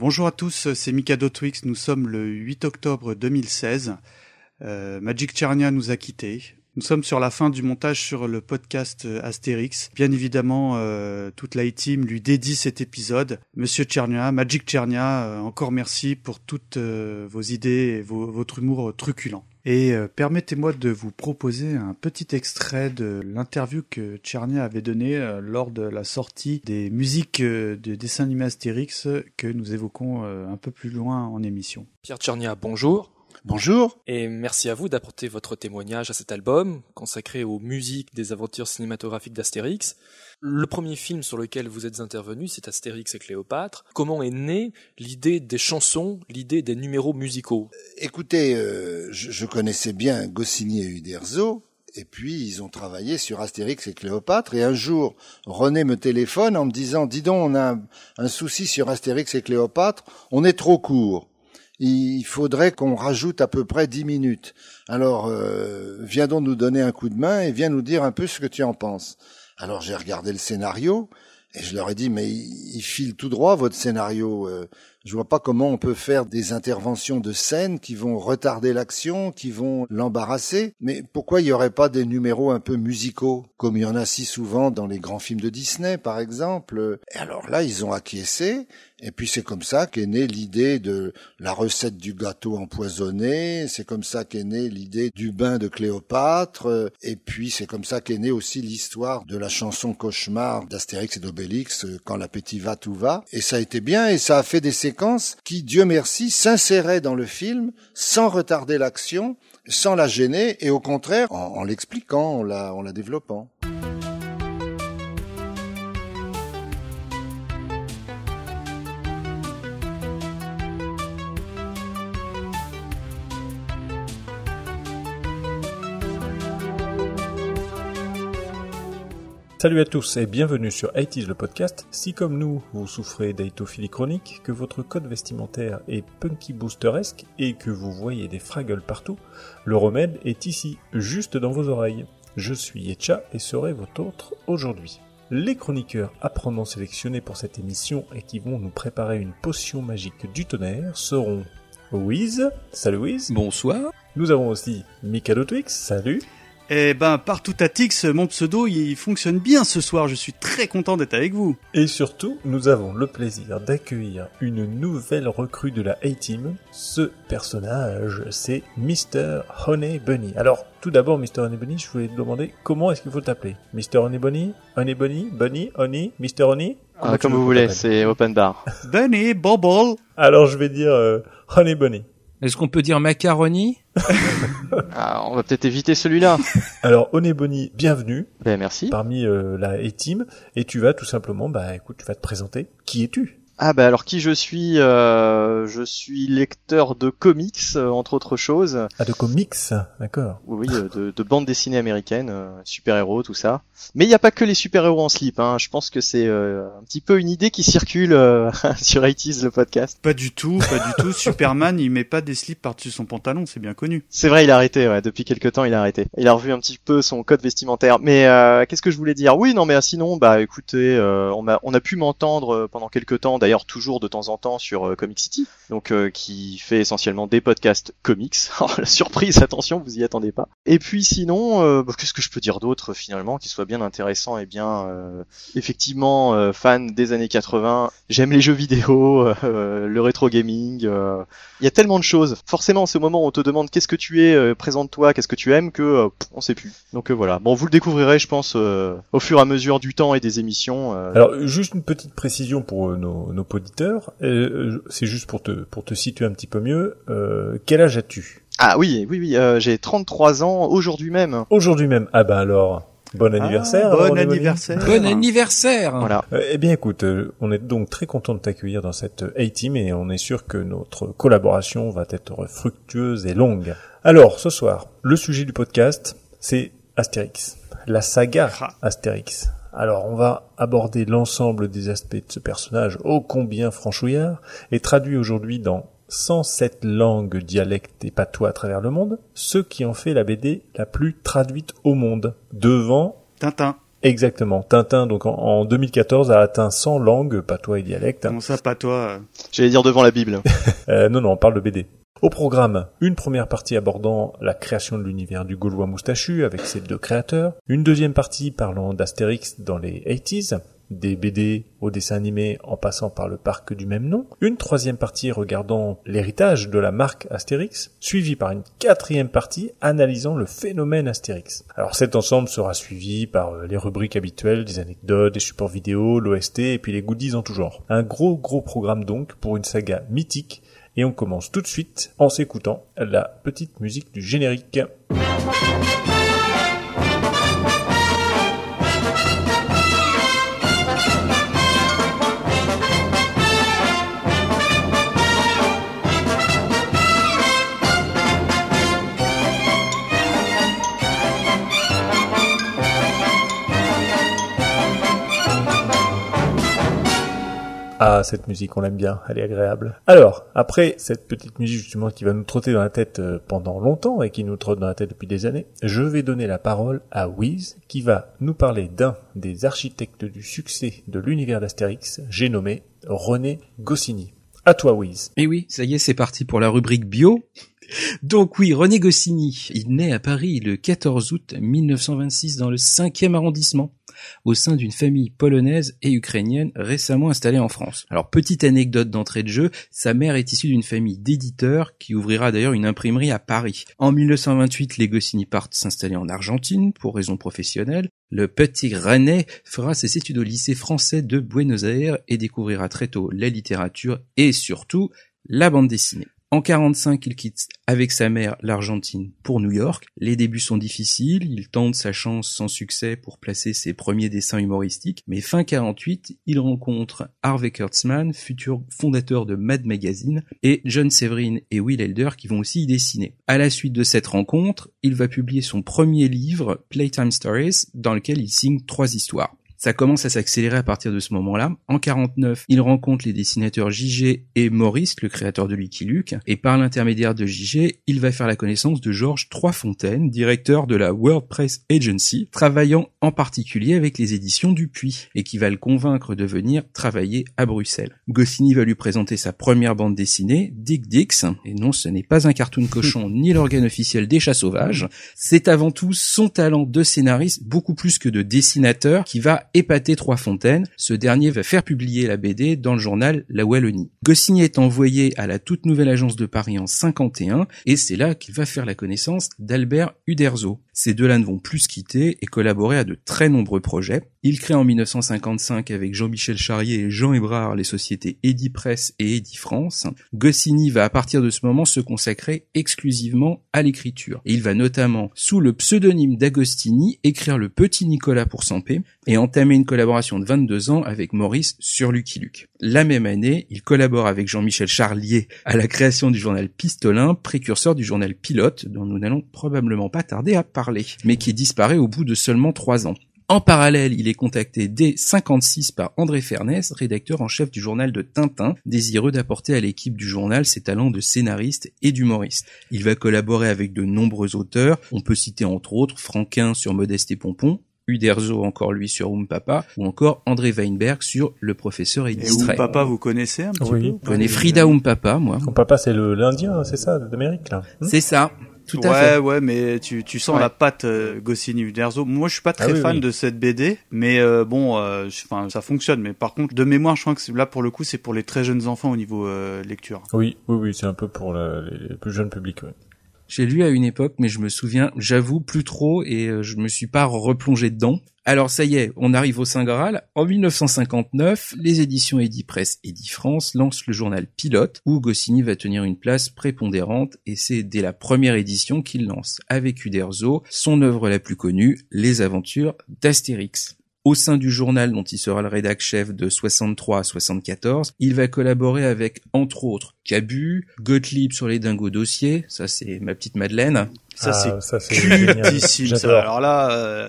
Bonjour à tous, c'est Mikado Twix, nous sommes le 8 octobre 2016. Euh, Magic Tchernia nous a quittés. Nous sommes sur la fin du montage sur le podcast euh, Astérix. Bien évidemment, euh, toute la lui dédie cet épisode. Monsieur Tchernia, Magic Tchernia, euh, encore merci pour toutes vos idées et votre humour truculent. Et euh, permettez-moi de vous proposer un petit extrait de l'interview que Tchernia avait donnée euh, lors de la sortie des musiques euh, de dessin animé Astérix que nous évoquons un peu plus loin en émission. Pierre Tchernia, bonjour. Bonjour. Et merci à vous d'apporter votre témoignage à cet album consacré aux musiques des aventures cinématographiques d'Astérix. Le premier film sur lequel vous êtes intervenu, c'est Astérix et Cléopâtre. Comment est née l'idée des chansons, l'idée des numéros musicaux? Écoutez, euh, je, je, connaissais bien Goscinny et Uderzo, et puis ils ont travaillé sur Astérix et Cléopâtre, et un jour, René me téléphone en me disant, dis donc, on a un, un souci sur Astérix et Cléopâtre, on est trop court il faudrait qu'on rajoute à peu près dix minutes. Alors, euh, viens donc nous donner un coup de main et viens nous dire un peu ce que tu en penses. Alors j'ai regardé le scénario et je leur ai dit, mais il, file tout droit votre scénario. Euh, je vois pas comment on peut faire des interventions de scène qui vont retarder l'action, qui vont l'embarrasser. Mais pourquoi il n'y aurait pas des numéros un peu musicaux, comme il y en a si souvent dans les grands films de Disney, par exemple? Et alors là, ils ont acquiescé. Et puis c'est comme ça qu'est née l'idée de la recette du gâteau empoisonné, c'est comme ça qu'est née l'idée du bain de Cléopâtre, et puis c'est comme ça qu'est née aussi l'histoire de la chanson cauchemar d'Astérix et d'Obélix, Quand l'appétit va, tout va. Et ça a été bien, et ça a fait des séquences qui, Dieu merci, s'inséraient dans le film sans retarder l'action, sans la gêner, et au contraire, en, l'expliquant, en la, en la développant. Salut à tous et bienvenue sur 80 le podcast. Si comme nous, vous souffrez d'aitophilie chronique, que votre code vestimentaire est punky boosteresque et que vous voyez des fraggles partout, le remède est ici, juste dans vos oreilles. Je suis Etcha et serai votre autre aujourd'hui. Les chroniqueurs apprendant sélectionnés pour cette émission et qui vont nous préparer une potion magique du tonnerre seront Wiz. Salut Wiz. Bonsoir. Nous avons aussi Mikado Twix. Salut. Eh ben, partout à Tix, mon pseudo, il fonctionne bien ce soir. Je suis très content d'être avec vous. Et surtout, nous avons le plaisir d'accueillir une nouvelle recrue de la A-Team. Ce personnage, c'est Mr. Honey Bunny. Alors, tout d'abord, Mr. Honey Bunny, je voulais te demander comment est-ce qu'il faut t'appeler? Mr. Honey Bunny? Honey Bunny? Bunny? Honey? Mr. Honey? Ah, Comme vous voulez, c'est open bar. Bunny, Bobble. Alors, je vais dire euh, Honey Bunny. Est-ce qu'on peut dire macaroni ah, On va peut-être éviter celui-là. Alors, Oneboni, bienvenue. Ben, merci. Parmi euh, la E-Team. Et tu vas tout simplement, bah écoute, tu vas te présenter. Qui es-tu? Ah bah alors qui je suis euh, Je suis lecteur de comics euh, entre autres choses. Ah de comics, d'accord. Oui, euh, de, de bandes dessinées américaines, euh, super-héros, tout ça. Mais il n'y a pas que les super-héros en slip. Hein. Je pense que c'est un petit peu une idée qui circule sur 80 le podcast. Pas du tout, pas du tout. Superman, il met pas des slips par-dessus son pantalon, c'est bien connu. C'est vrai, il a arrêté. Ouais, depuis quelques temps, il a arrêté. Il a revu un petit peu son code vestimentaire. Mais qu'est-ce que je voulais dire? Oui, non, mais sinon, bah écoutez, on a on a pu m'entendre pendant quelques temps d'ailleurs toujours de temps en temps sur euh, Comic City, donc euh, qui fait essentiellement des podcasts comics. la surprise, attention, vous y attendez pas. Et puis sinon, euh, bah, qu'est-ce que je peux dire d'autre finalement qui soit bien intéressant et bien effectivement fan des années 80. J'aime les jeux vidéo, le rétro gaming. Il y a tellement de choses. Forcément, c'est au moment on te demande qu'est-ce que tu es, présente-toi, qu'est-ce que tu aimes, que on sait plus. Donc voilà. Bon, vous le découvrirez, je pense, au fur et à mesure du temps et des émissions. Alors, juste une petite précision pour nos, nos auditeurs, euh, c'est juste pour te pour te situer un petit peu mieux. Euh, quel âge as-tu? Ah oui, oui, oui, euh, j'ai 33 ans aujourd'hui même. Aujourd'hui même. Ah bah alors. Bon anniversaire. Ah, bon anniversaire. Bon anniversaire. Voilà. eh bien, écoute, on est donc très content de t'accueillir dans cette A-Team et on est sûr que notre collaboration va être fructueuse et longue. Alors, ce soir, le sujet du podcast, c'est Astérix. La saga Ah. Astérix. Alors on va aborder l'ensemble des aspects de ce personnage ô combien franchouillard et traduit aujourd'hui dans 107 langues, dialectes et patois à travers le monde, ce qui en fait la BD la plus traduite au monde, devant Tintin. Exactement. Tintin, donc en, en 2014, a atteint 100 langues, patois et dialectes. Comment ça, pas toi J'allais dire devant la Bible. Euh, non, non, on parle de BD. Au programme, une première partie abordant la création de l'univers du Gaulois moustachu avec ses deux créateurs, une deuxième partie parlant d'Astérix dans les 80s, des BD au dessin animé en passant par le parc du même nom, une troisième partie regardant l'héritage de la marque Astérix, suivie par une quatrième partie analysant le phénomène Astérix. Alors cet ensemble sera suivi par euh, les rubriques habituelles, des anecdotes, des supports vidéo, l'OST et puis les goodies en tout genre. Un gros gros programme donc pour une saga mythique et on commence tout de suite en s'écoutant la petite musique du générique. Ah, cette musique, on l'aime bien, elle est agréable. Alors, après cette petite musique justement qui va nous trotter dans la tête euh, pendant longtemps et qui nous trotte dans la tête depuis des années, je vais donner la parole à Wiz qui va nous parler d'un des architectes du succès de l'univers d'Astérix, j'ai nommé René Goscinny. À toi Wiz. Et oui, ça y est, c'est parti pour la rubrique bio. Donc oui, René Goscinny, il naît à Paris le 14 août 1926 dans le 5e arrondissement, au sein d'une famille polonaise et ukrainienne récemment installée en France. Alors petite anecdote d'entrée de jeu, sa mère est issue d'une famille d'éditeurs qui ouvrira d'ailleurs une imprimerie à Paris. En 1928, les Goscinny partent s'installer en Argentine pour raisons professionnelles. Le petit René fera ses études au lycée français de Buenos Aires et découvrira très tôt la littérature et surtout la bande dessinée. En 45, il quitte avec sa mère l'Argentine pour New York. Les débuts sont difficiles, il tente sa chance sans succès pour placer ses premiers dessins humoristiques, mais fin 48, il rencontre Harvey Kurtzman, futur fondateur de Mad Magazine, et John Severin et Will Elder qui vont aussi y dessiner. À la suite de cette rencontre, il va publier son premier livre, Playtime Stories, dans lequel il signe trois histoires. Ça commence à s'accélérer à partir de ce moment-là. En 49, il rencontre les dessinateurs JG et Maurice, le créateur de Lucky Luke, et par l'intermédiaire de JG, il va faire la connaissance de Georges Troisfontaine, directeur de la World Press Agency, travaillant en particulier avec les éditions Dupuis, et qui va le convaincre de venir travailler à Bruxelles. Goscinny va lui présenter sa première bande dessinée, Dick Dix, et non, ce n'est pas un cartoon cochon ni l'organe officiel des chats sauvages, c'est avant tout son talent de scénariste, beaucoup plus que de dessinateur, qui va épater Trois Fontaines, ce dernier va faire publier la BD dans le journal La Wallonie. Goscinny est envoyé à la toute nouvelle agence de Paris en 51 et c'est là qu'il va faire la connaissance d'Albert Uderzo. Ces deux-là ne vont plus se quitter et collaborer à de très nombreux projets. Il crée en 1955 avec Jean-Michel Charrier et Jean Hébrard les sociétés Eddy Press et Eddy France. Goscinny va à partir de ce moment se consacrer exclusivement à l'écriture. Il va notamment, sous le pseudonyme d'Agostini, écrire Le Petit Nicolas pour Sampé et entamer une collaboration de 22 ans avec Maurice sur Lucky Luke. La même année, il collabore avec Jean-Michel Charlier à la création du journal Pistolin, précurseur du journal Pilote, dont nous n'allons probablement pas tarder à parler, mais qui disparaît au bout de seulement trois ans. En parallèle, il est contacté dès 56 par André Fernès, rédacteur en chef du journal de Tintin, désireux d'apporter à l'équipe du journal ses talents de scénariste et d'humoriste. Il va collaborer avec de nombreux auteurs, on peut citer entre autres Franquin sur Modeste et Pompon, Uderzo encore lui sur Oum Papa, ou encore André Weinberg sur Le Professeur et Et Distrait. Oum Papa, vous connaissez un petit Oui. peu? Je connais Frida Oum Papa, moi. Ton papa c'est le l'Indien, c'est ça, d'Amérique là C'est ça, tout à ouais, fait. ouais, mais tu, tu sens Ouais. la patte euh, Goscinny Uderzo. Moi, je suis pas très Ah oui, fan oui. de cette BD, mais euh, bon, euh, enfin, ça fonctionne. Mais par contre, de mémoire, je crois que là, pour le coup, c'est pour les très jeunes enfants au niveau euh, lecture. Oui, oui, oui, c'est un peu pour les, les plus jeunes publics. ouais. J'ai lu à une époque, mais je me souviens, j'avoue, plus trop, et euh, je me suis pas replongé dedans. Alors ça y est, on arrive au Saint Graal. En 1959, les éditions Eddy Press Eddy France lancent le journal Pilote, où Goscinny va tenir une place prépondérante, et c'est dès la première édition qu'il lance, avec Uderzo, son œuvre la plus connue, Les Aventures d'Astérix. Au sein du journal dont il sera le rédac chef de 63 à 74, il va collaborer avec, entre autres, Cabu, Gottlieb sur les dingos dossiers, ça c'est ma petite Madeleine, Ça, Ah, c'est ça c'est génial. cultissime. ça. Alors là, euh,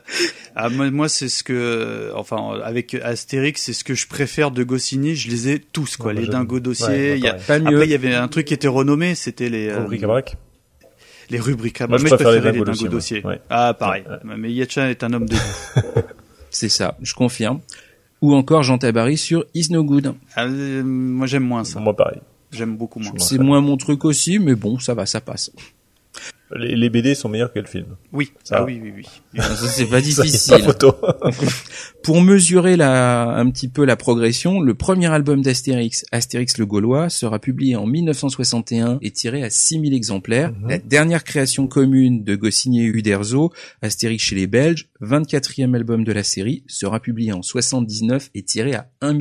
ah, moi, moi, c'est ce que, enfin, avec Astérix, c'est ce que je préfère de Goscinny. Je les ai tous, quoi. Ouais, les dingos dossiers. Ouais, il y a- pareil. pas mieux. Après, il y avait un truc qui était renommé, c'était les euh, à les rubriques. Moi, Moi, je préfère les préférais les dingos dossiers. Ouais. Ah, pareil. Ouais, Mais Yetcha est un homme de. C'est ça, je confirme. Ou encore Jean Tabary sur Is No Good. Ah, euh, moi j'aime moins ça. Moi pareil. J'aime beaucoup moins. Moi, C'est moins mon truc aussi, mais bon, ça va, ça passe. Les, les BD sont meilleurs que le film. Oui, Ça ah oui, oui, oui. Ça, c'est pas difficile. pas photo. Pour mesurer la, un petit peu la progression, le premier album d'Astérix, Astérix le Gaulois, sera publié en 1961 et tiré à 6000 exemplaires. Mhm. La dernière création commune de Goscinny et Uderzo, Astérix chez les Belges, 24e album de la série, sera publié en 79 et tiré à 1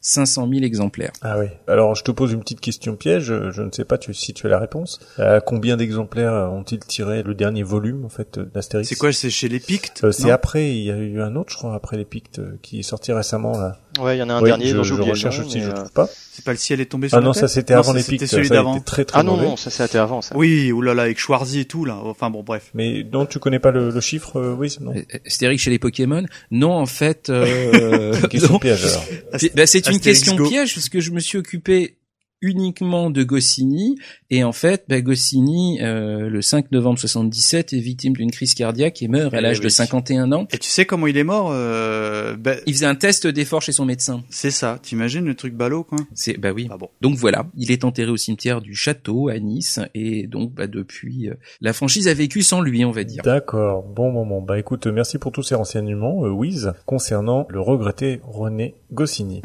500 000 exemplaires. Ah oui. Alors, je te pose une petite question piège. Je je ne sais pas tu- si tu as la réponse. Euh, combien d'exemplaires ont-ils tiré le dernier volume, en fait, d'Astérix C'est quoi C'est chez les Pictes Euh, C'est après, il y a eu un autre, je crois, après les Pictes, euh, qui est sorti récemment, là. Ouais, il y en a un dernier je, dont je j'ai oublié le recherche nom, aussi, je euh, trouve pas. C'est pas le ciel est tombé sur Ah la non, tête ça c'était avant les c'était Pictes. celui Ça a d'avant. très très Ah non, mauvais. non, ça c'était avant ça. Oui, oulala, avec Schwarzy et tout là. Enfin bon, bref. Mais donc tu connais pas le, le chiffre, euh, oui, non. Euh, Astérix chez les Pokémon Non, en fait... Euh, C'est une question piège alors. C'est bah, c'est une question piège parce que je me suis occupé uniquement de Goscinny et en fait bah, Goscinny euh, le 5 novembre 77 est victime d'une crise cardiaque et meurt à Eh l'âge de oui. 51 ans. Et tu sais comment il est mort euh, ben, Il faisait un test d'effort chez son médecin. C'est ça. T'imagines le truc ballot quoi? C'est bah oui. Ah bon. Donc voilà, il est enterré au cimetière du château à Nice et donc bah, depuis euh, la franchise a vécu sans lui, on va dire. D'accord, bon moment. Bah écoute, merci pour tous ces renseignements, euh, Wiz, concernant le regretté René Goscinny.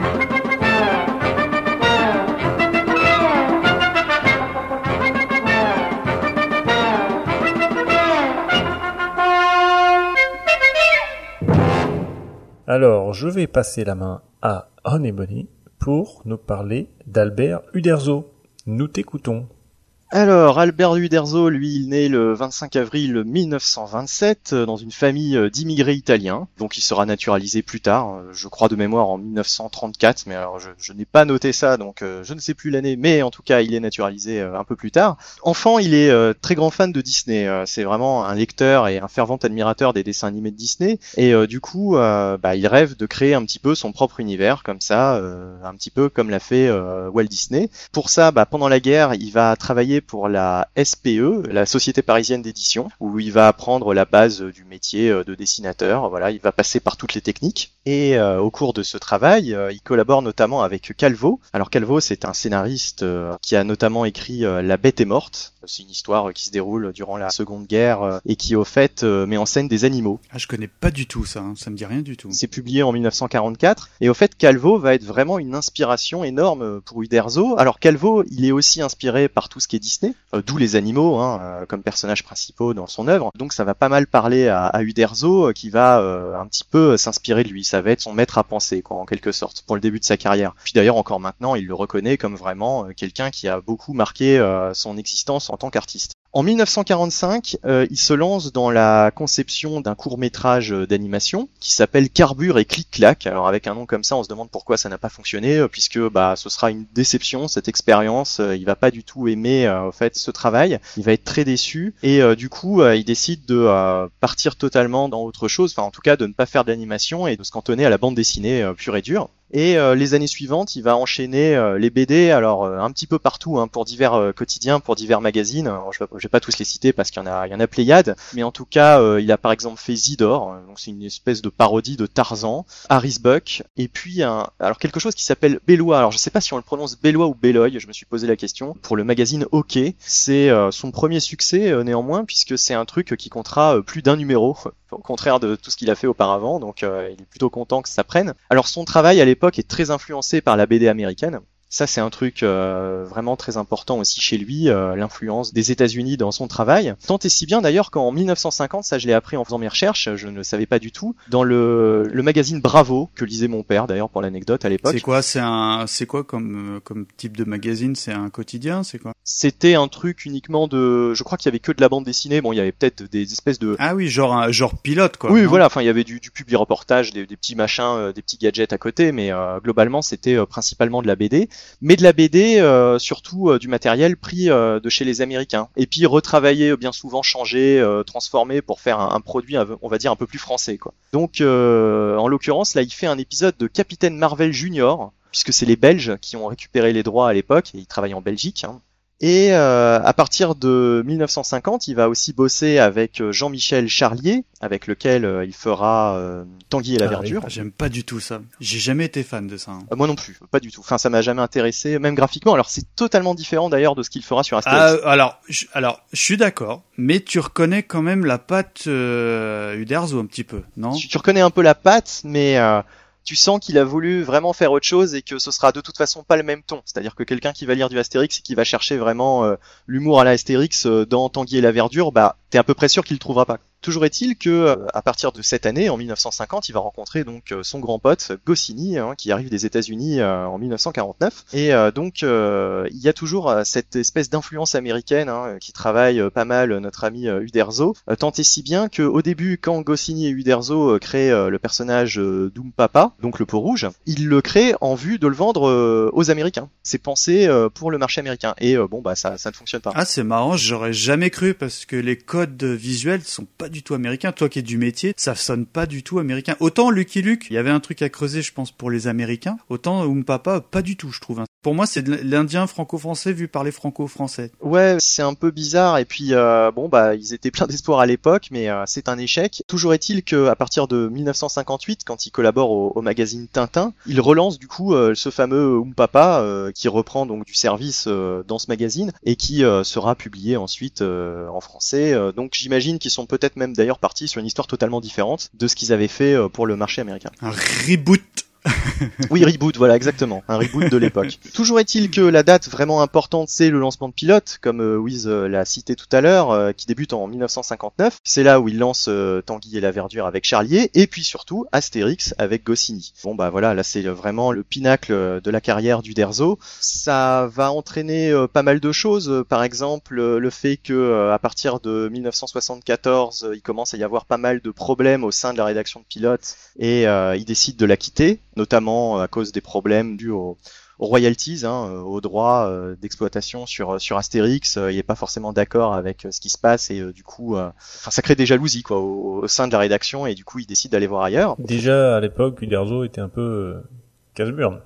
Alors, je vais passer la main à Bonny pour nous parler d'Albert Uderzo. Nous t'écoutons. Alors, Albert Uderzo, lui, il naît le 25 avril 1927 euh, dans une famille euh, d'immigrés italiens. Donc, il sera naturalisé plus tard, euh, je crois de mémoire en 1934, mais alors je, n'ai pas noté ça, donc je ne sais plus l'année, mais en tout cas, il est naturalisé un peu plus tard. Enfant, il est très grand fan de Disney. C'est vraiment un lecteur et un fervent admirateur des dessins animés de Disney. Et du coup, bah, il rêve de créer un petit peu son propre univers, comme ça, un petit peu comme l'a fait Walt Disney. Pour ça, bah, pendant la guerre, il va travailler pour la SPE, la Société parisienne d'édition, où il va apprendre la base du métier euh, de dessinateur. Voilà, il va passer par toutes les techniques. Et euh, au cours de ce travail, euh, il collabore notamment avec Calvo. Alors Calvo, c'est un scénariste euh, qui a notamment écrit euh, La Bête est morte. C'est une histoire euh, qui se déroule durant la Seconde Guerre euh, et qui, au fait, euh, met en scène des animaux. Ah, je connais pas du tout ça. hein. Ça me dit rien du tout. C'est publié en 1944 et au fait Calvo va être vraiment une inspiration énorme pour Uderzo. Alors Calvo, il est aussi inspiré par tout ce qui est Disney, euh, d'où les animaux hein, euh, comme personnages principaux dans son œuvre. Donc ça va pas mal parler à, à Uderzo euh, qui va un petit peu s'inspirer de lui. Ça va être son maître à penser quoi en quelque sorte pour le début de sa carrière. Puis d'ailleurs encore maintenant, il le reconnaît comme vraiment quelqu'un qui a beaucoup marqué son existence en tant qu'artiste. En 1945, euh, il se lance dans la conception d'un court métrage d'animation qui s'appelle Carbure et Clic-Clac. Alors avec un nom comme ça, on se demande pourquoi ça n'a pas fonctionné, euh, puisque bah ce sera une déception cette expérience. Euh, il va pas du tout aimer euh, fait ce travail. Il va être très déçu et du coup, il décide de partir totalement dans autre chose. Enfin, en tout cas, de ne pas faire d'animation et de se cantonner à la bande dessinée pure et dure. Et euh, les années suivantes, il va enchaîner euh, les BD, alors euh, un petit peu partout, hein, pour divers quotidiens, pour divers magazines. Je, je vais pas tous les citer parce qu'il y en a, il y en a pléiade, mais en tout cas, il a par exemple fait Zidor, euh, donc c'est une espèce de parodie de Tarzan, Harrisbuck, et puis un, alors quelque chose qui s'appelle Bellois. Alors je sais pas si on le prononce Bellois ou Belloy, je me suis posé la question. Pour le magazine OK, c'est son premier succès néanmoins puisque c'est un truc qui comptera plus d'un numéro au contraire de tout ce qu'il a fait auparavant, donc il est plutôt content que ça prenne. Alors son travail à l'époque est très influencé par la BD américaine. Ça, c'est un truc euh, vraiment très important aussi chez lui, euh, l'influence des États-Unis dans son travail. Tant et si bien d'ailleurs qu'en 1950, ça je l'ai appris en faisant mes recherches, je ne savais pas du tout, dans le, le magazine Bravo, que lisait mon père d'ailleurs pour l'anecdote à l'époque. C'est quoi? C'est un, c'est quoi comme euh, comme type de magazine? C'est un quotidien? C'est quoi? C'était un truc uniquement de... Je crois qu'il y avait que de la bande dessinée, bon il y avait peut-être des espèces de... Ah oui, genre un genre pilote quoi. oui, voilà. Enfin, il y avait du, du public reportage, des, des petits machins, euh, des petits gadgets à côté, mais euh, globalement, c'était euh, principalement de la BD, mais de la BD euh, surtout euh, du matériel pris euh, de chez les Américains, et puis retravaillé, bien souvent changé, transformé pour faire un, produit, on va dire un peu plus français, quoi. Donc, en l'occurrence, là, il fait un épisode de Capitaine Marvel Junior, puisque c'est les Belges qui ont récupéré les droits à l'époque et ils travaillent en Belgique. hein. Et euh, à partir de 1950, il va aussi bosser avec euh, Jean-Michel Charlier, avec lequel euh, il fera euh, Tanguy et la Ah, verdure. Ah, J'aime pas du tout ça. J'ai jamais été fan de ça. hein. Moi non plus, pas du tout. Enfin, ça m'a jamais intéressé, même graphiquement. Alors c'est totalement différent d'ailleurs de ce qu'il fera sur Ah, Astérix. alors, je, alors, je suis d'accord, mais tu reconnais quand même la patte euh, Uderzo un petit peu, non? Tu, tu reconnais un peu la patte, mais euh, tu sens qu'il a voulu vraiment faire autre chose et que ce sera de toute façon pas le même ton. C'est-à-dire que quelqu'un qui va lire du Astérix et qui va chercher vraiment euh, l'humour à la Astérix euh, dans Tanguy et la verdure, bah t'es à peu près sûr qu'il le trouvera pas. Toujours est-il que euh, à partir de cette année, en 1950, il va rencontrer donc euh, son grand pote Goscinny, hein, qui arrive des États-Unis euh, en 1949. Et donc il y a toujours cette espèce d'influence américaine hein, qui travaille pas mal notre ami Uderzo, tant et si bien que au début, quand Goscinny et Uderzo créent le personnage Doom Papa, donc le pot rouge, ils le créent en vue de le vendre aux Américains. C'est pensé pour le marché américain. Et bon bah ça, ça ne fonctionne pas. Ah, c'est marrant, j'aurais jamais cru parce que les codes visuels sont pas du tout américains. Toi qui es du métier, ça sonne pas du tout américain. Autant Lucky Luke, il y avait un truc à creuser, je pense, pour les Américains. Autant Oom Papa, pas du tout, je trouve. Pour moi, c'est de l'Indien franco-français vu par les franco-français. Ouais, c'est un peu bizarre et puis euh, bon bah ils étaient pleins d'espoir à l'époque, mais euh, c'est un échec. Toujours est-il que à partir de 1958, quand il collabore au, au magazine Tintin, il relance du coup euh, ce fameux Oom Papa euh, qui reprend donc du service euh, dans ce magazine et qui euh, sera publié ensuite euh, en français. Donc j'imagine qu'ils sont peut-être même d'ailleurs partis sur une histoire totalement différente de ce qu'ils avaient fait euh, pour le marché américain. Un reboot. Oui, reboot, voilà, exactement, un reboot de l'époque. Toujours est-il que la date vraiment importante, c'est le lancement de Pilote, comme euh, Wiz euh, l'a cité tout à l'heure, euh, qui débute en 1959. C'est là où il lance Tanguy et la Verdure avec Charlier, et puis surtout Astérix avec Goscinny. Bon bah voilà, là c'est vraiment le pinacle de la carrière du Derzo. Ça va entraîner pas mal de choses, par exemple le fait que à partir de 1974, euh, il commence à y avoir pas mal de problèmes au sein de la rédaction de Pilote, et il décide de la quitter notamment à cause des problèmes dus aux, royalties, hein, euh, aux droits euh, d'exploitation sur sur Astérix. Euh, il n'est pas forcément d'accord avec euh, ce qui se passe et euh, du coup, euh, ça crée des jalousies quoi au, sein de la rédaction et du coup, il décide d'aller voir ailleurs. Déjà, à l'époque, Uderzo était un peu euh, casse-burne,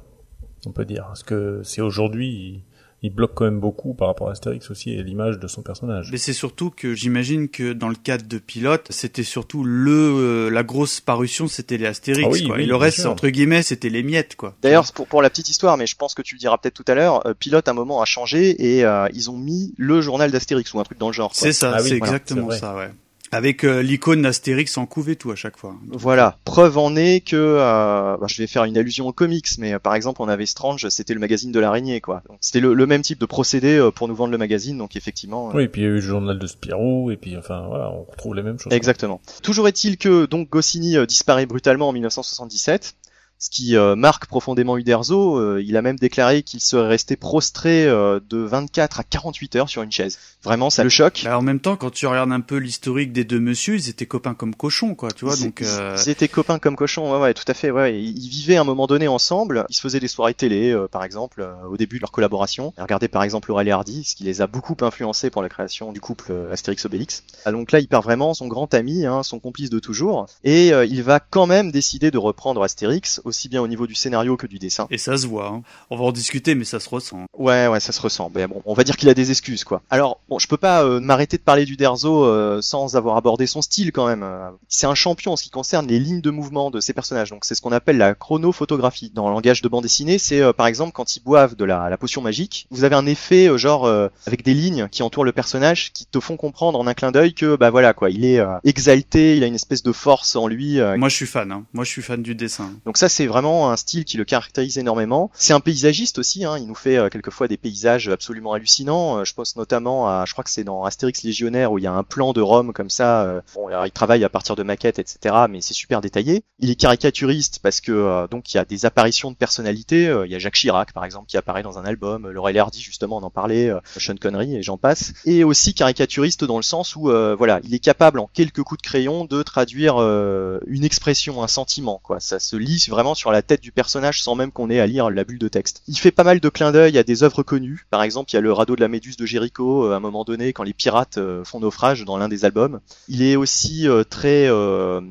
on peut dire. Parce que c'est aujourd'hui, il, bloque quand même beaucoup par rapport à Astérix aussi et l'image de son personnage. Mais c'est surtout que j'imagine que dans le cadre de pilote, c'était surtout le euh, la grosse parution, c'était les Astérix Ah oui, quoi. oui, et le reste sûr. entre guillemets, c'était les miettes quoi. D'ailleurs, pour, pour la petite histoire, mais je pense que tu le diras peut-être tout à l'heure, euh, Pilote à un moment a changé et euh, ils ont mis le journal d'Astérix ou un truc dans le genre. c'est ça, Ah oui, c'est voilà, exactement ça, ouais. Avec euh, l'icône d'Astérix en couve et tout à chaque fois. Voilà. Preuve en est que, euh, bah, je vais faire une allusion aux comics, mais euh, par exemple, on avait Strange, c'était le magazine de l'araignée, quoi. Donc, C'était le, le même type de procédé euh, pour nous vendre le magazine, donc effectivement. euh, Oui, et puis il y a eu le journal de Spirou, et puis enfin, voilà, on retrouve les mêmes choses. Exactement. Toujours est-il que donc Goscinny euh, disparaît brutalement en 1977, ce qui euh, marque profondément Uderzo. Euh, il a même déclaré qu'il serait resté prostré euh, de 24 à 48 heures sur une chaise. Vraiment, ça le choque. Bah, en même temps, quand tu regardes un peu l'historique des deux messieurs, ils étaient copains comme cochons quoi, tu vois. Ils- Donc euh, Ils étaient copains comme cochons, ouais, ouais, tout à fait, ouais. Ils ils vivaient à un moment donné ensemble. Ils se faisaient des soirées télé, euh, par exemple, euh, au début de leur collaboration. Regardez par exemple Laurel et Hardy, ce qui les a beaucoup influencés pour la création du couple euh, Astérix-Obélix. Ah, donc là, il perd vraiment son grand ami, hein, son complice de toujours, et euh, il va quand même décider de reprendre Astérix, aussi bien au niveau du scénario que du dessin. et ça se voit. hein. On va en discuter, mais ça se ressent. Ouais, ouais, ça se ressent. Mais bon, on va dire qu'il a des excuses, quoi. Alors, bon, je peux pas euh, m'arrêter de parler du Derzo euh, sans avoir abordé son style, quand même. Euh, C'est un champion en ce qui concerne les lignes de mouvement de ses personnages. Donc, c'est ce qu'on appelle la chronophotographie. Dans le langage de bande dessinée, c'est euh, par exemple quand ils boivent de la, la potion magique, vous avez un effet genre avec des lignes qui entourent le personnage, qui te font comprendre en un clin d'œil que bah voilà quoi, il est exalté, il a une espèce de force en lui. Moi, je suis fan. Hein. Moi, je suis fan du dessin. donc ça, c'est vraiment un style qui le caractérise énormément. C'est un paysagiste aussi. Hein. Il nous fait euh, quelquefois des paysages absolument hallucinants. Euh, je pense notamment à, je crois que c'est dans Astérix Légionnaire où il y a un plan de Rome comme ça. euh, Bon, alors, il travaille à partir de maquettes, etc. Mais c'est super détaillé. Il est caricaturiste parce que donc il y a des apparitions de personnalités. Il y a Jacques Chirac par exemple qui apparaît dans un album. Laurel Hardy justement on en parlait. Sean Connery et j'en passe. Et aussi caricaturiste dans le sens où euh, voilà, il est capable en quelques coups de crayon de traduire euh, une expression, un sentiment. Quoi, ça se lit vraiment sur la tête du personnage sans même qu'on ait à lire la bulle de texte. Il fait pas mal de clins d'œil à des œuvres connues. Par exemple, il y a le radeau de la Méduse de Jéricho euh, à un moment donné quand les pirates euh, font naufrage dans l'un des albums. Il est aussi euh, très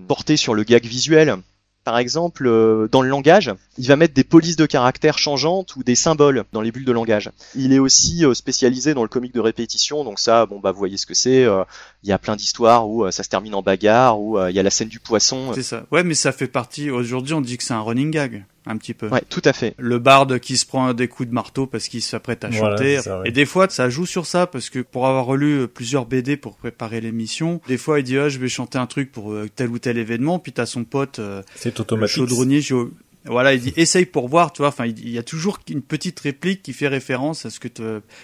porté sur le gag visuel. Par exemple, euh, dans le langage, il va mettre des polices de caractères changeantes ou des symboles dans les bulles de langage. Il est aussi euh, spécialisé dans le comique de répétition, donc ça, bon bah vous voyez ce que c'est. euh, Il y a plein d'histoires où ça se termine en bagarre, où il y a la scène du poisson. C'est ça. Ouais, mais ça fait partie. Aujourd'hui, on dit que c'est un running gag, un petit peu. Ouais, tout à fait. Le barde qui se prend des coups de marteau parce qu'il s'apprête à Voilà, chanter. c'est ça, ouais. Et des fois, ça joue sur ça parce que pour avoir relu euh, plusieurs BD pour préparer l'émission, des fois, il dit ah, je vais chanter un truc pour euh, tel ou tel événement, puis t'as son pote euh, C'est automatique. chaudronnier. Voilà, il dit essaye pour voir, tu vois. Enfin, il y a toujours une petite réplique qui fait référence à ce que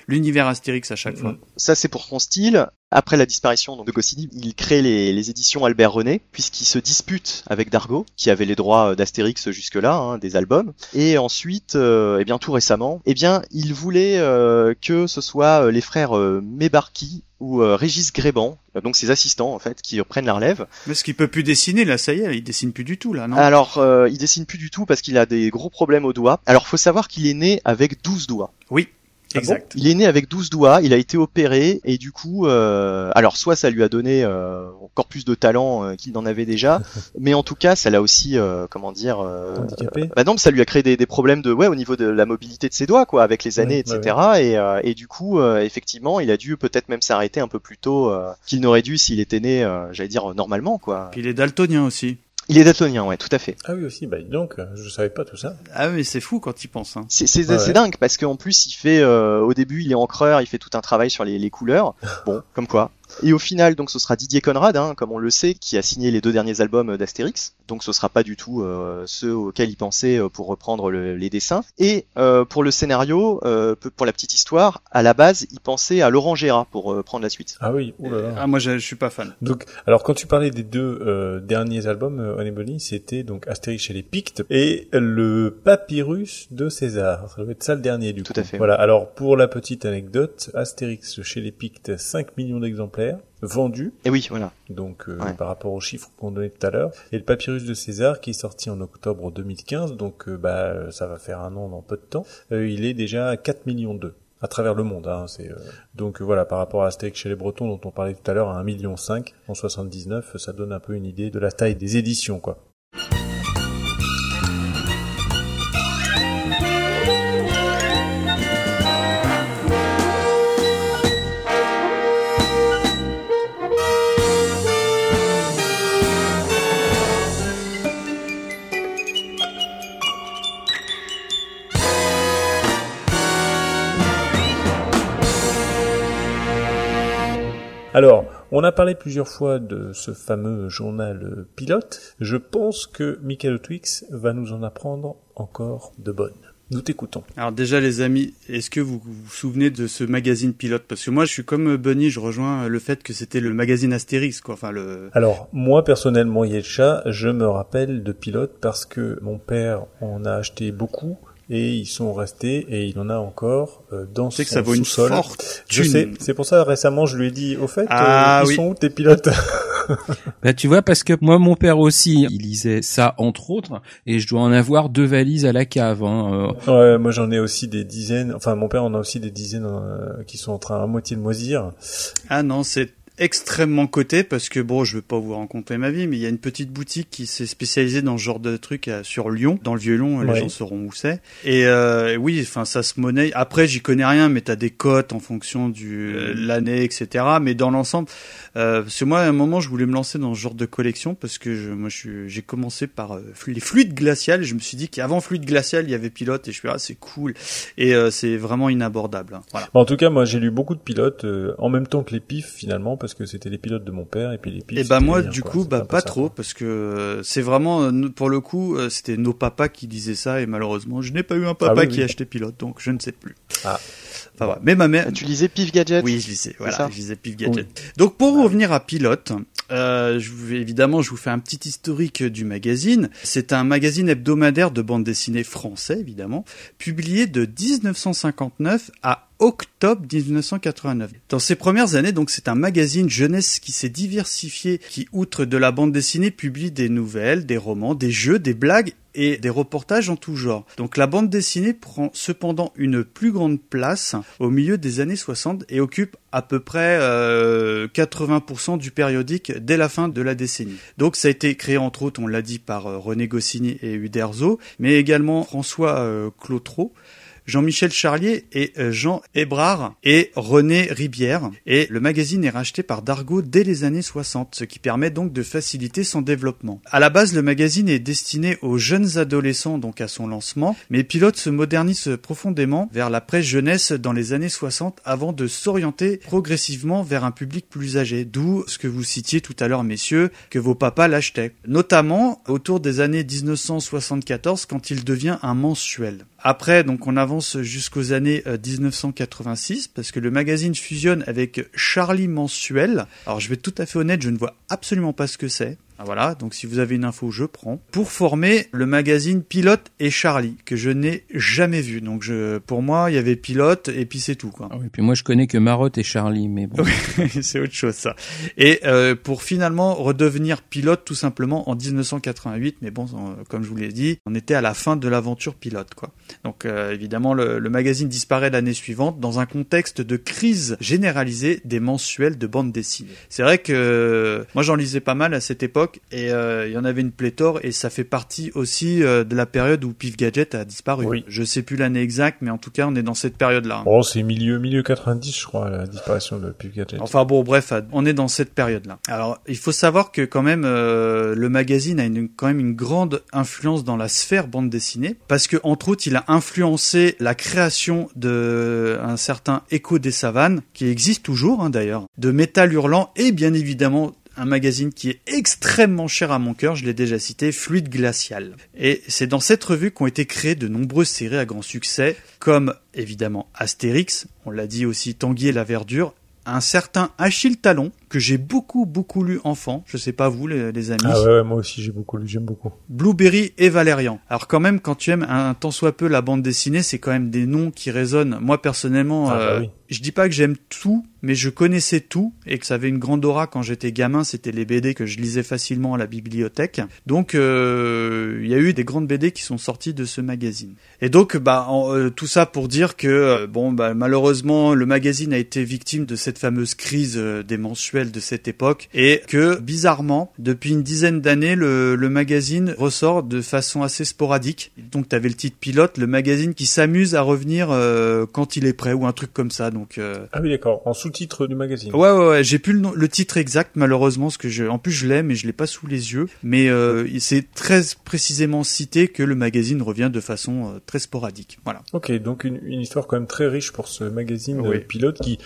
l'univers Astérix à chaque fois. Ça, c'est pour son style. Après la disparition donc, de Goscinny, il crée les, les éditions Albert René, puisqu'il se dispute avec Dargaud, qui avait les droits euh, d'Astérix jusque-là, hein, des albums. Et ensuite, euh, eh bien tout récemment, eh bien il voulait euh, que ce soit euh, les frères euh, Mébarki ou euh, Régis Gréban, donc ses assistants en fait, qui reprennent la relève. Mais ce qu'il peut plus dessiner là, ça y est, il dessine plus du tout là, non? Alors, euh, il dessine plus du tout parce qu'il a des gros problèmes aux doigts. Alors, faut savoir qu'il est né avec 12 doigts. Oui, Ah exact. Il est né avec 12 doigts, il a été opéré et du coup, euh, alors soit ça lui a donné euh, encore plus de talent euh, qu'il n'en avait déjà, mais en tout cas, ça l'a aussi, euh, comment dire, euh, Handicapé. bah non, ça lui a créé des, des problèmes de, ouais, au niveau de la mobilité de ses doigts, quoi, avec les années, Ouais, etc. Et, euh, et du coup, euh, effectivement, il a dû peut-être même s'arrêter un peu plus tôt euh, qu'il n'aurait dû s'il était né, euh, j'allais dire normalement, quoi. Puis il est daltonien aussi. Il est daltonien, ouais, tout à fait. Ah oui aussi, bah donc, je savais pas tout ça. Ah mais c'est fou quand il pense. Hein. C'est c'est Ouais, c'est ouais. dingue parce qu'en plus il fait euh, au début il est encreur, il fait tout un travail sur les, les couleurs. Bon, comme quoi. Et au final donc ce sera Didier Conrad, hein, comme on le sait, qui a signé les deux derniers albums d'Astérix. Donc ce sera pas du tout euh, ceux auxquels il pensait euh, pour reprendre le- les dessins. Et euh, pour le scénario, euh, pour la petite histoire, à la base il pensait à Laurent Gérard pour euh, prendre la suite. Ah oui, oulala. Ah moi je, je suis pas fan. Donc, alors quand tu parlais des deux euh, derniers albums, euh, Honey c'était donc Astérix chez les Pictes et le Papyrus de César. Ça doit être ça le dernier du Tout coup. à fait. Voilà. Alors pour la petite anecdote, Astérix chez les Pictes, 5 millions d'exemplaires vendus. Et oui, voilà. Donc euh, Ouais. par rapport aux chiffres qu'on donnait tout à l'heure, et le Papyrus de César qui est sorti en octobre 2015, donc euh, bah ça va faire un an dans peu de temps, euh, il est déjà à 4 millions d'eux à travers le monde. Hein, c'est euh, donc euh, voilà par rapport à Astérix chez les Bretons dont on parlait tout à l'heure à 1 million 5 en 79, ça donne un peu une idée de la taille des éditions quoi. Alors, on a parlé plusieurs fois de ce fameux journal euh, pilote. Je pense que Michael Twix va nous en apprendre encore de bonnes. Nous t'écoutons. Alors déjà les amis, est-ce que vous vous souvenez de ce magazine pilote? Parce que moi je suis comme Bunny, je rejoins le fait que c'était le magazine Astérix quoi. Enfin le. Alors, moi personnellement, Yetcha, je me rappelle de pilote parce que mon père en a acheté beaucoup et ils sont restés et il en a encore euh, dans Tu sais son que ça vaut une sous-sol. forte Je sais, c'est pour ça récemment je lui ai dit, au fait, Ah euh, ils oui. sont où tes pilotes? Bah tu vois parce que moi mon père aussi il lisait ça entre autres et je dois en avoir deux valises à la cave. Hein. euh. Ouais, moi j'en ai aussi des dizaines. Enfin, mon père en a aussi des dizaines euh, qui sont en train à moitié de moisir. Ah non, c'est extrêmement coté parce que bon, je veux pas vous raconter ma vie, mais il y a une petite boutique qui s'est spécialisée dans ce genre de truc à- sur Lyon, dans le vieux Lyon, les gens sauront où c'est. Et euh, oui, enfin ça se monnaie. Après, j'y connais rien, mais t'as des cotes en fonction du euh, l'année, etc. Mais dans l'ensemble, euh, parce que moi à un moment, je voulais me lancer dans ce genre de collection parce que je, moi, j'ai commencé par euh, les fluides glaciales. Je me suis dit qu'avant fluide glacial, il y avait pilote, et je suis ah c'est cool. Et euh, c'est vraiment inabordable. hein. Voilà. En tout cas, moi j'ai lu beaucoup de pilotes euh, en même temps que les pifs finalement parce que c'était les pilotes de mon père et puis les pifs. Et bah c'était moi les miens, du quoi. coup bah pas trop parce que euh, c'est vraiment euh, pour le coup euh, c'était nos papas qui disaient ça et malheureusement je n'ai pas eu un papa Ah oui, qui oui. a acheté pilote donc je ne sais plus. Ah. Enfin voilà. Mais ma mère Ah, Tu lisais Pif Gadget? Oui, je lisais, voilà, ça? je lisais Pif Gadget. Donc pour revenir à Pilote, euh, je vous, évidemment, je vous fais un petit historique du magazine. C'est un magazine hebdomadaire de bande dessinée français, évidemment, publié de 1959 à octobre 1989. Dans ses premières années, donc, c'est un magazine jeunesse qui s'est diversifié, qui, outre de la bande dessinée, publie des nouvelles, des romans, des jeux, des blagues et des reportages en tout genre. Donc la bande dessinée prend cependant une plus grande place au milieu des années 60 et occupe à peu près euh, 80% du périodique dès la fin de la décennie. Donc ça a été créé entre autres, on l'a dit, par euh, René Goscinny et Uderzo, mais également François euh, Clotreau. Jean-Michel Charlier et euh, Jean Hébrard et René Ribière. Et le magazine est racheté par Dargaud dès les années 60, ce qui permet donc de faciliter son développement. À la base, le magazine est destiné aux jeunes adolescents, donc à son lancement, mais Pilote se modernise profondément vers la presse jeunesse dans les années 60 avant de s'orienter progressivement vers un public plus âgé, d'où ce que vous citiez tout à l'heure, messieurs, que vos papas l'achetaient. Notamment autour des années 1974 quand il devient un mensuel. Après, donc on avance jusqu'aux années 1986 parce que le magazine fusionne avec Charlie Mensuel. Alors je vais être tout à fait honnête, je ne vois absolument pas ce que c'est. Ah, voilà, donc si vous avez une info, je prends. Pour former le magazine Pilote et Charlie, que je n'ai jamais vu. Donc je, pour moi, il y avait Pilote et puis c'est tout. Quoi. Ah oui, puis moi je connais que Marotte et Charlie, mais bon. c'est autre chose ça. Et euh, pour finalement redevenir pilote tout simplement en 1988, mais bon, comme je vous l'ai dit, on était à la fin de l'aventure pilote. quoi. Donc euh, évidemment, le, le magazine disparaît l'année suivante dans un contexte de crise généralisée des mensuels de bande dessinée. C'est vrai que moi j'en lisais pas mal à cette époque et euh, il y en avait une pléthore et ça fait partie aussi euh, de la période où Pif Gadget a disparu. Oui. Je sais plus l'année exacte, mais en tout cas on est dans cette période-là. Bon, c'est milieu, milieu 90, je crois, la disparition de Pif Gadget. Enfin bon, bref, on est dans cette période-là. Alors, il faut savoir que quand même, euh, le magazine a une, quand même une grande influence dans la sphère bande dessinée, parce que entre autres, il a influencé la création de un certain Écho des savanes, qui existe toujours hein, d'ailleurs, de Métal Hurlant et bien évidemment un magazine qui est extrêmement cher à mon cœur, je l'ai déjà cité, Fluide Glacial. Et c'est dans cette revue qu'ont été créées de nombreuses séries à grand succès, comme évidemment Astérix, on l'a dit aussi Tanguy et la Verdure, un certain Achille Talon, que j'ai beaucoup beaucoup lu enfant, je sais pas vous les, les amis. Ah ouais, ouais, moi aussi j'ai beaucoup lu, j'aime beaucoup. Blueberry et Valérian. Alors quand même, quand tu aimes un, tant soit peu la bande dessinée, c'est quand même des noms qui résonnent. Moi personnellement, Ah bah euh, oui. je dis pas que j'aime tout, mais je connaissais tout et que ça avait une grande aura quand j'étais gamin. C'était les BD que je lisais facilement à la bibliothèque. Donc euh, il y a eu des grandes BD qui sont sorties de ce magazine. Et donc bah en- euh, tout ça pour dire que bon bah malheureusement le magazine a été victime de cette fameuse crise des mensuels de cette époque et que bizarrement depuis une dizaine d'années le, le magazine ressort de façon assez sporadique. Donc tu avais le titre pilote, le magazine qui s'amuse à revenir euh, quand il est prêt ou un truc comme ça. Donc euh, Ah oui, d'accord, en sous-titre du magazine. Ouais, ouais, ouais. J'ai plus le, nom- le titre exact, malheureusement, parce que je, en plus je l'ai, mais je l'ai pas sous les yeux. Mais euh, c'est très précisément cité que le magazine revient de façon très sporadique. Voilà. Ok, donc une, une histoire quand même très riche pour ce magazine Oui. pilote qui,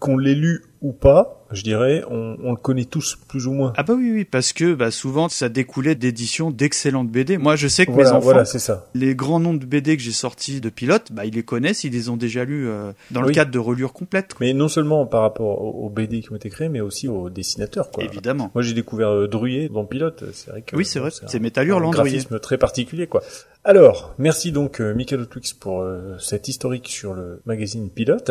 qu'on l'ait lu ou pas, je dirais, on, on le connaît tous plus ou moins. Ah bah oui, oui, parce que bah, souvent ça découlait d'éditions d'excellentes BD. Moi, je sais que mes enfants, voilà, c'est ça. les grands noms de BD que j'ai sortis de pilote, bah ils les connaissent, ils les ont déjà lus euh, dans le cadre de relure complète. Mais non seulement par rapport aux, aux BD qui ont été créés, mais aussi aux dessinateurs, quoi. Évidemment. Moi, j'ai découvert euh, dans Pilote. C'est vrai que Oui, c'est vrai. un- C'est Métal un Drouillet. graphisme très particulier, quoi. Alors, merci donc euh, Michael Otwix pour euh, cet historique sur le magazine Pilote.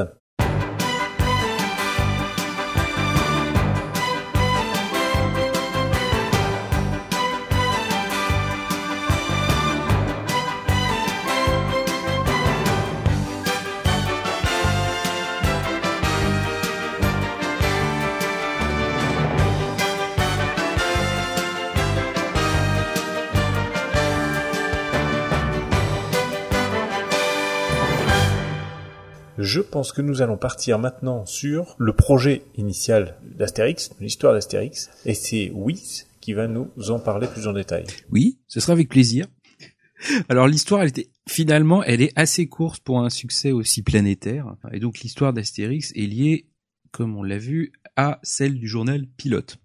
Je pense que nous allons partir maintenant sur le projet initial d'Astérix, l'histoire d'Astérix, et c'est Wiz qui va nous en parler plus en détail. Oui, ce sera avec plaisir. Alors l'histoire, elle était finalement, elle est assez courte pour un succès aussi planétaire. Et donc l'histoire d'Astérix est liée, comme on l'a vu, à celle du journal Pilote.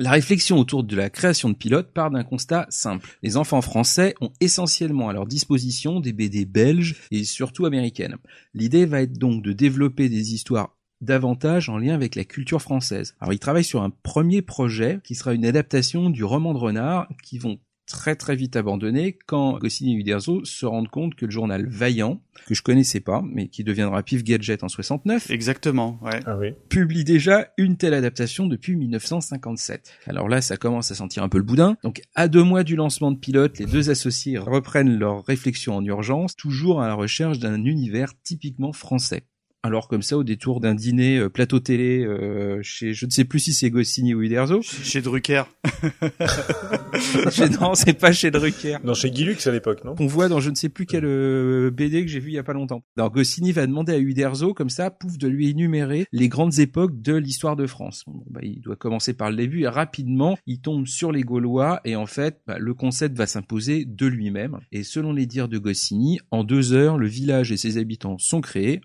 La réflexion autour de la création de Pilote part d'un constat simple. Les enfants français ont essentiellement à leur disposition des BD belges et surtout américaines. L'idée va être donc de développer des histoires davantage en lien avec la culture française. Alors ils travaillent sur un premier projet qui sera une adaptation du roman de Renard qui vont très très vite abandonné quand Goscinny et Uderzo se rendent compte que le journal Vaillant, que je connaissais pas, mais qui deviendra Pif Gadget en 69, Exactement, ouais. Ah oui. publie déjà une telle adaptation depuis 1957. Alors là, ça commence à sentir un peu le boudin. Donc, à deux mois du lancement de Pilote, les deux associés reprennent leurs réflexions en urgence, toujours à la recherche d'un univers typiquement français. Alors comme ça, au détour d'un dîner euh, plateau télé euh, chez, je ne sais plus si c'est Goscinny ou Uderzo. Chez Drucker. Chez- non, c'est pas chez Drucker. Non, chez Guilux à l'époque, non? Qu'on voit dans je ne sais plus quel euh, BD que j'ai vu il y a pas longtemps. Alors Goscinny va demander à Uderzo comme ça, pouf, de lui énumérer les grandes époques de l'histoire de France. Bon, bah, il doit commencer par le début et rapidement il tombe sur les Gaulois et en fait bah, le concept va s'imposer de lui-même. Et selon les dires de Goscinny, en deux heures le village et ses habitants sont créés.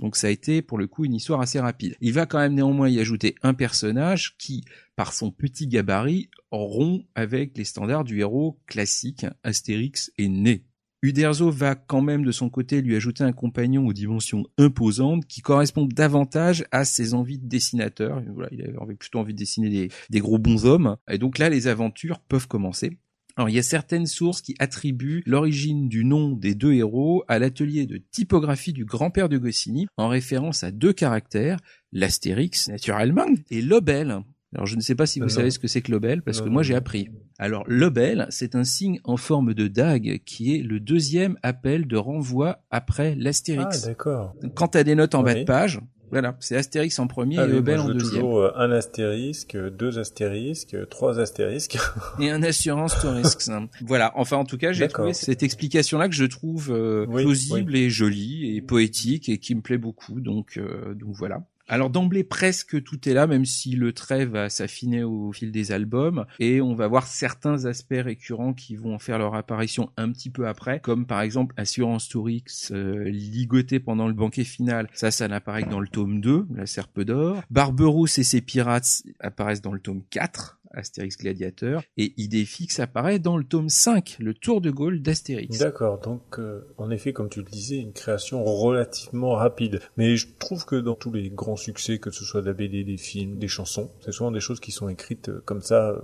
Donc ça a été pour le coup une histoire assez rapide. Il va quand même néanmoins y ajouter un personnage qui, par son petit gabarit, rompt avec les standards du héros classique. Astérix est né. Uderzo va quand même de son côté lui ajouter un compagnon aux dimensions imposantes qui correspondent davantage à ses envies de dessinateur. Il avait plutôt envie de dessiner des, des gros bons hommes. Et donc là, les aventures peuvent commencer. Alors, il y a certaines sources qui attribuent l'origine du nom des deux héros à l'atelier de typographie du grand-père de Goscinny, en référence à deux caractères, l'astérix, naturellement, et l'obel. Alors, je ne sais pas si vous savez ce que c'est que l'obel, parce que moi, j'ai non. appris. Alors, l'obel, c'est un signe en forme de dague qui est le deuxième appel de renvoi après Ah, l'astérix. d'accord. Quand tu as des notes en bas de page, voilà, c'est astérix en premier Ah et oui, en deuxième. toujours euh, un astérisque, deux astérisques, trois astérisques. et un assurance tourisme. voilà. Enfin, en tout cas, j'ai trouvé cette explication-là que je trouve euh, Oui, plausible et jolie et poétique et qui me plaît beaucoup. Donc, euh, donc voilà. Alors d'emblée presque tout est là, même si le trait va s'affiner au fil des albums et on va voir certains aspects récurrents qui vont faire leur apparition un petit peu après, comme par exemple Assurance Tourix euh, ligoté pendant le banquet final. Ça, ça n'apparaît que dans le tome 2, la Serpe d'or. Barberousse et ses pirates apparaissent dans le tome 4. Astérix Gladiateur, et Idéfix apparaît dans le tome 5, le Tour de Gaulle d'Astérix. D'accord, donc euh, en effet, comme tu le disais, une création relativement rapide. Mais je trouve que dans tous les grands succès, que ce soit de la BD, des films, des chansons, c'est souvent des choses qui sont écrites euh, comme ça, euh,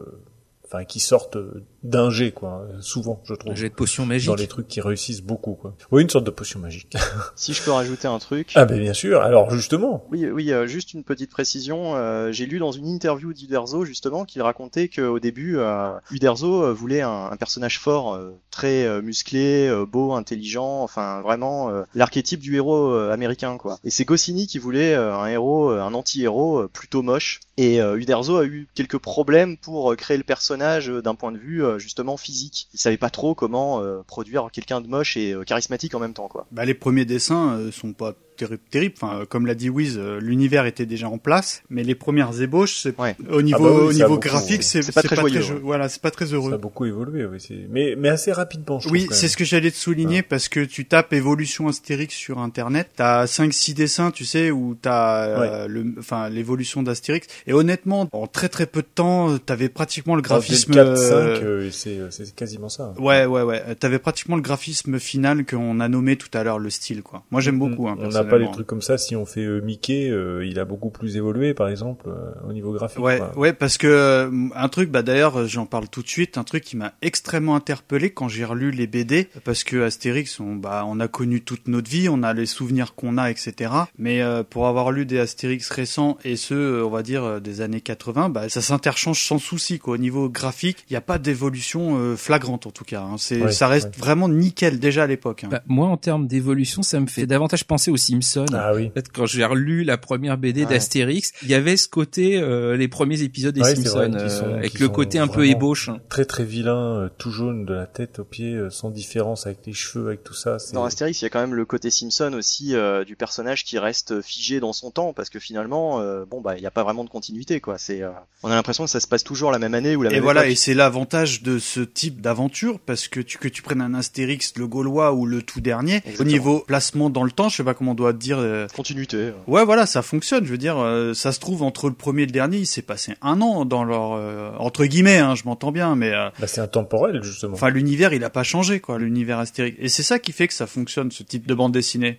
enfin qui sortent d'un jet, quoi. euh, Souvent, je trouve. Un jet de potion magique. Dans les trucs qui réussissent beaucoup, quoi. Oui, une sorte de potion magique. Si je peux rajouter un truc. ah ben bien sûr. Alors justement, Oui, oui, euh, juste une petite précision. euh, J'ai lu dans une interview d'Uderzo justement qu'il racontait qu'au début, euh, Uderzo euh, voulait un, un personnage fort, euh, très euh, musclé, euh, beau, intelligent, enfin vraiment euh, l'archétype du héros euh, américain quoi. Et c'est Goscinny qui voulait euh, un héros, euh, un anti-héros euh, plutôt moche. Et euh, Uderzo a eu quelques problèmes pour euh, créer le personnage euh, d'un point de vue euh, justement physique. Il savait pas trop comment euh, produire quelqu'un de moche et euh, charismatique en même temps quoi. Bah, les premiers dessins sont pas terribles. terribles. Enfin, euh, comme l'a dit Wiz, euh, l'univers était déjà en place, mais les premières ébauches, c'est Ouais. au niveau, Ah bah oui, au niveau beaucoup, graphique, c'est C'est pas très joyeux, jo- ouais. Voilà, c'est pas très ça a heureux. beaucoup évolué, oui. Mais mais assez rapidement, je trouve. Oui, c'est ce que j'allais te souligner parce que tu tapes évolution Astérix sur internet, t'as 5 6 dessins, tu sais, où t'as euh, le enfin l'évolution d'Astérix et honnêtement, en très très peu de temps, t'avais pratiquement le graphisme 4, 5, euh, euh, c'est euh, c'est quasiment ça. Ouais, ouais, ouais. T'avais pratiquement le graphisme final qu'on a nommé tout à l'heure le style, quoi. Moi, j'aime beaucoup. Hein, on n'a pas les trucs comme ça. Si on fait euh, Mickey, euh, il a beaucoup plus évolué, par exemple, euh, au niveau graphique. Ouais, quoi. ouais, parce que euh, un truc, bah d'ailleurs, j'en parle tout de suite, un truc qui m'a extrêmement interpellé quand j'ai relu les BD, parce que Astérix, on, bah, on a connu toute notre vie, on a les souvenirs qu'on a, etc. Mais euh, pour avoir lu des Astérix récents et ceux, on va dire, des années 80, bah, ça s'interchange sans souci, quoi. Au niveau graphique, il n'y a pas d'évolution euh, flagrante, en tout cas. hein. C'est, Ouais, ça reste ouais. vraiment nickel déjà à l'époque. hein. Bah, moi, en termes d'évolution, ça me fait davantage penser aux Ah oui. Peut-être quand j'ai relu la première BD Ouais. d'Astérix, il y avait ce côté, euh, les premiers épisodes des Ouais, Simpsons, vrai euh, sont- avec le côté un peu ébauche. hein. Très très vilain, euh, tout jaune de la tête aux pieds, euh, sans différence avec les cheveux, avec tout ça. Dans Astérix, il y a quand même le côté Simpson aussi euh, du personnage qui reste figé dans son temps parce que finalement, euh, bon bah, il n'y a pas vraiment de continuité quoi. C'est, euh, on a l'impression que ça se passe toujours la même année ou la Et même voilà, et époque. c'est l'avantage de ce type d'aventure, parce que tu, que tu prennes un Astérix, le Gaulois ou le tout dernier, au niveau placement dans le temps, je sais pas comment doit dire. euh, Continuité. Ouais, voilà, ça fonctionne. Je veux dire, euh, ça se trouve entre le premier et le dernier, il s'est passé un an dans leur euh, entre guillemets, hein, je m'entends bien, mais Bah, c'est intemporel justement. enfin l'univers, il a pas changé quoi, l'univers Astérix. Et c'est ça qui fait que ça fonctionne, ce type de bande dessinée.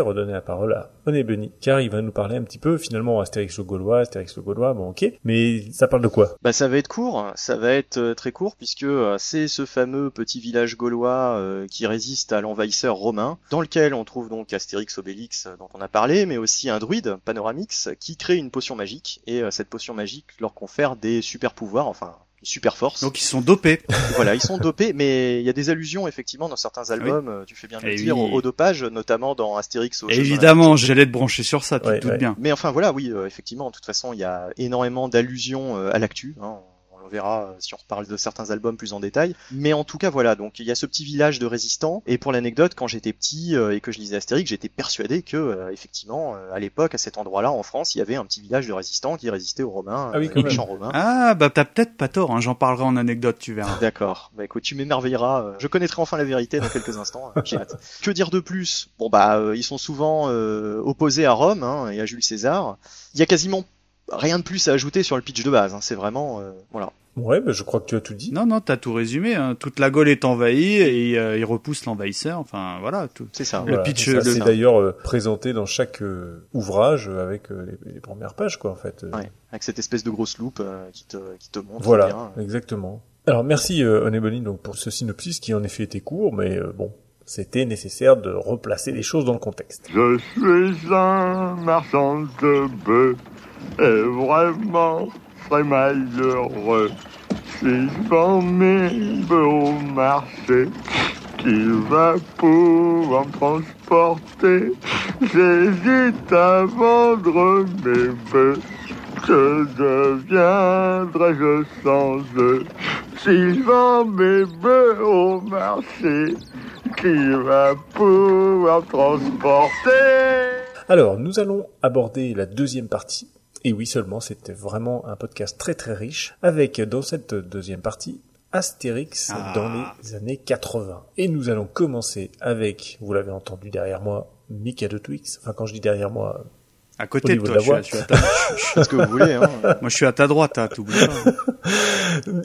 Redonner la parole à Oné Benny, car il va nous parler un petit peu, finalement, Astérix le Gaulois, Astérix le Gaulois, bon ok, mais ça parle de quoi? Bah ça va être court, ça va être euh, très court puisque euh, c'est ce fameux petit village gaulois euh, qui résiste à l'envahisseur romain, dans lequel on trouve donc Astérix Obélix dont on a parlé, mais aussi un druide, Panoramix, qui crée une potion magique et cette potion magique leur confère des super pouvoirs, enfin super force. Donc ils sont dopés. voilà, ils sont dopés, mais il y a des allusions effectivement dans certains albums. euh, Tu fais bien de le Eh dire oui. au, au dopage, notamment dans Astérix. Au Évidemment, j'allais te brancher sur ça, tu Ouais, te doutes ouais. bien. Mais enfin voilà, oui, euh, effectivement, de toute façon, il y a énormément d'allusions euh, à l'actu. Hein, on verra euh, si on reparle de certains albums plus en détail. Mais en tout cas, voilà, donc il y a ce petit village de résistants. Et pour l'anecdote, quand j'étais petit euh, et que je lisais Astérix, j'étais persuadé que, euh, effectivement, euh, à l'époque, à cet endroit-là, en France, il y avait un petit village de résistants qui résistait aux Romains, Ah oui, euh, quand aux méchants Romains. Ah, bah t'as peut-être pas tort, hein, j'en parlerai en anecdote, tu verras. D'accord. Bah écoute, tu m'émerveilleras. euh, Je connaîtrai enfin la vérité dans quelques instants. euh, J'ai hâte. Que dire de plus? Bon bah, euh, ils sont souvent euh, opposés à Rome hein, et à Jules César. Il y a quasiment rien de plus à ajouter sur le pitch de base. hein, C'est vraiment euh, voilà. Ouais, bah, je crois que tu as tout dit. Non, non, t'as tout résumé. Hein. Toute la Gaule est envahie et euh, il repousse l'envahisseur. Enfin, voilà. Tout. C'est ça. Le Voilà, pitch, c'est d'ailleurs euh, présenté dans chaque euh, ouvrage euh, avec euh, les, les premières pages, quoi, en fait. Euh, Ouais. Avec cette espèce de grosse loupe euh, qui te qui te montre Voilà, bien. exactement. Alors merci euh, donc pour ce synopsis qui en effet était court, mais euh, bon, c'était nécessaire de replacer les choses dans le contexte. Je suis un marchand de bœufs et vraiment très malheureux. Mes bœufs au marché, qui va pouvoir transporter J'hésite à vendre mes bœufs. Que deviendrai-je sans eux Si je vends mes bœufs au marché, qui va pouvoir transporter Alors, nous allons aborder la deuxième partie. Et oui seulement, c'était vraiment un podcast très très riche, avec dans cette deuxième partie Astérix Ah. dans les années 80. Et nous allons commencer avec, vous l'avez entendu derrière moi, Mikado Twix. Enfin, quand je dis derrière moi, À côté de toi, de je la suis, à, je suis à ta, C'est ce que vous voulez. Hein. moi je suis à ta droite, hein, t'oublies pas.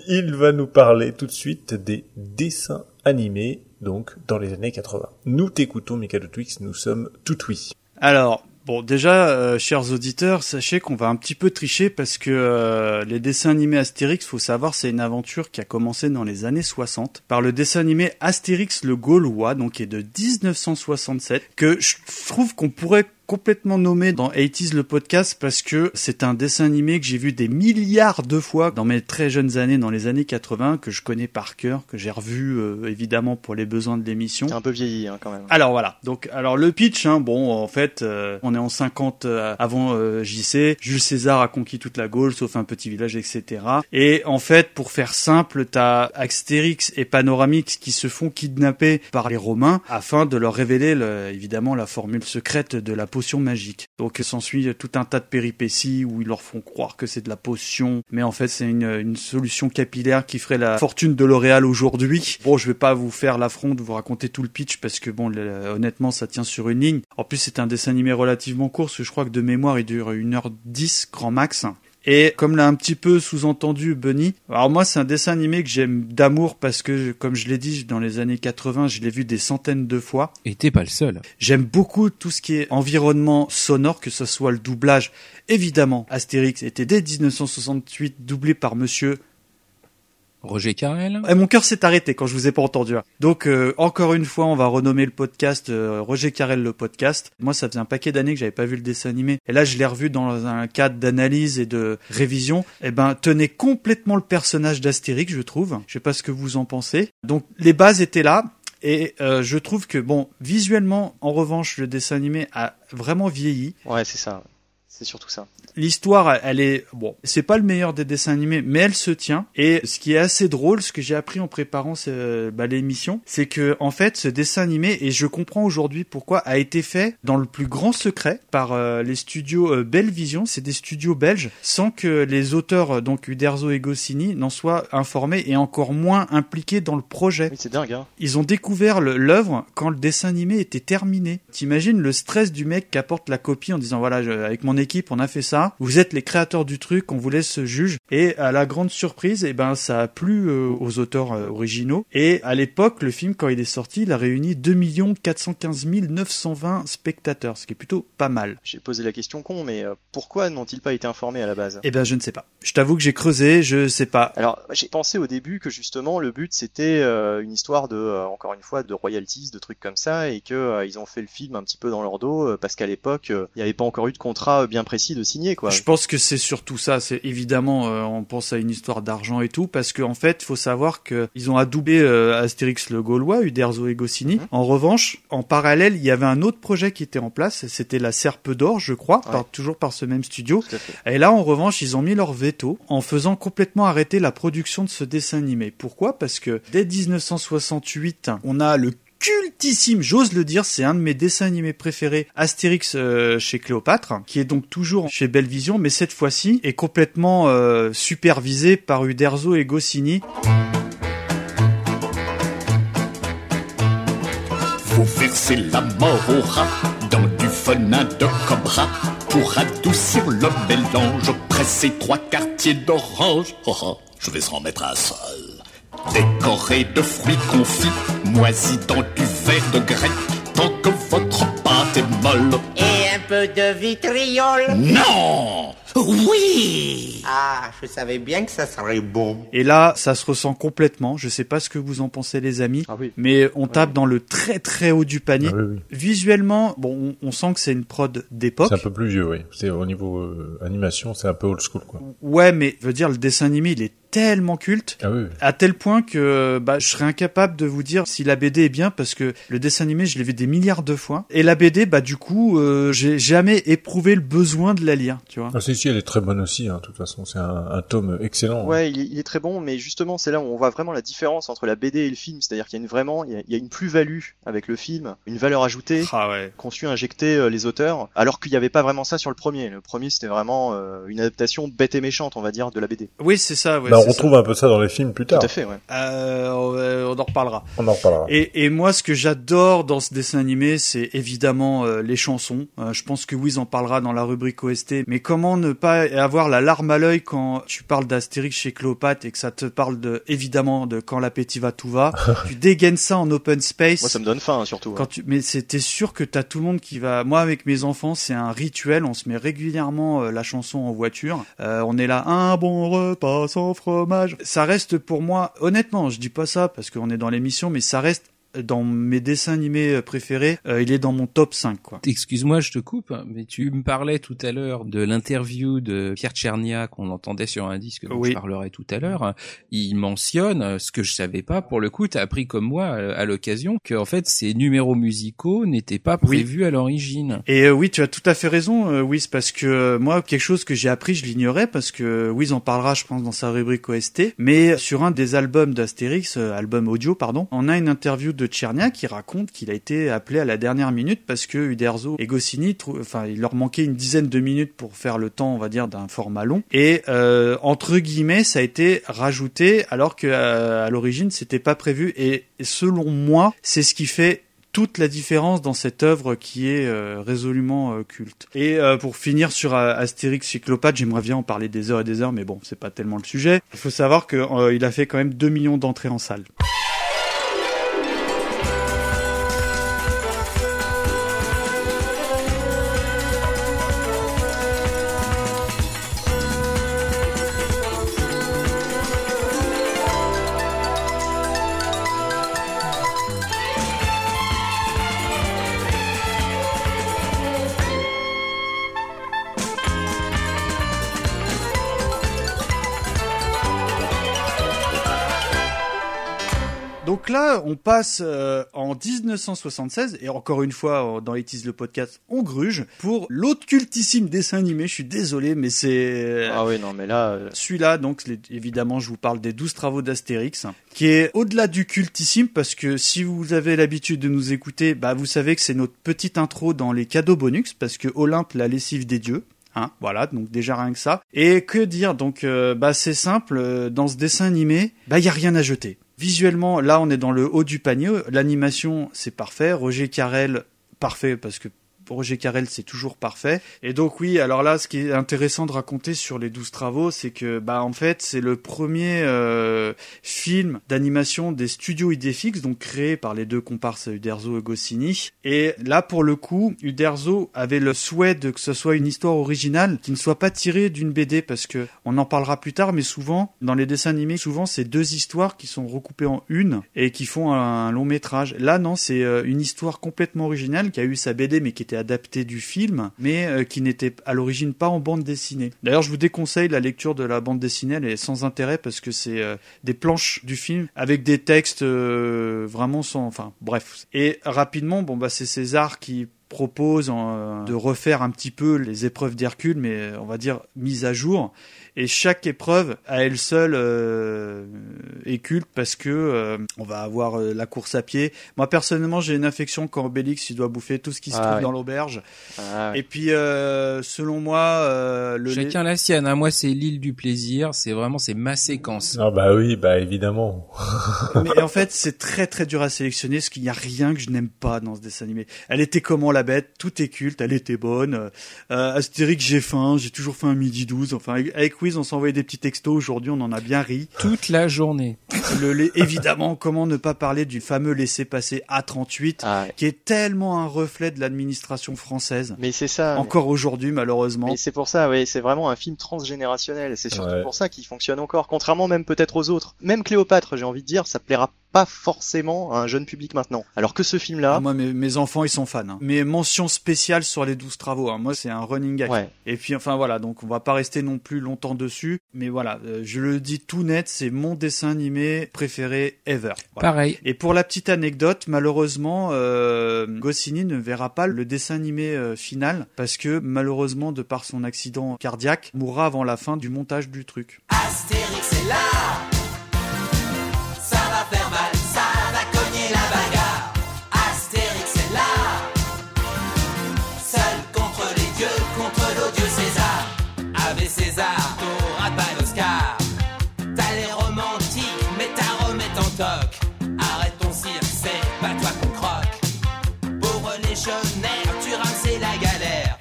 il va nous parler tout de suite des dessins animés, donc dans les années 80. Nous t'écoutons, Mikado Twix, nous sommes tout oui. Alors, bon, déjà, euh, chers auditeurs, sachez qu'on va un petit peu tricher parce que euh, les dessins animés Astérix, faut savoir, c'est une aventure qui a commencé dans les années 60 par le dessin animé Astérix le Gaulois, donc qui est de 1967, que je trouve qu'on pourrait complètement nommer dans 80s le podcast parce que c'est un dessin animé que j'ai vu des milliards de fois dans mes très jeunes années, dans les années 80, que je connais par cœur, que j'ai revu euh, évidemment pour les besoins de l'émission. T'es un peu vieilli hein, quand même. Alors voilà, donc alors le pitch, hein, bon en fait euh, on est en 50 euh, avant euh, JC, Jules César a conquis toute la Gaule sauf un petit village etc. Et en fait pour faire simple, t'as Astérix et Panoramix qui se font kidnapper par les Romains afin de leur révéler le- évidemment la formule secrète de la potion magique. Donc s'ensuit tout un tas de péripéties où ils leur font croire que c'est de la potion, mais en fait c'est une, solution capillaire qui ferait la fortune de L'Oréal aujourd'hui. Bon, je vais pas vous faire l'affront de vous raconter tout le pitch parce que bon, honnêtement, ça tient sur une ligne. En plus, c'est un dessin animé relativement court, je crois que de mémoire, il dure 1h10 grand max. Et comme l'a un petit peu sous-entendu Bunny, alors moi c'est un dessin animé que j'aime d'amour parce que comme je l'ai dit dans les années 80, je l'ai vu des centaines de fois. Et t'es pas le seul. J'aime beaucoup tout ce qui est environnement sonore, que ce soit le doublage. Évidemment, Astérix était dès 1968 doublé par monsieur Roger Carrel? Et mon cœur s'est arrêté quand je vous ai pas entendu. Donc euh, encore une fois, on va renommer le podcast euh, Roger Carrel le podcast. Moi, ça faisait un paquet d'années que j'avais pas vu le dessin animé, et là je l'ai revu dans un cadre d'analyse et de révision. Et ben, tenait complètement le personnage d'Astérix, je trouve. Je sais pas ce que vous en pensez. Donc les bases étaient là. Et euh, je trouve que bon, visuellement, en revanche, le dessin animé a vraiment vieilli. Ouais, c'est ça. C'est surtout ça. L'histoire, elle est bon, c'est pas le meilleur des dessins animés, mais elle se tient. Et ce qui est assez drôle, ce que j'ai appris en préparant ce, bah, l'émission, c'est que en fait, ce dessin animé, et je comprends aujourd'hui pourquoi, a été fait dans le plus grand secret par euh, les studios euh, Belle Vision. C'est des studios belges, sans que les auteurs, euh, donc Uderzo et Goscinny, n'en soient informés et encore moins impliqués dans le projet. Oui, c'est dingue. Hein. Ils ont découvert l'œuvre quand le dessin animé était terminé. T'imagines le stress du mec qui apporte la copie en disant voilà, je- avec mon équipe équipe, on a fait ça. Vous êtes les créateurs du truc, on vous laisse juge. Et à la grande surprise, eh ben ça a plu euh, aux auteurs euh, originaux. Et à l'époque, le film quand il est sorti, il a réuni 2 415 920 spectateurs, ce qui est plutôt pas mal. J'ai posé la question con, mais euh, pourquoi n'ont-ils pas été informés à la base? Eh ben je ne sais pas. Je t'avoue que j'ai creusé, je sais pas. Alors j'ai pensé au début que justement le but c'était une histoire de, encore une fois, de royalties, de trucs comme ça, et que ils ont fait le film un petit peu dans leur dos parce qu'à l'époque il n'y avait pas encore eu de contrat bien précis de signer quoi. Je pense que c'est surtout ça. C'est évidemment, euh, on pense à une histoire d'argent et tout, parce qu'en fait, il faut savoir que ils ont adoubé euh, Astérix le Gaulois, Uderzo et Goscinny. Mhm. En revanche, en parallèle, il y avait un autre projet qui était en place. C'était la Serpe d'or, je crois, Ouais. par- toujours par ce même studio. Fait. Et là, en revanche, ils ont mis leur veto en faisant complètement arrêter la production de ce dessin animé. Pourquoi? Parce que dès 1968, on a le cultissime, j'ose le dire, c'est un de mes dessins animés préférés, Astérix euh, chez Cléopâtre, qui est donc toujours chez Bellevision, mais cette fois-ci est complètement euh, supervisé par Uderzo et Goscinny. Vous versez la mort au rat dans du venin de cobra pour adoucir le mélange. Pressez trois quartiers d'orange. Oh, oh, je vais en mettre un seul. Décoré de fruits confits, moisis dans du verre de grec, tant que votre pâte est molle. Et un peu de vitriol. Non Oui Ah, je savais bien que ça serait bon. Et là, ça se ressent complètement. Je sais pas ce que vous en pensez, les amis, Ah oui. mais on tape dans le très très haut du panier. Ah oui, oui. Visuellement, bon, on, on sent que c'est une prod d'époque. C'est un peu plus vieux, oui. C'est au niveau euh, animation, c'est un peu old school, quoi. Ouais, mais je veux dire, le dessin animé, il est tellement culte. Ah oui. oui. À tel point que bah, je serais incapable de vous dire si la BD est bien parce que le dessin animé je l'ai vu des milliards de fois et la BD bah du coup euh, j'ai jamais éprouvé le besoin de la lire tu vois. Ah, si, si, elle est très bonne aussi, hein, de toute façon. C'est un, un tome excellent. hein. Ouais, il est, il est très bon, mais justement, c'est là où on voit vraiment la différence entre la BD et le film. C'est-à-dire qu'il y a une, vraiment, il y a, il y a une plus-value avec le film, une valeur ajoutée Ah ouais. qu'ont su injecter euh, les auteurs, alors qu'il n'y avait pas vraiment ça sur le premier. Le premier, c'était vraiment euh, une adaptation bête et méchante, on va dire, de la BD. Oui c'est ça. Ouais, Bah, on retrouve un peu ça dans les films plus Tout tard. à fait, ouais. Euh, on en reparlera. On en reparlera. Et, et moi, ce que j'adore dans ce dessin animé, c'est évidemment euh, les chansons. Euh, je pense que Wiz en parlera dans la rubrique OST. Mais comment ne pas avoir la larme à l'œil quand tu parles d'Astérix chez Cléopâtre et que ça te parle de, évidemment, de quand l'appétit va, tout va. tu dégaines ça en open space. Moi, ça me donne faim, hein, surtout. Quand tu, mais c'était sûr que t'as tout le monde qui va. Moi, avec mes enfants, c'est un rituel. On se met régulièrement euh, la chanson en voiture. Euh, on est là, un bon repas sans fromage. Ça reste pour moi, honnêtement, je dis pas ça parce qu'on est dans l'émission, mais ça reste dans mes dessins animés euh, préférés. euh, il est dans mon top 5, quoi. Excuse-moi, je te coupe, mais tu me parlais tout à l'heure de l'interview de Pierre Tchernia qu'on entendait sur un disque dont Oui. je parlerai tout à l'heure. Il mentionne ce que je savais pas. Pour le coup, t'as appris comme moi euh, à l'occasion que en fait ces numéros musicaux n'étaient pas Oui. prévus à l'origine. Et euh, oui, tu as tout à fait raison, euh, Wiz, parce que moi, quelque chose que j'ai appris, je l'ignorais, parce que Wiz en parlera, je pense, dans sa rubrique OST. Mais sur un des albums d'Astérix, euh, album audio, pardon, on a une interview de Tchernia qui raconte qu'il a été appelé à la dernière minute parce que Uderzo et Goscinny, enfin, il leur manquait une dizaine de minutes pour faire le temps, on va dire, d'un format long. Et euh, entre guillemets, ça a été rajouté alors que euh, à l'origine, c'était pas prévu. Et selon moi, c'est ce qui fait toute la différence dans cette œuvre qui est euh, résolument culte. Et pour finir sur Astérix Cyclopathe, j'aimerais bien en parler des heures et des heures, mais bon, c'est pas tellement le sujet. Il faut savoir que euh, il a fait quand même 2 millions d'entrées en salle. Là, on passe euh, en 1976, et encore une fois, euh, dans It le podcast, on gruge, pour l'autre cultissime dessin animé, je suis désolé, mais c'est... Ah oui, non, mais là, euh, Celui-là, donc, évidemment, je vous parle des 12 travaux d'Astérix, qui est au-delà du cultissime, parce que si vous avez l'habitude de nous écouter, bah, vous savez que c'est notre petite intro dans les cadeaux bonus, parce que Olympe, la lessive des dieux. Hein, voilà, donc déjà rien que ça. Et que dire Donc, euh, bah c'est simple. euh, Dans ce dessin animé, bah il y a rien à jeter. Visuellement, là, on est dans le haut du panier. L'animation, c'est parfait. Roger Carrel, parfait parce que Roger Carrel, c'est toujours parfait. Et donc oui, alors là, ce qui est intéressant de raconter sur les douze travaux, c'est que bah en fait, c'est le premier euh, film d'animation des studios Idéfix, donc créé par les deux comparses Uderzo et Goscinny. Et là, pour le coup, Uderzo avait le souhait de que ce soit une histoire originale qui ne soit pas tirée d'une BD, parce que on en parlera plus tard, mais souvent dans les dessins animés, souvent c'est deux histoires qui sont recoupées en une et qui font un long métrage. Là, non, c'est euh, une histoire complètement originale qui a eu sa BD mais qui était adaptée du film, mais euh, qui n'était à l'origine pas en bande dessinée. D'ailleurs, je vous déconseille la lecture de la bande dessinée, elle est sans intérêt parce que c'est euh, des planches du film avec des textes euh, vraiment sans, enfin bref. Et rapidement, bon bah c'est César qui propose de refaire un petit peu les épreuves d'Hercule, mais on va dire mise à jour. Et chaque épreuve à elle seule euh, est culte parce que euh, on va avoir euh, la course à pied. Moi personnellement, j'ai une infection quand Obélix il doit bouffer tout ce qui se Ah trouve ouais. dans l'auberge. Ah, ouais. Et puis euh, selon moi, euh, le Chacun la sienne. Hein. Moi, c'est l'île du plaisir. C'est vraiment, c'est ma séquence. Ah bah oui, bah évidemment. Mais en fait, c'est très très dur à sélectionner parce qu'il n'y a rien que je n'aime pas dans ce dessin animé. Elle était comment la bête? Tout est culte, elle était bonne. Euh, Astérix, j'ai faim, j'ai toujours faim à midi 12. Enfin, avec- avec Quiz, on s'envoyait des petits textos. Aujourd'hui, on en a bien ri. Toute la journée. Le, évidemment, comment ne pas parler du fameux laissez-passer A38 Ah, ouais. qui est tellement un reflet de l'administration française. Mais c'est ça. Encore aujourd'hui, malheureusement. Mais c'est pour ça, oui, c'est vraiment un film transgénérationnel. C'est surtout Ouais. pour ça qu'il fonctionne encore, contrairement même peut-être aux autres. Même Cléopâtre, j'ai envie de dire, ça plaira pas forcément à un jeune public maintenant. Alors que ce film-là, Ah, moi, mes, mes enfants, ils sont fans. Hein. Mes mentions spéciales sur les 12 travaux. hein. Moi, c'est un running gag. ouais, Et puis enfin voilà, donc on va pas rester non plus longtemps dessus, mais voilà, euh, je le dis tout net, c'est mon dessin animé préféré ever. Voilà. Pareil. Et pour la petite anecdote, malheureusement, euh, Goscinny ne verra pas le dessin animé euh, final parce que malheureusement, de par son accident cardiaque, mourra avant la fin du montage du truc. Astérix est là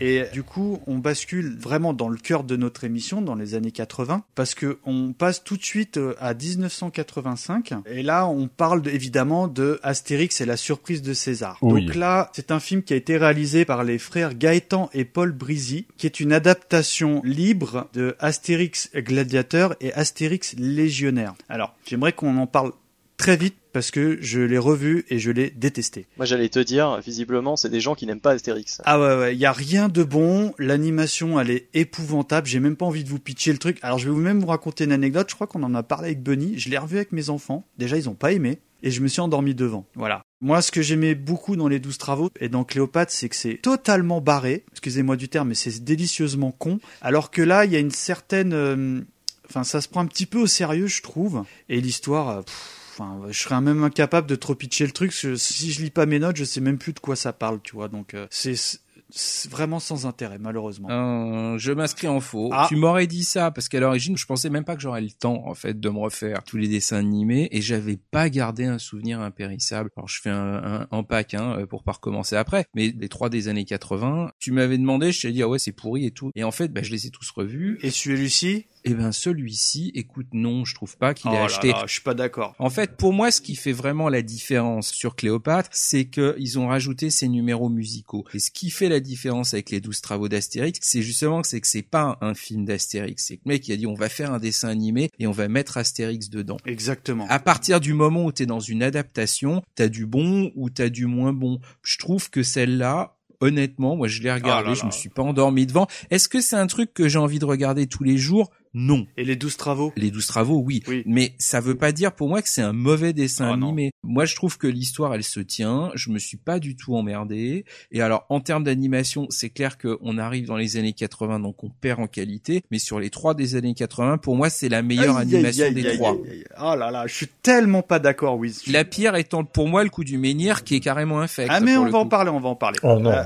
Et du coup, on bascule vraiment dans le cœur de notre émission, dans les années 80, parce que on passe tout de suite euh, à 1985. Et là, on parle de- évidemment de Astérix et la surprise de César. Oui. Donc là, c'est un film qui a été réalisé par les frères Gaëtan et Paul Brizy, qui est une adaptation libre de Astérix Gladiateur et Astérix Légionnaire. Alors, j'aimerais qu'on en parle très vite parce que je l'ai revu et je l'ai détesté. moi j'allais te dire, visiblement, c'est des gens qui n'aiment pas Astérix. Ah ouais, ouais, il y a rien de bon. L'animation, elle est épouvantable. J'ai même pas envie de vous pitcher le truc. Alors, je vais vous même vous raconter une anecdote. Je crois qu'on en a parlé avec Bunny. Je l'ai revu avec mes enfants. Déjà, ils ont pas aimé. Et je me suis endormi devant. Voilà. Moi, ce que j'aimais beaucoup dans les douze travaux et dans Cléopâtre, c'est que c'est totalement barré. Excusez-moi du terme, mais c'est délicieusement con. Alors que là, il y a une certaine, euh, enfin, ça se prend un petit peu au sérieux, je trouve. Et l'histoire, euh, pff, Enfin, je serais même incapable de trop pitcher le truc. parce que si je lis pas mes notes, je sais même plus de quoi ça parle, tu vois. Donc, euh, c'est vraiment sans intérêt, malheureusement. Euh, je m'inscris en faux. Ah. Tu m'aurais dit ça parce qu'à l'origine, je pensais même pas que j'aurais le temps en fait de me refaire tous les dessins animés et j'avais pas gardé un souvenir impérissable. Alors je fais un, pack hein, pour pas recommencer après, mais les trois des années 80, tu m'avais demandé, je t'ai dit ah ouais c'est pourri et tout. Et en fait, bah, je les ai tous revus. Et celui-ci Et ben celui-ci, écoute non, je trouve pas qu'il Oh ait là acheté. là, je suis pas d'accord. En fait, pour moi, ce qui fait vraiment la différence sur Cléopâtre, c'est que ils ont rajouté ces numéros musicaux. Et ce qui fait la différence avec les douze travaux d'Astérix, c'est justement que c'est que c'est pas un film d'Astérix. C'est que le mec qui a dit on va faire un dessin animé et on va mettre Astérix dedans. Exactement. À partir du moment où t'es dans une adaptation, t'as du bon ou t'as du moins bon. Je trouve que celle-là, honnêtement, moi je l'ai regardé, Ah là je me suis pas endormi devant. Est-ce que c'est un truc que j'ai envie de regarder tous les jours? Non. Et les douze travaux? Les douze travaux, oui. Oui. Mais ça veut pas dire pour moi que c'est un mauvais dessin Ah non. animé. Moi, je trouve que l'histoire, elle se tient. Je me suis pas du tout emmerdé. Et alors, en termes d'animation, c'est clair qu'on arrive dans les années 80, donc on perd en qualité. Mais sur les trois des années 80, pour moi, c'est la meilleure Aïe, animation aïe, des aïe, trois. aïe, aïe. Oh là là, je suis tellement pas d'accord, Wiz. La pire étant pour moi le coup du menhir qui est carrément infect. Ah mais on va en parler, on va en parler. Oh non. Euh,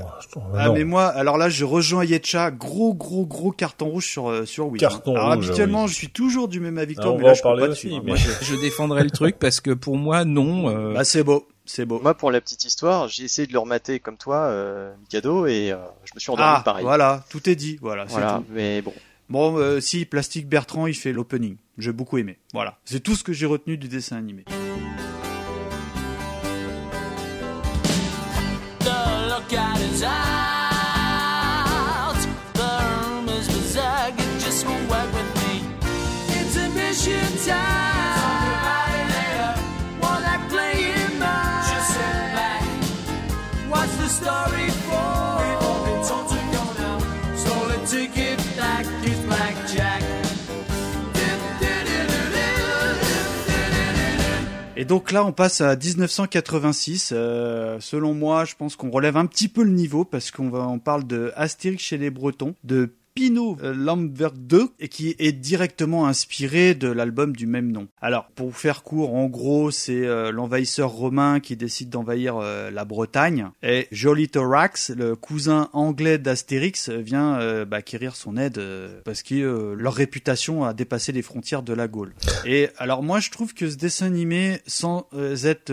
ah non. mais moi, alors là, je rejoins Yetcha, gros gros gros carton rouge sur euh, sur Wiz. Carton alors rouge, habituellement, oui. je suis toujours du même avis que Ah, toi, mais là je peux parler pas aussi, dessus. mais- Moi, je- Je défendrai le truc parce que pour moi, non. euh, Bah c'est beau. c'est beau. Moi, pour la petite histoire, j'ai essayé de le remater comme toi, euh, Mikado, et euh, je me suis endormi Ah, pareil. voilà, tout est dit. Voilà, c'est Voilà, tout. mais bon. Bon, euh, si Plastique Bertrand, il fait l'opening. J'ai beaucoup aimé. Voilà, c'est tout ce que j'ai retenu du dessin animé. The Et donc là, on passe à 1986. Euh, selon moi, je pense qu'on relève un petit peu le niveau parce qu'on on parle de Astérix chez les Bretons, de Pino euh, Lambert 2 et qui est directement inspiré de l'album du même nom. Alors, pour vous faire court, en gros, c'est euh, l'envahisseur romain qui décide d'envahir euh, la Bretagne et Jolitorax, le cousin anglais d'Astérix, vient acquérir son aide parce que leur réputation a dépassé les frontières de la Gaule. Et alors moi, je trouve que ce dessin animé, sans être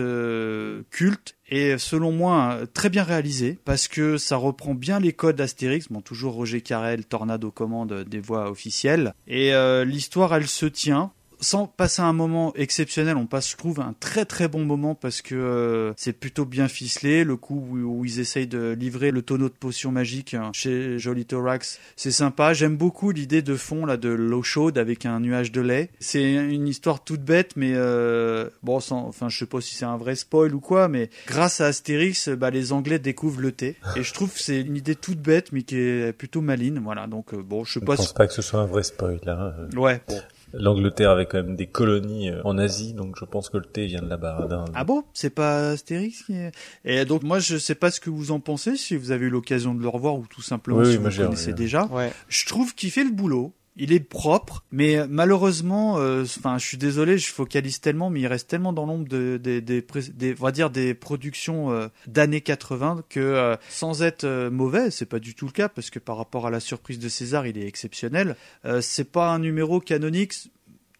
culte, est selon moi très bien réalisé parce que ça reprend bien les codes d'Astérix, bon toujours Roger Carrel, Tornado commande des voix officielles. Et euh, l'histoire elle se tient sans passer un moment exceptionnel, on passe, je trouve, un très très bon moment parce que euh, c'est plutôt bien ficelé. Le coup où, où ils essayent de livrer le tonneau de potions magiques hein, chez Jolitorax, c'est sympa. J'aime beaucoup l'idée de fond là de l'eau chaude avec un nuage de lait. C'est une histoire toute bête, mais euh, bon, sans, enfin, je sais pas si c'est un vrai spoil ou quoi, mais grâce à Astérix, bah, les Anglais découvrent le thé. Et je trouve que c'est une idée toute bête, mais qui est plutôt maline. Voilà, donc euh, bon, je sais Je pense si- pas que ce soit un vrai spoil. Hein. Ouais. bon. L'Angleterre avait quand même des colonies euh, en Asie, donc je pense que le thé vient de là-bas. Ah bon? C'est pas Astérix qui est... Et donc moi je sais pas ce que vous en pensez, si vous avez eu l'occasion de le revoir ou tout simplement Oui, si oui, vous le connaissez déjà. Ouais. Je trouve qu'il fait le boulot. Il est propre, mais malheureusement, euh, enfin, je suis désolé, je focalise tellement, mais il reste tellement dans l'ombre de- des, des, des- on va dire des productions euh, d'années 80 que, euh, sans être euh, mauvais, c'est pas du tout le cas parce que par rapport à la surprise de César, il est exceptionnel. Euh, c'est pas un numéro canonique,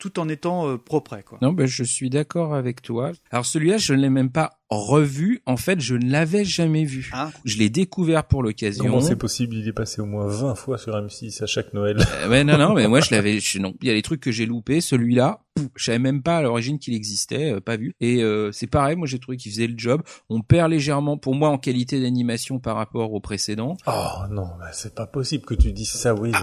tout en étant euh, propre, quoi. Non, ben, je suis d'accord avec toi. Alors celui-là, je ne l'ai même pas revu. En fait, je ne l'avais jamais vu. Ah. Je l'ai découvert pour l'occasion. Comment c'est possible? Il est passé au moins 20 fois sur M6 à chaque Noël. Euh, non, non, mais moi je l'avais. je- Non, il y a des trucs que j'ai loupés. Celui-là, je savais même pas à l'origine qu'il existait, euh, pas vu. Et euh, c'est pareil, moi j'ai trouvé qu'il faisait le job. On perd légèrement, pour moi, en qualité d'animation par rapport au précédent. Oh non, c'est pas possible que tu dises ça, Will.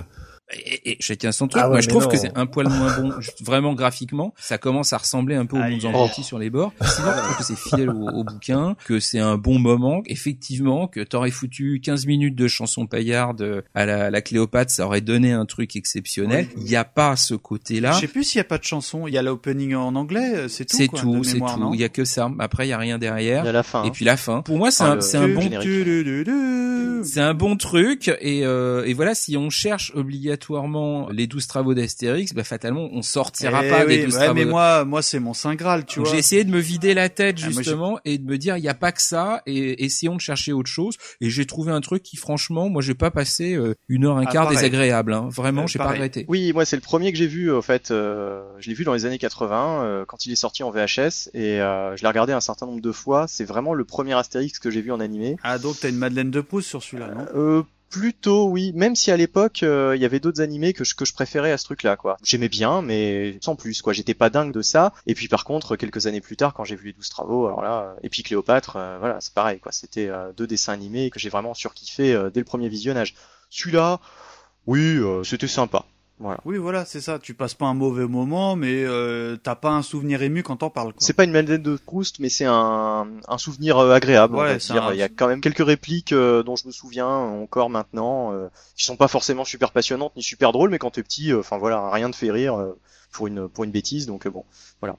Et, et chacun son truc. Ah ouais, moi, je trouve non. que c'est un poil moins bon, vraiment graphiquement. Ça commence à ressembler un peu au Aïe, englouti sur les bords. Sinon, je trouve que c'est fidèle au, au bouquin, que c'est un bon moment. Effectivement, que t'aurais foutu 15 minutes de chanson paillarde à la, la Cléopâtre, ça aurait donné un truc exceptionnel. Il n'y a pas ce côté-là. Je sais plus s'il y a pas de chanson. Il y a l'opening en anglais, euh, c'est tout. C'est tout, c'est tout. Il y a que ça. Après, il y a rien derrière. Il y a la fin. Et hein. puis la fin. Pour moi, c'est Enfin, un, le- un bon. C'est un bon truc et, euh, et voilà si on cherche obligatoirement les 12 travaux d'Astérix, bah fatalement on sortira Eh pas oui, des 12 ouais, travaux. mais moi, moi, c'est mon saint graal, tu Donc vois. j'ai essayé de me vider la tête Ah, justement et de me dire il y a pas que ça et essayons de chercher autre chose et j'ai trouvé un truc qui franchement moi j'ai pas passé euh, une heure un Ah, quart pareil. désagréable hein. vraiment Euh, j'ai pas regretté. Oui, moi c'est le premier que j'ai vu en fait. euh, je l'ai vu dans les années 80 euh, quand il est sorti en VHS et euh, je l'ai regardé un certain nombre de fois. C'est vraiment le premier Astérix que j'ai vu en animé. Ah, donc t'as une Madeleine de Proust sur celui-là, non? Euh, plutôt oui, même si à l'époque euh, il y avait d'autres animés que je, que je préférais à ce truc-là quoi. J'aimais bien mais sans plus quoi. J'étais pas dingue de ça. Et puis par contre quelques années plus tard quand j'ai vu les 12 travaux, alors là euh, et puis Cléopâtre, euh, voilà c'est pareil quoi. C'était euh, deux dessins animés que j'ai vraiment surkiffé euh, dès le premier visionnage. Celui-là, oui, euh, c'était sympa. Voilà. Oui, voilà, c'est ça. Tu passes pas un mauvais moment, mais euh, t'as pas un souvenir ému quand t'en parles. C'est pas une Madeleine de Proust, mais c'est un, un souvenir euh, agréable. Ouais, un- Il y a quand même quelques répliques euh, dont je me souviens encore maintenant, euh, qui sont pas forcément super passionnantes ni super drôles, mais quand t'es petit, euh, enfin voilà, rien ne fait rire euh, pour une pour une bêtise. Donc euh, bon, voilà.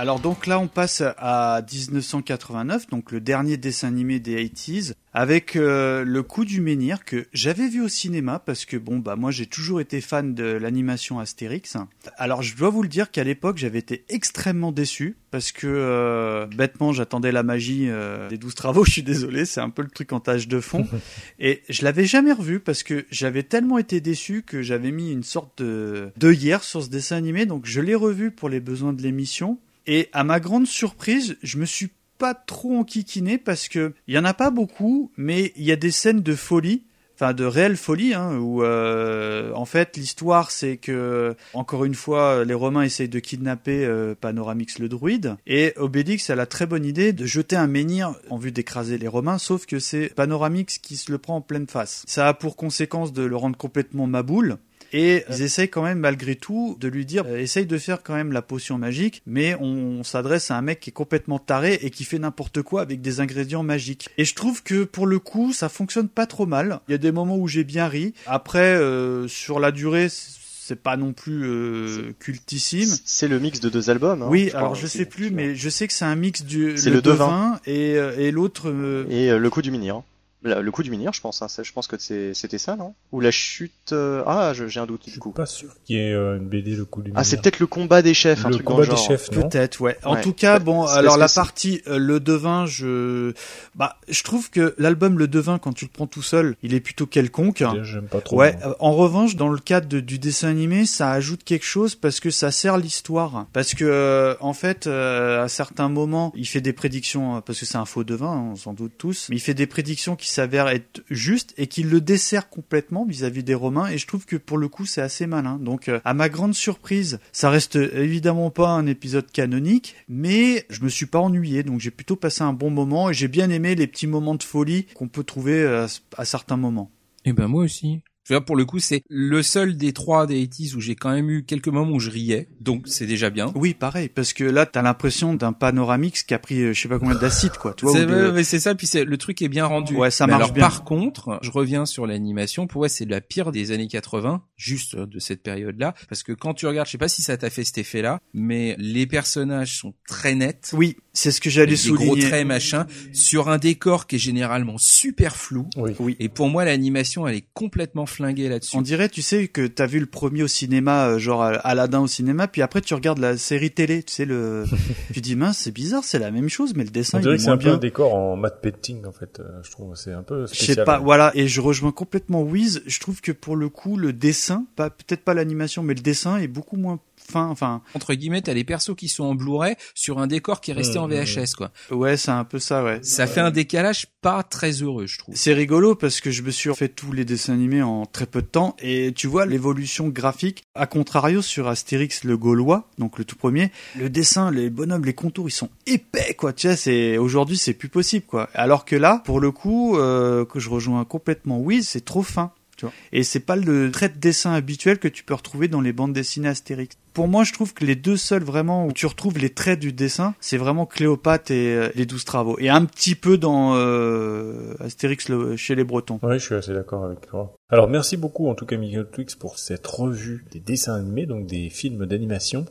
Alors donc là, on passe à 1989, donc le dernier dessin animé des 80s, avec euh, le coup du menhir que j'avais vu au cinéma parce que bon bah moi j'ai toujours été fan de l'animation Astérix. Alors je dois vous le dire qu'à l'époque j'avais été extrêmement déçu parce que euh, bêtement j'attendais la magie euh, des 12 travaux. Je suis désolé, c'est un peu le truc en tâche de fond et je l'avais jamais revu parce que j'avais tellement été déçu que j'avais mis une sorte de d'œillère sur ce dessin animé donc je l'ai revu pour les besoins de l'émission et à ma grande surprise, je me suis pas trop enquiquiné parce que il y en a pas beaucoup, mais il y a des scènes de folie, enfin de réelle folie, hein, où euh, en fait l'histoire c'est que encore une fois les Romains essayent de kidnapper euh, Panoramix le druide et Obélix a la très bonne idée de jeter un menhir en vue d'écraser les Romains, sauf que c'est Panoramix qui se le prend en pleine face. Ça a pour conséquence de le rendre complètement maboule. Et ils essayent quand même malgré tout de lui dire euh, essaye de faire quand même la potion magique, mais on, s'adresse à un mec qui est complètement taré et qui fait n'importe quoi avec des ingrédients magiques. Et je trouve que pour le coup ça fonctionne pas trop mal. Il y a des moments où j'ai bien ri. Après euh, sur la durée c'est pas non plus euh, cultissime. C'est le mix de deux albums. Hein, oui, je alors je sais plus, mais je sais que c'est un mix du C'est le devin. devin et, euh, et l'autre. euh, Et euh, le coup du menhir. La- Le coup du menhir, je pense. Hein, je pense que c'est- c'était ça, non? Ou la chute. euh, Ah, je- j'ai un doute du coup. Pas sûr qu'il y ait euh, une BD le coup du Ah, c'est menhir. peut-être le combat des chefs, un Le truc dans combat le des genre. chefs, non? Peut-être, ouais. En Ouais. tout cas, Bah, bon, alors la partie euh, Le Devin, je, bah, je trouve que l'album Le Devin, quand tu le prends tout seul, il est plutôt quelconque. J'aime pas trop. Ouais. moi. euh, En revanche, dans le cadre de- du dessin animé, ça ajoute quelque chose parce que ça sert l'histoire. Parce que euh, en fait, euh, à certains moments, il fait des prédictions euh, parce que c'est un faux devin, hein, on s'en doute tous. Mais il fait des prédictions qui s'avèrent être justes et qui le dessert complètement vis-à-vis des Romains. Et je trouve que pour le coup, c'est assez malin. Donc, euh, à ma grande surprise, ça reste évidemment pas un épisode canonique, mais je me suis pas ennuyé. Donc, j'ai plutôt passé un bon moment et j'ai bien aimé les petits moments de folie qu'on peut trouver euh, à certains moments. Eh ben moi aussi. Je veux dire, pour le coup, c'est le seul des trois des 80s où j'ai quand même eu quelques moments où je riais, donc c'est déjà bien. Oui, pareil, parce que là, t'as l'impression d'un panoramix qui a pris, euh, je sais pas combien d'acide, quoi. Tu vois, C'est de- mais c'est ça, puis c'est le truc est bien rendu. Ouais, ça Mais marche alors, bien. Par contre, je reviens sur l'animation. Pour moi, c'est la pire des années 80, juste euh, de cette période-là, parce que quand tu regardes, je sais pas si ça t'a fait cet effet-là, mais les personnages sont très nets. Oui, c'est ce que j'allais Avec des gros souligner. traits machin sur un décor qui est généralement super flou. Oui. Oui. Et pour moi, l'animation, elle est complètement flinguée là-dessus. On dirait, tu sais, que t'as vu le premier au cinéma, euh, genre Aladdin au cinéma, puis après tu regardes la série télé, tu sais, le, tu dis mince, c'est bizarre, c'est la même chose, mais le dessin On il dirait est que c'est moins un peu un décor en matte painting en fait. euh, Je trouve c'est un peu Je spécial. sais pas, voilà, et je rejoins complètement Wiz. Je trouve que pour le coup, le dessin, pas peut-être pas l'animation, mais le dessin est beaucoup moins fin. Enfin, Entre guillemets, t'as les persos qui sont en Blu-ray sur un décor qui est resté en VHS, quoi. ouais, c'est un peu ça, ouais. Ça fait un décalage pas très heureux, je trouve. C'est rigolo parce que je me suis fait tous les dessins animés en très peu de temps et tu vois l'évolution graphique. À contrario sur Astérix le Gaulois, donc le tout premier, le dessin, les bonhommes, les contours, ils sont épais quoi. Tu vois, c'est aujourd'hui c'est plus possible quoi. Alors que là, pour le coup, euh, que je rejoins complètement, oui, c'est trop fin. Tu vois. Et c'est pas le trait de dessin habituel que tu peux retrouver dans les bandes dessinées Astérix. Pour moi, je trouve que les deux seuls vraiment où tu retrouves les traits du dessin, c'est vraiment Cléopâtre et euh, les douze travaux. Et un petit peu dans euh, Astérix le- chez les Bretons. Oui, je suis assez d'accord avec toi. Alors merci beaucoup en tout cas Miguel Twix pour cette revue des dessins animés, donc des films d'animation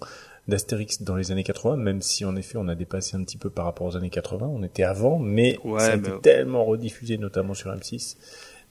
d'Astérix dans les années 80, même si en effet on a dépassé un petit peu par rapport aux années 80, on était avant, mais Ouais, ça a été tellement rediffusé, notamment sur M6,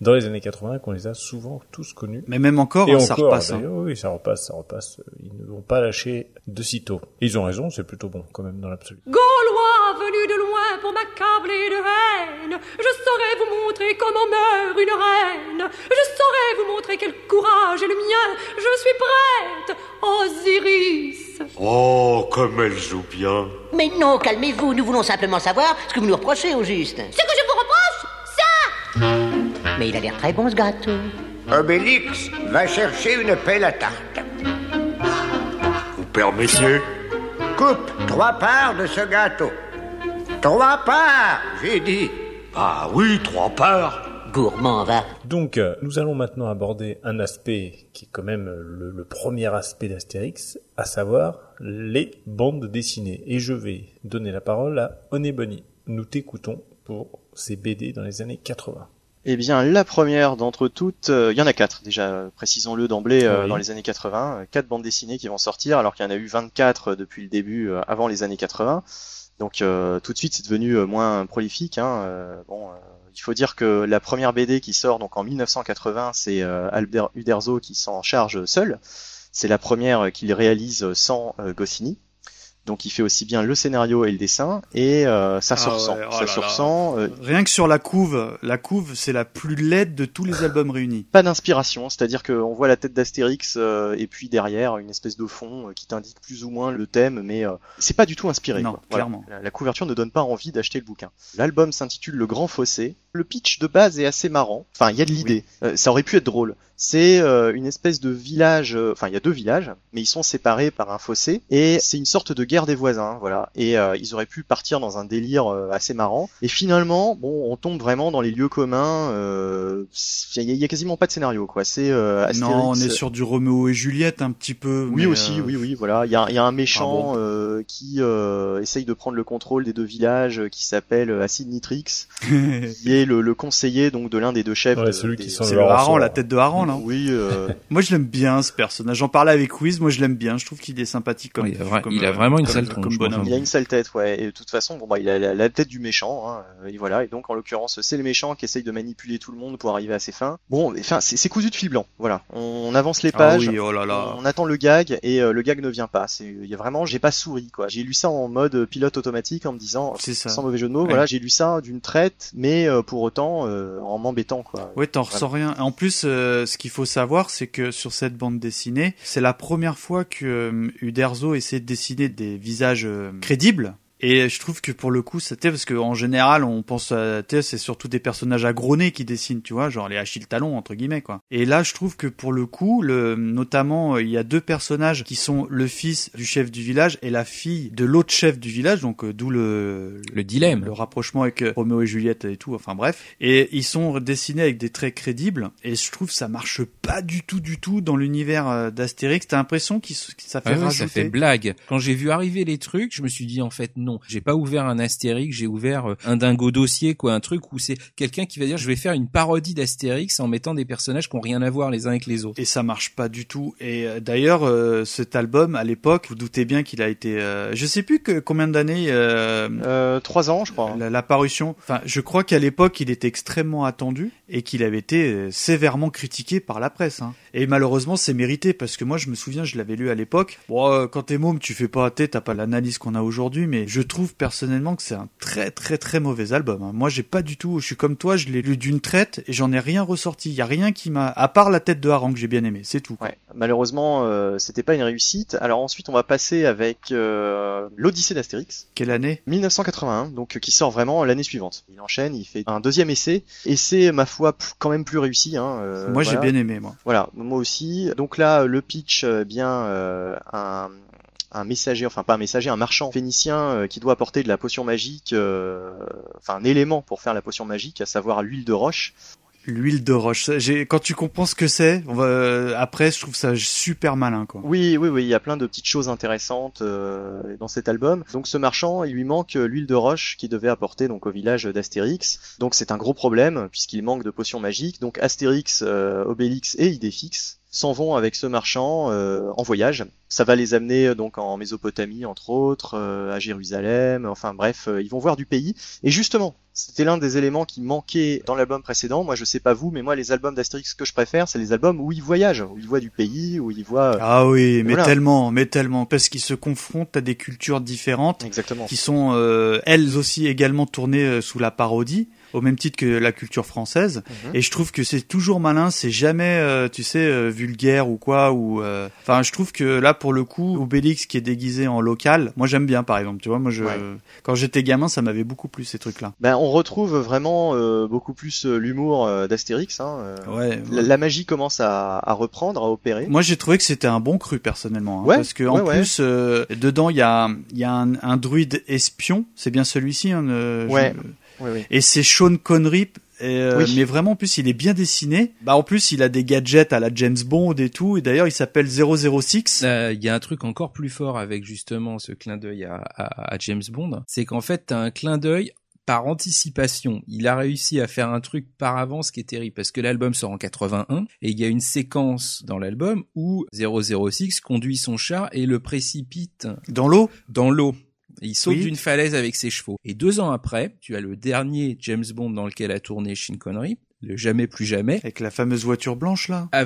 dans les années 80 qu'on les a souvent tous connus. Mais même encore, Et hein, encore, ça repasse. hein. oui, ça repasse, ça repasse. Ils ne vont pas lâcher de sitôt. Et ils ont raison, c'est plutôt bon quand même dans l'absolu. Gaulois venus de loin pour m'accabler de haine, je saurais vous montrer comment meurt une reine. Je saurais vous montrer quel courage est le mien. Je suis prête, Osiris. Oh, comme elle joue bien. Mais non, calmez-vous, nous voulons simplement savoir ce que vous nous reprochez au juste. Ce que je vous reproche, Mais il a l'air très bon ce gâteau. Obélix, va chercher une pelle à tarte. Vous permettez Coupe trois parts de ce gâteau. Trois parts, j'ai dit. Ah oui, trois parts. Gourmand, va. Donc, euh, nous allons maintenant aborder un aspect qui est quand même le, le premier aspect d'Astérix, à savoir les bandes dessinées. Et je vais donner la parole à Oné Bonny. Nous t'écoutons pour ces BD dans les années 80. Eh bien, la première d'entre toutes, euh, il y en a quatre déjà, précisons-le d'emblée, euh, Oui. dans les années 80, euh, quatre bandes dessinées qui vont sortir, alors qu'il y en a eu 24 depuis le début, euh, avant les années 80. Donc euh, tout de suite, c'est devenu moins prolifique. Hein. bon, il faut dire que la première BD qui sort donc en 1980, c'est Albert Uderzo qui s'en charge seul. C'est la première qu'il réalise sans Goscinny. Donc il fait aussi bien le scénario et le dessin, et euh, ça se Ah ressent. ouais, oh ça là se là. ressent. euh, Rien que sur la couve, la couve, c'est la plus laide de tous les albums réunis. pas d'inspiration, c'est-à-dire qu'on voit la tête d'Astérix euh, et puis derrière une espèce de fond qui t'indique plus ou moins le thème, mais euh, c'est pas du tout inspiré. Non, quoi. Clairement. La, la couverture ne donne pas envie d'acheter le bouquin. L'album s'intitule Le Grand Fossé. Le pitch de base est assez marrant. Enfin, il y a de l'idée. Euh, ça aurait pu être drôle. C'est euh, une espèce de village. Enfin, il y a deux villages, mais ils sont séparés par un fossé et c'est une sorte de guerre des voisins. Voilà. Et euh, ils auraient pu partir dans un délire euh, assez marrant. Et finalement, bon, on tombe vraiment dans les lieux communs. euh, Il y, a- il y a quasiment pas de scénario, quoi. C'est euh. Non, on est sur du Roméo et Juliette un petit peu. Oui mais, aussi, euh, oui, oui, voilà. Il y a, il y a un méchant Ah bon euh, qui euh, essaye de prendre le contrôle des deux villages, qui s'appelle Acid Nitrix, qui est le, le conseiller donc de l'un des deux chefs. Ouais, de- celui des- qui sent C'est le hareng, la tête de hareng, là. Oui, euh, Moi, je l'aime bien, ce personnage. J'en parlais avec Wiz, moi, je l'aime bien. Je trouve qu'il est sympathique comme, il a vra- comme, il a euh, vraiment une sale tronche, bonhomme. il a une sale tête, ouais. Et de toute façon, bon bah il a la, la tête du méchant, hein, euh, et voilà. Et donc en l'occurrence, c'est le méchant qui essaye de manipuler tout le monde pour arriver à ses fins. Bon, enfin, c'est cousu de fil blanc. Voilà. On, avance les Ah pages. oui, oh là là. On attend le gag et euh, le gag ne vient pas. C'est, il y a vraiment, j'ai pas souri quoi. J'ai lu ça en mode pilote automatique en me disant, C'est ça. sans mauvais jeu de mots, Ouais. voilà, j'ai lu ça d'une traite, mais euh, pour autant euh, en m'embêtant quoi. Ouais, t'en ressens rien. En plus, euh, ce qu'il faut savoir, c'est que sur cette bande dessinée, c'est la première fois que euh, Uderzo essaie de dessiner des visages euh, crédibles. Et je trouve que pour le coup, c'était parce qu'en général, on pense à, c'est surtout des personnages agronés qui dessinent, tu vois, genre les Achille Talon entre guillemets quoi. Et là, je trouve que pour le coup, le, notamment, il y a deux personnages qui sont le fils du chef du village et la fille de l'autre chef du village, donc euh, d'où le, Le dilemme. le rapprochement avec euh, Roméo et Juliette et tout, enfin bref. Et ils sont dessinés avec des traits crédibles, et je trouve que ça marche pas du tout, du tout dans l'univers euh, d'Astérix. T'as l'impression que ça fait Ah ouais, rajouter. ça fait blague. Quand j'ai vu arriver les trucs, je me suis dit en fait non, j'ai pas ouvert un Astérix, j'ai ouvert euh, un dingo dossier quoi, un truc où c'est quelqu'un qui va dire je vais faire une parodie d'Astérix en mettant des personnages qui ont rien à voir les uns avec les autres. Et ça marche pas du tout. Et euh, d'ailleurs, euh, cet album, à l'époque, vous doutez bien qu'il a été, euh, je sais plus que combien d'années, euh, Euh, trois ans, je crois. la, la parution. Enfin, je crois qu'à l'époque, il était extrêmement attendu et qu'il avait été sévèrement critiqué par la presse. hein. Et malheureusement, c'est mérité parce que moi, je me souviens, je l'avais lu à l'époque. Bon, euh, quand t'es môme, tu fais pas, t'es- t'as pas l'analyse qu'on a aujourd'hui, mais je trouve personnellement que c'est un très très très mauvais album. hein. Moi, j'ai pas du tout. Je suis comme toi, je l'ai lu d'une traite et j'en ai rien ressorti. Il y a rien qui m'a, à part la tête de hareng que j'ai bien aimé, c'est tout. Ouais, malheureusement, euh, c'était pas une réussite. Alors ensuite, on va passer avec euh, l'Odyssée d'Astérix, Quelle année? 1981, donc euh, qui sort vraiment l'année suivante. Il enchaîne, il fait un deuxième essai, et c'est ma foi quand même plus réussi. Hein, Moi, j'ai bien aimé, moi. Voilà, moi aussi. Donc là, le pitch, bien un, un messager, enfin pas un messager, un marchand phénicien euh, qui doit apporter de la potion magique, euh, enfin un élément pour faire la potion magique, à savoir l'huile de roche. L'huile de roche. Quand tu comprends ce que c'est, on va, euh, après, je trouve ça super malin, quoi. Oui, oui, oui, il y a plein de petites choses intéressantes euh, dans cet album. Donc ce marchand, il lui manque l'huile de roche qu'il devait apporter donc au village d'Astérix. Donc c'est un gros problème puisqu'il manque de potions magiques. Donc Astérix, euh, Obélix et Idéfix s'en vont avec ce marchand euh, en voyage. Ça va les amener euh, donc en Mésopotamie entre autres, euh, à Jérusalem. Enfin bref, euh, ils vont voir du pays. Et justement, c'était l'un des éléments qui manquait dans l'album précédent. Moi, je sais pas vous, mais moi, les albums d'Astérix que je préfère, c'est les albums où ils voyagent, où ils voient du pays, où ils voient. Ah oui, mais Voilà. tellement, mais tellement, parce qu'ils se confrontent à des cultures différentes, Exactement. qui sont euh, elles aussi également tournées sous la parodie, au même titre que la culture française. Mhm. Et je trouve que c'est toujours malin, c'est jamais, euh, tu sais, euh, vulgaire ou quoi. Ou, euh, enfin, je trouve que là, pour le coup, Obélix qui est déguisé en local, moi j'aime bien, par exemple. Tu vois, moi, je, Ouais. quand j'étais gamin, ça m'avait beaucoup plu ces trucs-là. Ben, on retrouve vraiment euh, beaucoup plus euh, l'humour d'Astérix. Hein. Ouais. La, la magie commence à, à reprendre, à opérer. Moi, j'ai trouvé que c'était un bon cru personnellement, hein, Ouais, parce que en plus, euh, dedans, il y a, y a un, un druide espion. C'est bien celui-ci. Hein, euh, Ouais. je- Oui, oui. Et c'est Sean Connery. Et, euh, Oui. Mais vraiment, en plus, il est bien dessiné. Bah, en plus, il a des gadgets à la James Bond et tout. Et d'ailleurs, il s'appelle 006. Euh, Il y a un truc encore plus fort avec justement ce clin d'œil à, à- à James Bond, c'est qu'en fait t'as un clin d'œil par anticipation, il a réussi à faire un truc par avance qui est terrible parce que l'album sort en 81 et il y a une séquence dans l'album où 006 conduit son chat et le précipite Dans l'eau? dans l'eau. Il saute Oui. d'une falaise avec ses chevaux. Et deux ans après, tu as le dernier James Bond dans lequel a tourné Sean Connery, le Jamais plus jamais. Avec la fameuse voiture blanche là Ah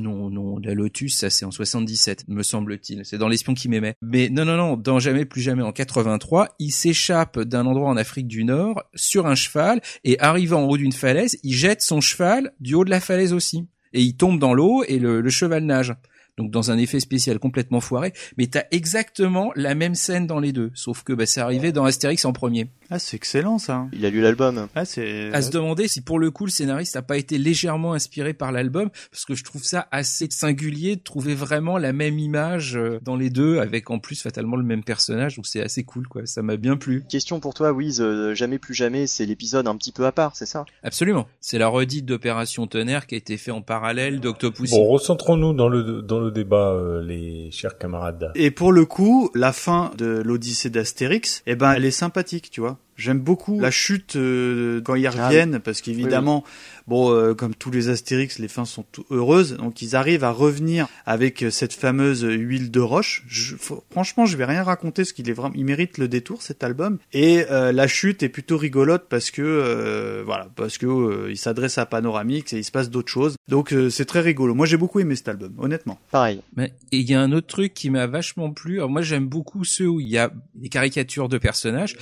non, non, la Lotus, ça c'est en 77, me semble-t-il. C'est dans l'espion qui m'aimait. Mais non, non, non, dans Jamais plus jamais en 83, il s'échappe d'un endroit en Afrique du Nord sur un cheval et arrivant en haut d'une falaise, il jette son cheval du haut de la falaise aussi. Et il tombe dans l'eau et le, le cheval nage. Donc dans un effet spécial complètement foiré, mais t'as exactement la même scène dans les deux, sauf que bah, c'est arrivé dans Astérix en premier. Ah, c'est excellent ça. Il a lu l'album. Ah, c'est. À se demander si pour le coup le scénariste n'a pas été légèrement inspiré par l'album, parce que je trouve ça assez singulier de trouver vraiment la même image euh, dans les deux, avec en plus fatalement le même personnage, donc c'est assez cool quoi, ça m'a bien plu. Question pour toi, Wiz, euh, jamais plus jamais, c'est l'épisode un petit peu à part, c'est ça? Absolument. C'est la redite d'Opération Tonnerre qui a été fait en parallèle d'Octopussy. Bon, recentrons-nous dans le dans le débat, euh, les chers camarades. Et pour le coup, la fin de l'Odyssée d'Astérix, eh ben, elle est sympathique, tu vois. J'aime beaucoup la chute euh, quand ils reviennent, parce qu'évidemment, bon, euh, comme tous les Astérix, les fins sont heureuses, donc ils arrivent à revenir avec euh, cette fameuse huile de roche. Je- faut- franchement, je vais rien raconter, parce qu'il est vraiment, il mérite le détour cet album. Et euh, la chute est plutôt rigolote parce que, euh, voilà, parce que euh, il s'adresse à Panoramix et il se passe d'autres choses. Donc euh, c'est très rigolo. Moi, j'ai beaucoup aimé cet album, honnêtement. Pareil. Mais et il y a un autre truc qui m'a vachement plu. Alors moi j'aime beaucoup ceux où il y a des caricatures de personnages.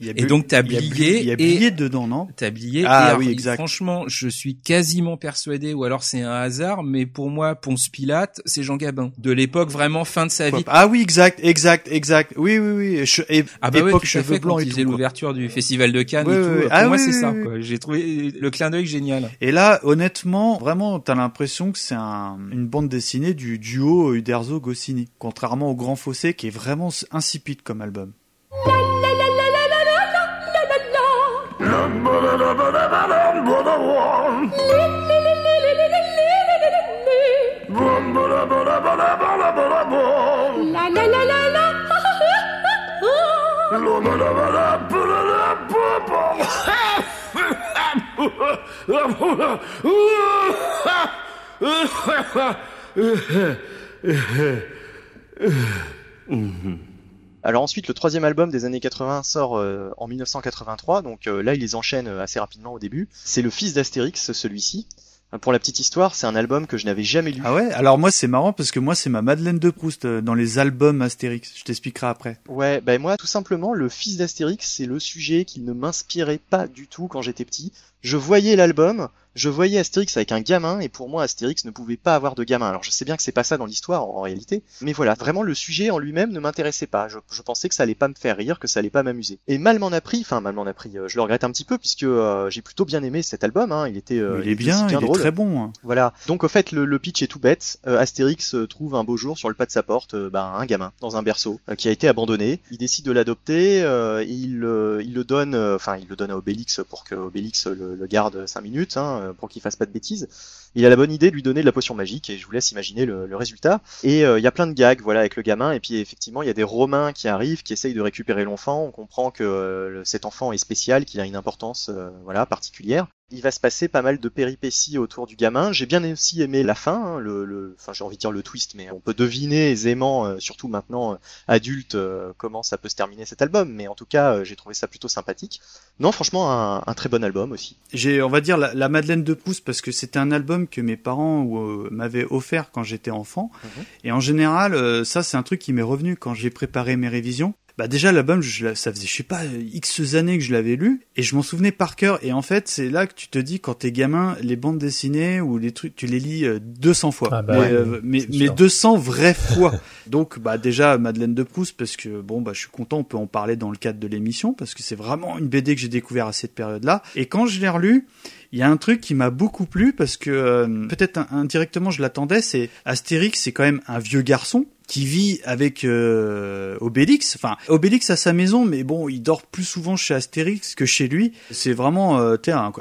Il y a Et donc t'as Blié il y a Blié dedans, non? T'as Blié. Ah oui, exact. Franchement, je suis quasiment persuadé, ou alors c'est un hasard, mais pour moi, Ponce Pilate, c'est Jean Gabin. De l'époque vraiment fin de sa vie. Ah oui, exact, exact, exact. Oui, oui, oui. Je, et, Ah bah époque cheveux fait, blancs et il tout. l'ouverture du festival de Cannes Ouais, et ouais, tout. ouais. Pour Ah moi, oui, c'est ça. J'ai trouvé le clin d'œil génial. Et là, honnêtement, vraiment, t'as l'impression que c'est un, une bande dessinée du duo Uderzo-Goscinny. Contrairement au Grand Fossé, qui est vraiment insipide comme album. La la la la la. Alors ensuite, le troisième album des années 80 sort euh, en 1983, donc euh, là il les enchaîne euh, assez rapidement au début. C'est le fils d'Astérix, celui-ci. Pour la petite histoire, c'est un album que je n'avais jamais lu. Ah ouais? Alors moi, c'est marrant parce que moi, c'est ma Madeleine de Proust dans les albums Astérix. Je t'expliquerai après. Ouais, ben moi tout simplement, le fils d'Astérix, c'est le sujet qui ne m'inspirait pas du tout quand j'étais petit. Je voyais l'album, je voyais Astérix avec un gamin, et pour moi Astérix ne pouvait pas avoir de gamin. Alors je sais bien que c'est pas ça dans l'histoire en réalité, mais voilà, vraiment le sujet en lui-même ne m'intéressait pas. Je, je pensais que ça allait pas me faire rire, que ça allait pas m'amuser. Et mal m'en a pris, enfin mal m'en a pris, euh, je le regrette un petit peu puisque euh, j'ai plutôt bien aimé cet album, hein, il était, euh, il est bien, aussi il est drôle. très bon. hein. Voilà. Donc au fait, le, le pitch est tout bête. Euh, Astérix euh, trouve un beau jour sur le pas de sa porte bah, un gamin dans un berceau qui a été abandonné. Il décide de l'adopter. euh, il, il le donne, enfin il le donne à Obélix pour que Obélix le, le garde cinq minutes, hein, pour qu'il fasse pas de bêtises. Il a la bonne idée de lui donner de la potion magique et je vous laisse imaginer le, résultat. Et euh, il y a plein de gags, voilà, avec le gamin. Et puis effectivement, il y a des Romains qui arrivent, qui essayent de récupérer l'enfant. On comprend que euh, cet enfant est spécial, qu'il a une importance, euh, voilà, particulière. Il va se passer pas mal de péripéties autour du gamin. J'ai bien aussi aimé la fin, hein, le, le- enfin j'ai envie de dire le twist, mais on peut deviner aisément, surtout maintenant adulte, comment ça peut se terminer cet album. Mais en tout cas, j'ai trouvé ça plutôt sympathique. Non, franchement, un, très bon album aussi. J'ai, on va dire, la, la Madeleine de Proust parce que c'était un album que mes parents euh, m'avaient offert quand j'étais enfant. Mhm. Et en général, euh, ça, c'est un truc qui m'est revenu quand j'ai préparé mes révisions. Bah déjà l'album, je, ça faisait je sais pas x années que je l'avais lu et je m'en souvenais par cœur. Et en fait, c'est là que tu te dis quand t'es gamin, les bandes dessinées ou les trucs, tu les lis euh, 200 fois, Ah bah mais, ouais, euh, mais, c'est mais sûr. 200 vraies fois. Donc bah déjà Madeleine de Proust parce que bon bah je suis content, on peut en parler dans le cadre de l'émission parce que c'est vraiment une BD que j'ai découvert à cette période-là. Et quand je l'ai relu, il y a un truc qui m'a beaucoup plu parce que euh, peut-être in- indirectement je l'attendais, c'est Astérix, c'est quand même un vieux garçon qui vit avec euh, Obélix. Enfin, Obélix a sa maison, mais bon, il dort plus souvent chez Astérix que chez lui. C'est vraiment euh,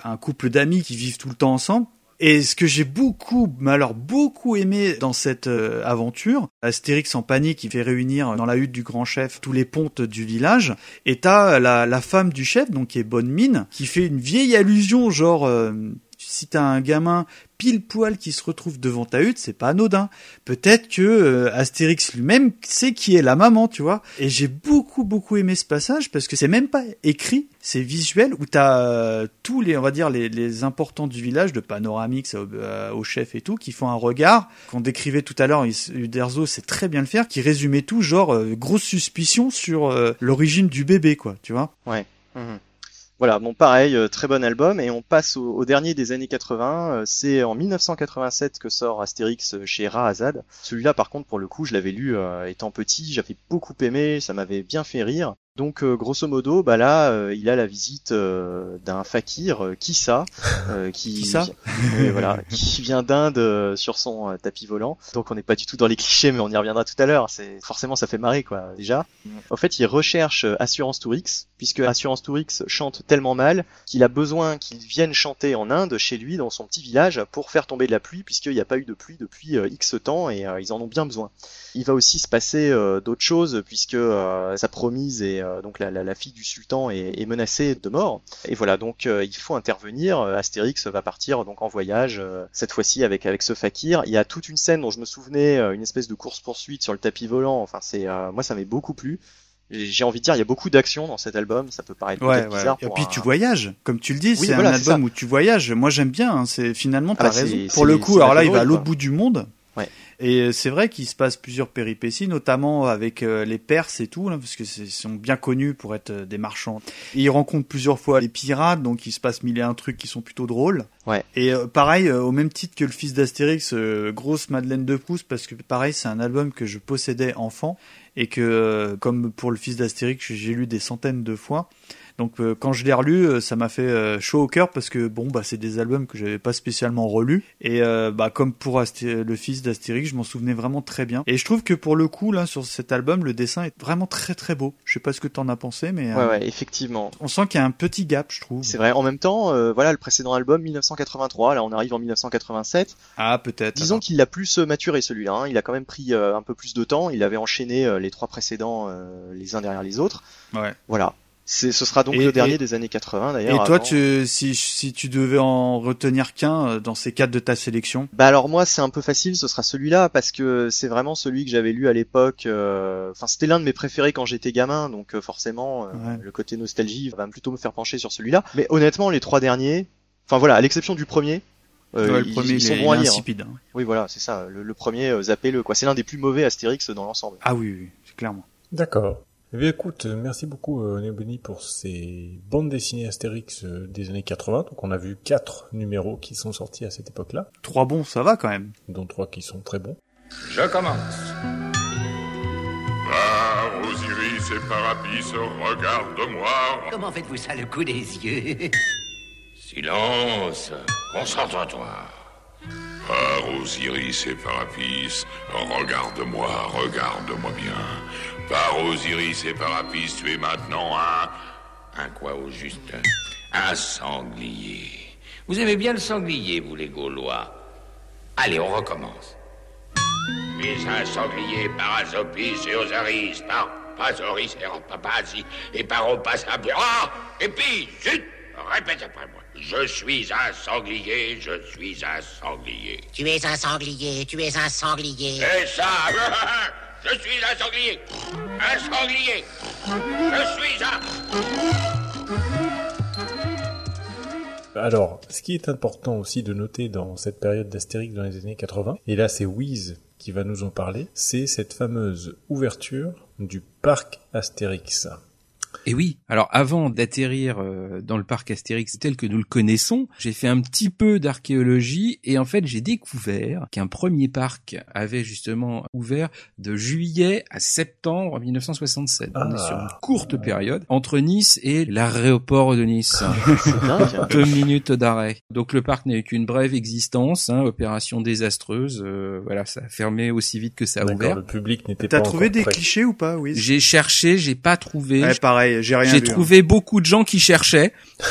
un couple d'amis qui vivent tout le temps ensemble. Et ce que j'ai beaucoup, mais alors beaucoup aimé dans cette euh, aventure, Astérix en panique, il fait réunir dans la hutte du grand chef tous les pontes du village, et t'as la, la femme du chef, donc qui est Bonne Mine, qui fait une vieille allusion, genre, euh, si t'as un gamin pile poil qui se retrouve devant ta hutte, c'est pas anodin. Peut-être que euh, Astérix lui-même sait qui est la maman, tu vois. Et j'ai beaucoup beaucoup aimé ce passage parce que c'est même pas écrit, c'est visuel où t'as euh, tous les, on va dire les, les importants du village, de Panoramix au, euh, chef et tout, qui font un regard qu'on décrivait tout à l'heure. Uderzo sait très bien le faire, qui résumait tout, genre grosse suspicion sur l'origine du bébé, quoi, tu vois. Ouais. Mhm. Voilà, bon pareil, euh, très bon album, et on passe au, dernier des années 80, euh, c'est en 1987 que sort Astérix euh, chez Rahazad. Celui-là par contre pour le coup je l'avais lu étant petit, j'avais beaucoup aimé, ça m'avait bien fait rire. Donc euh, grosso modo, bah là, euh, il a la visite euh, d'un fakir, Kissa, qui, Kissa Oui, voilà, qui vient d'Inde sur son tapis volant. Donc on n'est pas du tout dans les clichés, mais on y reviendra tout à l'heure. C'est forcément ça fait marrer quoi déjà. En fait, il recherche Assurance Tourix, puisque Assurance Tourix chante tellement mal qu'il a besoin qu'il vienne chanter en Inde chez lui dans son petit village pour faire tomber de la pluie, puisqu'il n'y a pas eu de pluie depuis X temps et ils en ont bien besoin. Il va aussi se passer d'autres choses puisque sa promise euh, donc la, la, la fille du sultan est, est menacée de mort. Et voilà, donc euh, il faut intervenir. Euh, Astérix va partir donc en voyage euh, cette fois-ci avec avec ce fakir. Il y a toute une scène dont je me souvenais, euh, une espèce de course poursuite sur le tapis volant. Enfin, c'est euh, moi ça m'est beaucoup plu. J'ai envie de dire, il y a beaucoup d'action dans cet album. Ça peut paraître Ouais, ouais. bizarre. Et puis un- tu voyages, comme tu le dis, Oui, c'est voilà, un album ça. où tu voyages. Moi j'aime bien. hein, C'est finalement Ah t'as bah, raison. Pour le coup, alors là il va à l'autre bout du monde. Ouais. Et euh, c'est vrai qu'il se passe plusieurs péripéties, notamment avec euh, les Perses et tout, là, parce que c'est- ils sont bien connus pour être euh, des marchands. Et il rencontre plusieurs fois les pirates, donc il se passe mille et un trucs qui sont plutôt drôles. Ouais. Et euh, pareil, euh, au même titre que le fils d'Astérix, euh, grosse Madeleine de Proust, parce que pareil, c'est un album que je possédais enfant et que, comme pour le fils d'Astérix, j'ai lu des centaines de fois. Donc euh, quand je l'ai relu, euh, ça m'a fait euh, chaud au cœur parce que bon bah c'est des albums que j'avais pas spécialement relus et bah comme pour Asté- le fils d'Astérix, je m'en souvenais vraiment très bien. Et je trouve que pour le coup là sur cet album, le dessin est vraiment très très beau. Je sais pas ce que t'en as pensé, mais Ouais, ouais, effectivement. on sent qu'il y a un petit gap, je trouve. C'est vrai. En même temps, voilà le précédent album 1983. Là, on arrive en 1987. Ah peut-être. Disons qu'il a plus maturé celui-là. hein. Il a quand même pris un peu plus de temps. Il avait enchaîné les trois précédents euh, les uns derrière les autres. Ouais. Voilà. C'est, ce sera donc Et- le dernier et- des années 80 Et d'ailleurs. toi, avant. tu, si, si tu devais en retenir qu'un euh, dans ces quatre de ta sélection, Bah alors moi c'est un peu facile, ce sera celui-là parce que c'est vraiment celui que j'avais lu à l'époque. euh, Enfin c'était l'un de mes préférés quand j'étais gamin, donc euh, forcément euh, Ouais. le côté nostalgie va plutôt me faire pencher sur celui-là. Mais honnêtement les trois derniers, enfin voilà à l'exception du premier, euh, Ouais, le ils, premier, ils sont il est- bons à lire. hein. Oui voilà c'est ça. Le, le premier euh, zappez-le quoi. C'est l'un des plus mauvais Astérix dans l'ensemble. ah oui, oui, c'est clairement. D'accord. Eh bien écoute, euh, merci beaucoup euh, pour ces bandes dessinées Astérix euh, des années 80. Donc on a vu quatre numéros qui sont sortis à cette époque-là, Trois bons, ça va quand même. dont trois qui sont très bons. Je commence. Par Osiris et Parapis, regarde-moi. Comment faites-vous ça, le coup des yeux? Silence. Concentre-toi. Par Osiris et Parapis, regarde-moi, regarde-moi bien. Par Osiris et Parapis, tu es maintenant un... Un quoi au juste? Un sanglier. Vous aimez bien le sanglier, vous les Gaulois Allez, on recommence. Je suis un sanglier par Asopis et Osiris, par Pasoris et Rapapasi, et par Opasapia. Ah Et puis, zut Répète après moi. Je suis un sanglier, je suis un sanglier. Tu es un sanglier, tu es un sanglier. Et ça Je suis un sanglier. Un sanglier. Je suis un... Alors, ce qui est important aussi de noter dans cette période d'Astérix dans les années 80, et là c'est Wiz qui va nous en parler, c'est cette fameuse ouverture du parc Astérix. Et oui, alors avant d'atterrir euh, dans le parc Astérix tel que nous le connaissons, j'ai fait un petit peu d'archéologie et en fait j'ai découvert qu'un premier parc avait justement ouvert de juillet à septembre 1967. On est Ah. sur une courte période entre Nice et l'aéroport de Nice. Dingue. Deux minutes d'arrêt. Donc le parc n'a eu qu'une brève existence, hein, opération désastreuse. euh, voilà, ça a fermé aussi vite que ça a ouvert. le public n'était pas T'as trouvé des prêt. clichés ou pas, oui J'ai cherché, j'ai pas trouvé. Ouais, pareil, j'ai rien J'ai vu. hein. trouvé beaucoup de gens qui cherchaient.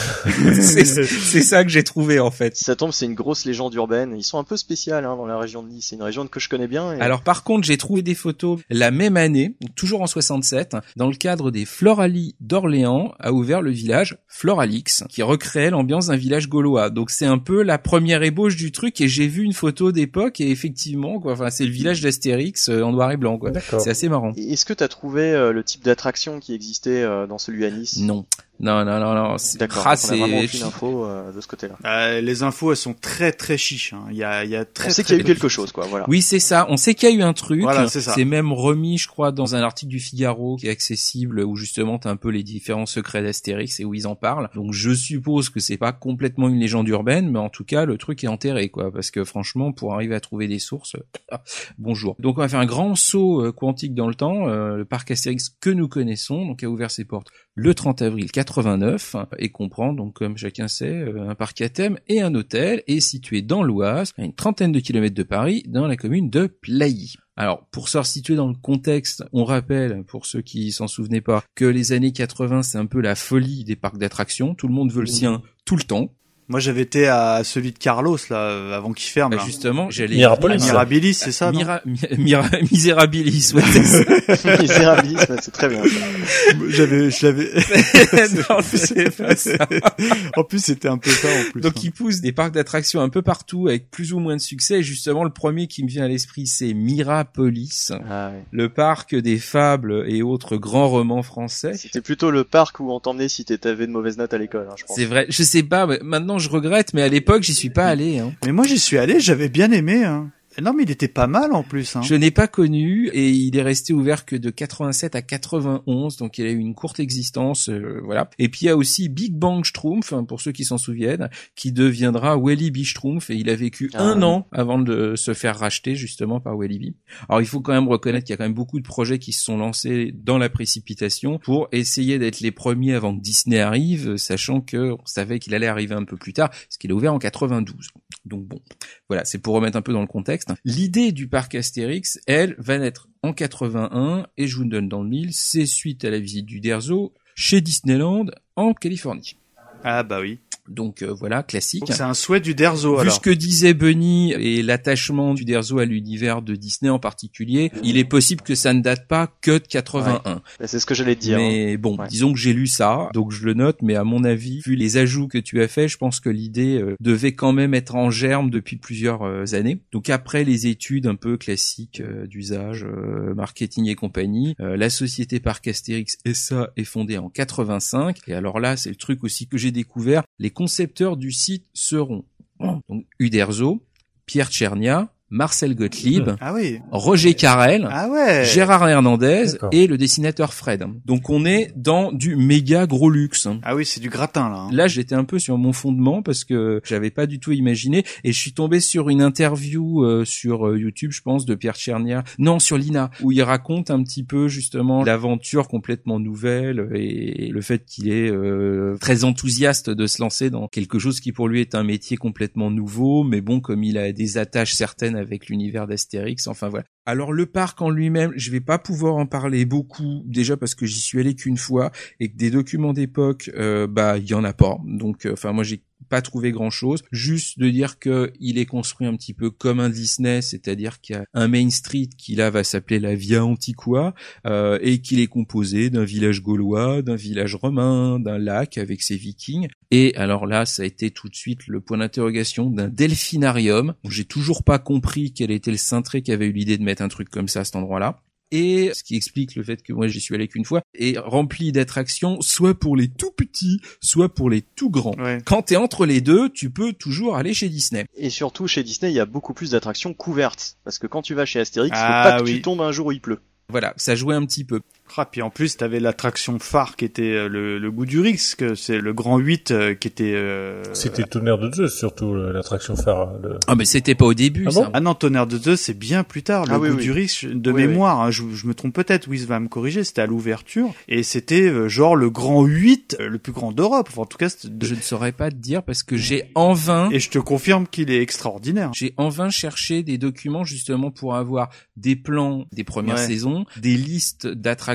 c'est ça que j'ai trouvé en fait. Si ça tombe, c'est une grosse légende urbaine. Ils sont un peu spéciales hein, dans la région de Nice. C'est une région que je connais bien. et- Alors par contre, j'ai trouvé des photos la même année, toujours en 67, dans le cadre des Floralies d'Orléans, a ouvert le village Floralix, qui recréait l'ambiance d'un village gaulois. Donc c'est un peu la première ébauche du truc et j'ai vu une photo d'époque et effectivement, quoi, enfin c'est le village d'Astérix euh, en noir et blanc, quoi. D'accord. C'est assez marrant. Est-ce que tu as trouvé euh, le type d'attraction qui existait euh, dans celui à Nice Non. Non, non, non, non. c'est- D'accord. Ah, donc on a vraiment c'est- aucune info euh, de ce côté-là. Euh, les infos, elles sont très très chiches. hein. Il y a, il y a très. On sait qu'il y a eu peu- quelque chose, quoi. Voilà. Oui, c'est ça. On sait qu'il y a eu un truc. Voilà, c'est ça. même remis, je crois, dans un article du Figaro qui est accessible, où justement t'as un peu les différents secrets d'Astérix et où ils en parlent. Donc je suppose que c'est pas complètement une légende urbaine, mais en tout cas le truc est enterré, quoi. Parce que franchement, pour arriver à trouver des sources, ah, bonjour. Donc on va faire un grand saut euh, quantique dans le temps. Euh, le parc Astérix que nous connaissons, donc a ouvert ses portes le 30 avril 89 et comprend donc comme chacun sait euh, un parc à thème et un hôtel est situé dans l'Oise à une trentaine de kilomètres de Paris dans la commune de Plailly. Alors, pour se resituer dans le contexte, on rappelle, pour ceux qui s'en souvenaient pas, que les années 80, c'est un peu la folie des parcs d'attractions. Tout le monde veut le sien tout le temps. Moi, j'avais été à celui de Carlos là, avant qu'il ferme. Bah, là. justement, j'allais Mirabilis. Mirabilis, c'est ça, non Mira, Mi- Mira- Misérabilis, ouais, c'est ça. Misérabilis, ouais, c'est très bien. J'avais, je l'avais. non, c'est pas ça. en plus, c'était un peu ça en plus. Donc, ils poussent des parcs d'attractions un peu partout avec plus ou moins de succès. Et justement, le premier qui me vient à l'esprit, c'est Mirapolis, Ah, ouais. le parc des fables et autres grands romans français. C'était plutôt le parc où on t'emmenait si t'avais de mauvaises notes à l'école, hein, je pense. C'est vrai, je sais pas, mais maintenant je regrette, mais à l'époque j'y suis pas allé. Hein. Mais moi, j'y suis allé, j'avais bien aimé. Hein. Non, mais il était pas mal en plus. Hein. Je n'ai pas connu et il est resté ouvert que de 87 à 91, donc il a eu une courte existence, euh, voilà. Et puis il y a aussi Big Bang Schtroumpf, hein, pour ceux qui s'en souviennent, qui deviendra Walibi Schtroumpf et il a vécu Ah. un an avant de se faire racheter justement par Walibi. Alors il faut quand même reconnaître qu'il y a quand même beaucoup de projets qui se sont lancés dans la précipitation pour essayer d'être les premiers avant que Disney arrive, sachant que on savait qu'il allait arriver un peu plus tard, parce qu'il a ouvert en 92. Donc bon, voilà, c'est pour remettre un peu dans le contexte. L'idée du parc Astérix, elle, va naître en 81, et je vous donne dans le mille, c'est suite à la visite du Derzo chez Disneyland en Californie. Ah bah oui. Donc euh, voilà, classique. C'est un souhait du Derzo Vu alors. ce que disait Bunny et l'attachement du Derzo à l'univers de Disney en particulier, il est possible que ça ne date pas que de 81. Bah, C'est ce que j'allais dire. hein. Mais bon, disons que j'ai lu ça, donc je le note, mais à mon avis, vu les ajouts que tu as fait, je pense que l'idée euh, devait quand même être en germe depuis plusieurs euh, années. Donc après les études un peu classiques euh, d'usage, marketing et compagnie, la société Parc Astérix SA est fondée en 85. Et alors là, c'est le truc aussi que j'ai découvert. Les concepteurs du site seront. Uderzo, Pierre Tchernia, Marcel Gottlieb, Ah oui. Roger Carrel, Ah ouais. Gérard Hernandez et le dessinateur Fred. Donc on est dans du méga gros luxe. Ah oui, c'est du gratin là. hein. Là, j'étais un peu sur mon fondement parce que j'avais pas du tout imaginé et je suis tombé sur une interview euh, sur euh, YouTube, je pense, de Pierre Tchernia, non, sur Lina, où il raconte un petit peu justement l'aventure complètement nouvelle et le fait qu'il est euh, très enthousiaste de se lancer dans quelque chose qui pour lui est un métier complètement nouveau, mais bon, comme il a des attaches certaines avec l'univers d'Astérix, enfin voilà. Alors le parc en lui-même, je vais pas pouvoir en parler beaucoup, déjà parce que j'y suis allé qu'une fois et que des documents d'époque, euh, bah il y en a pas. Donc, euh, enfin moi j'ai pas trouvé grand chose. Juste de dire que il est construit un petit peu comme un Disney, c'est-à-dire qu'il y a un Main Street qui là va s'appeler la Via Antiqua euh, et qu'il est composé d'un village gaulois, d'un village romain, d'un lac avec ses vikings. Et alors là, ça a été tout de suite le point d'interrogation d'un delphinarium. J'ai toujours pas compris quel était le cintré qui avait eu l'idée de mettre un truc comme ça à cet endroit-là. Et ce qui explique le fait que moi j'y suis allé qu'une fois, est rempli d'attractions, soit pour les tout petits, soit pour les tout grands. Quand t'es entre les deux, tu peux toujours aller chez Disney. Et surtout, chez Disney, il y a beaucoup plus d'attractions couvertes. Parce que quand tu vas chez Astérix, il Ah faut pas que oui. tu tombes un jour où il pleut. Voilà, ça jouait un petit peu. Ah, puis en plus, t'avais l'attraction phare qui était euh, le, le goût du risque, c'est le grand 8 euh, qui était... euh, C'était Tonnerre de Zeus, surtout, l'attraction phare. le- Ah mais c'était pas au début Ah ça. bon Ah non, Tonnerre de Zeus, c'est bien plus tard. Le Ah oui, goût oui. du risque, de Oui, mémoire, hein, je, je me trompe peut-être, Wiz va me corriger, c'était à l'ouverture. Et c'était euh, genre le grand 8, euh, le plus grand d'Europe. Enfin, en tout cas, c'était de- Je ne saurais pas te dire parce que j'ai en vain Et je te confirme qu'il est extraordinaire. J'ai en vain cherché des documents justement pour avoir des plans des premières Ouais. saisons, des listes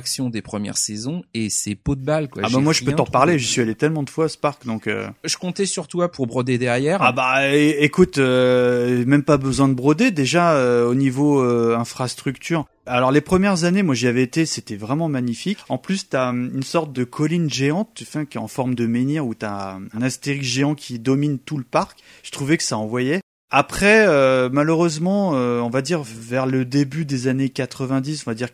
attractions des premières saisons et c'est peau de balle quoi. Ah bah moi je peux t'en reparler, j'y suis allé tellement de fois à ce parc donc euh... Je comptais sur toi pour broder derrière. Ah bah écoute, euh, même pas besoin de broder déjà euh, au niveau infrastructure. Alors les premières années, moi j'y avais été, c'était vraiment magnifique. En plus, t'as hum, une sorte de colline géante, fais qui est en forme de menhir où t'as un astérix géant qui domine tout le parc. Je trouvais que ça envoyait. Après, euh, malheureusement, euh, on va dire vers le début des années 90, on va dire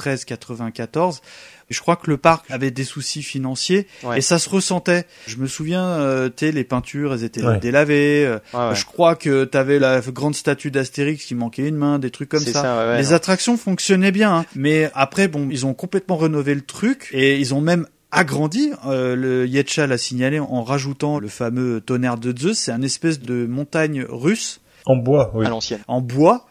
93, 94, je crois que le parc avait des soucis financiers Ouais. et ça se ressentait. Je me souviens, euh, tu sais, les peintures, elles étaient Ouais. délavées. euh, Ouais, ouais. Je crois que t'avais la grande statue d'Astérix qui manquait une main, des trucs comme ça. ça, ouais, ouais, les non. attractions fonctionnaient bien, hein. mais après, bon, ils ont complètement rénové le truc et ils ont même agrandi. Euh, le Yetcha l'a signalé en rajoutant le fameux tonnerre de Zeus. C'est un espèce de montagne russe En bois, oui. À l'ancienne. en bois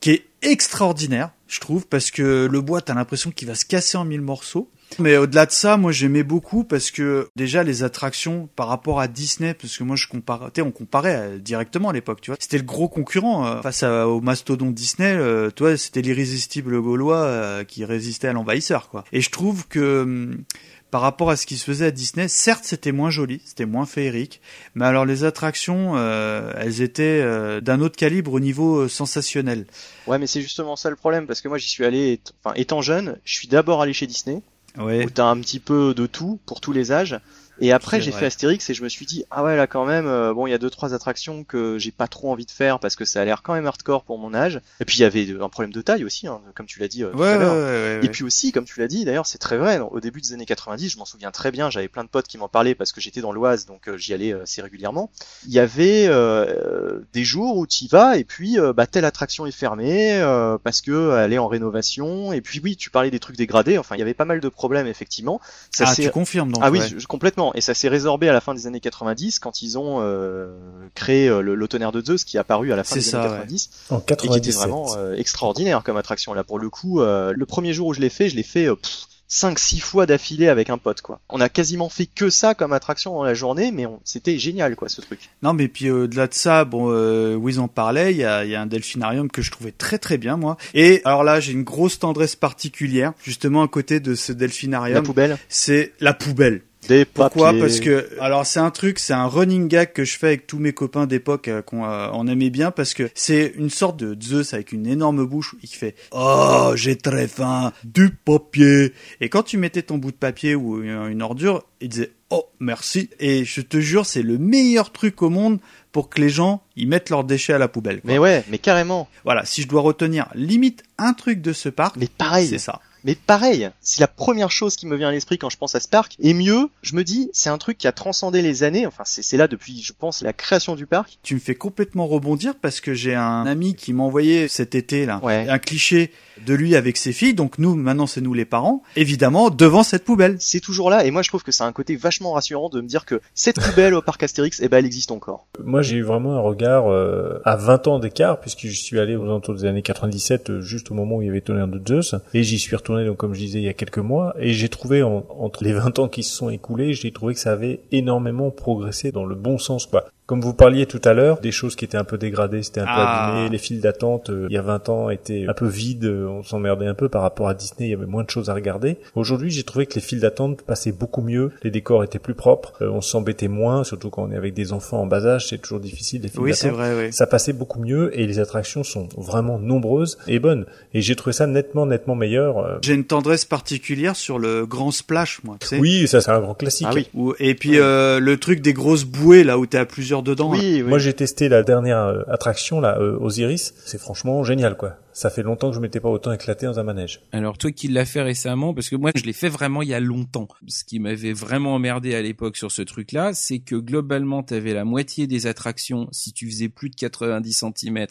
qui est extraordinaire, je trouve, parce que le bois, t'as l'impression qu'il va se casser en mille morceaux. Mais au-delà de ça, moi j'aimais beaucoup parce que déjà les attractions par rapport à Disney, parce que moi je comparais, on comparait euh, directement à l'époque, tu vois. C'était le gros concurrent euh, face au mastodonte Disney. Euh, toi, c'était l'irrésistible gaulois euh, qui résistait à l'envahisseur, quoi. Et je trouve que hum, par rapport à ce qui se faisait à Disney, certes c'était moins joli, c'était moins féerique, mais alors les attractions, euh, elles étaient euh, d'un autre calibre au niveau euh, sensationnel. Ouais, mais c'est justement ça le problème, parce que moi j'y suis allé, enfin étant jeune, je suis d'abord allé chez Disney, Ouais. où t'as un petit peu de tout pour tous les âges. Et après j'ai fait Astérix et je me suis dit ah ouais là quand même euh, bon il y a deux trois attractions que j'ai pas trop envie de faire parce que ça a l'air quand même hardcore pour mon âge. Et puis il y avait un problème de taille aussi hein, comme tu l'as dit euh, tout Ouais, à ouais, l'heure. ouais, ouais, Et puis aussi comme tu l'as dit d'ailleurs c'est très vrai au début des années 90 je m'en souviens très bien j'avais plein de potes qui m'en parlaient parce que j'étais dans l'Oise donc euh, j'y allais assez régulièrement. Il y avait euh, des jours où tu y vas et puis bah telle attraction est fermée euh, parce que elle est en rénovation et puis oui tu parlais des trucs dégradés enfin il y avait pas mal de problèmes effectivement. Ça ah, tu confirmes donc. ah oui, je- complètement. Et ça s'est résorbé à la fin des années 90 quand ils ont euh, créé euh, le, le tonnerre de Zeus qui est apparu à la fin des ça, années ouais. 90 En et qui était 97. vraiment euh, extraordinaire comme attraction. Là pour le coup, euh, le premier jour où je l'ai fait, je l'ai fait pff, 5-6 fois d'affilée avec un pote quoi. On a quasiment fait que ça comme attraction dans la journée, mais on- c'était génial quoi ce truc. Non, mais puis euh, au-delà de ça, bon, euh, Wiz en parlait, il y a, il y a un delphinarium que je trouvais très très bien, moi. Et alors là, j'ai une grosse tendresse particulière, justement à côté de ce La delphinarium. poubelle, C'est la poubelle. Des Pourquoi papiers. Parce que alors c'est un truc, c'est un running gag que je fais avec tous mes copains d'époque euh, qu'on euh, on aimait bien parce que c'est une sorte de Zeus avec une énorme bouche qui fait "Oh, j'ai très faim, du papier." Et quand tu mettais ton bout de papier ou une, ordure, il disait "Oh, merci." Et je te jure, c'est le meilleur truc au monde pour que les gens ils mettent leurs déchets à la poubelle. quoi. Mais ouais, mais carrément. Voilà, si je dois retenir limite un truc de ce parc, Mais pareil. c'est ça. Mais pareil, c'est la première chose qui me vient à l'esprit quand je pense à ce parc. Et mieux, je me dis, c'est un truc qui a transcendé les années. Enfin, c'est c'est là depuis, je pense, la création du parc. Tu me fais complètement rebondir parce que j'ai un ami qui m'a envoyé cet été là Ouais. un cliché de lui avec ses filles. Donc nous, maintenant, c'est nous les parents. Évidemment, devant cette poubelle. C'est toujours là. Et moi, je trouve que c'est un côté vachement rassurant de me dire que cette poubelle au parc Astérix, eh ben, elle existe encore. Moi, j'ai eu vraiment un regard euh, à 20 ans d'écart, puisque je suis allé aux alentours des années 97, euh, juste au moment où il y avait Tonnerre de Zeus, et j'y suis retourné, donc comme je disais, il y a quelques mois, et j'ai trouvé, en- entre les 20 ans qui se sont écoulés, j'ai trouvé que ça avait énormément progressé dans le bon sens, quoi. Comme vous parliez tout à l'heure, des choses qui étaient un peu dégradées, c'était un peu Ah. abîmé, les files d'attente, euh, il y a 20 ans, étaient un peu vides, euh, on s'emmerdait un peu par rapport à Disney, il y avait moins de choses à regarder. Aujourd'hui, j'ai trouvé que les files d'attente passaient beaucoup mieux, les décors étaient plus propres, euh, on s'embêtait moins, surtout quand on est avec des enfants en bas âge, c'est toujours difficile, les files Oui, c'est d'attente. vrai, oui. Ça passait beaucoup mieux et les attractions sont vraiment nombreuses et bonnes. Et j'ai trouvé ça nettement, nettement meilleur. J'ai une tendresse particulière sur le grand splash, moi. Tu sais Oui, ça c'est un grand classique. Ah oui. Ou- et puis euh, le truc des grosses bouées là où t'es à plusieurs dedans. là. Oui, oui. Moi j'ai testé la dernière euh, attraction là, euh, Osiris. C'est franchement génial quoi. Ça fait longtemps que je m'étais pas autant éclaté dans un manège. Alors toi qui l'as fait récemment, parce que moi je l'ai fait vraiment il y a longtemps. Ce qui m'avait vraiment emmerdé à l'époque sur ce truc-là, c'est que globalement t'avais la moitié des attractions si tu faisais plus de 90 cm.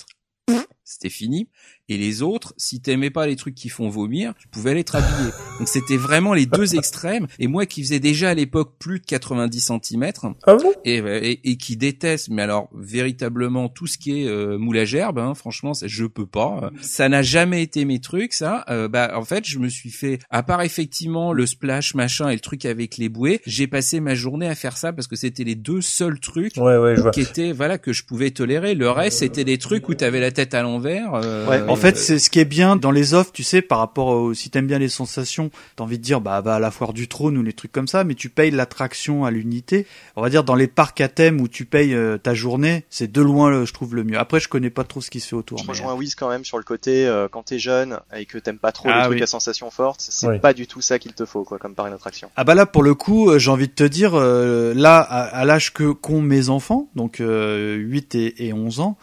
C'était fini. Et les autres, si t'aimais pas les trucs qui font vomir, tu pouvais aller te rhabiller. Donc c'était vraiment les deux extrêmes. Et moi qui faisais déjà à l'époque plus de 90 cm, Ah bon? et, et, et qui déteste, mais alors véritablement tout ce qui est euh, moule à gerbe, hein, franchement, ça, je peux pas. Ça n'a jamais été mes trucs, ça. Euh, bah en fait, je me suis fait, à part effectivement le splash machin et le truc avec les bouées, j'ai passé ma journée à faire ça parce que c'était les deux seuls trucs Ouais, ouais, je vois. qui étaient voilà que je pouvais tolérer. Le reste, c'était des trucs où t'avais la tête à l'envers l'envers. euh, Ouais, En fait, c'est ce qui est bien dans les offres, tu sais, par rapport au, si t'aimes bien les sensations, t'as envie de dire, bah, va à la foire du trône ou les trucs comme ça, mais tu payes l'attraction à l'unité. On va dire, dans les parcs à thème où tu payes euh, ta journée, c'est de loin, je trouve, le mieux. Après, je connais pas trop ce qui se fait autour. Je mais- rejoins Wiz quand même sur le côté euh, quand t'es jeune et que t'aimes pas trop Ah les trucs oui. à sensations fortes, c'est Oui. pas du tout ça qu'il te faut quoi comme par une attraction. Ah bah là pour le coup euh, j'ai envie de te dire euh, là à, à l'âge que qu'ont mes enfants donc euh, 8 et, et 11 ans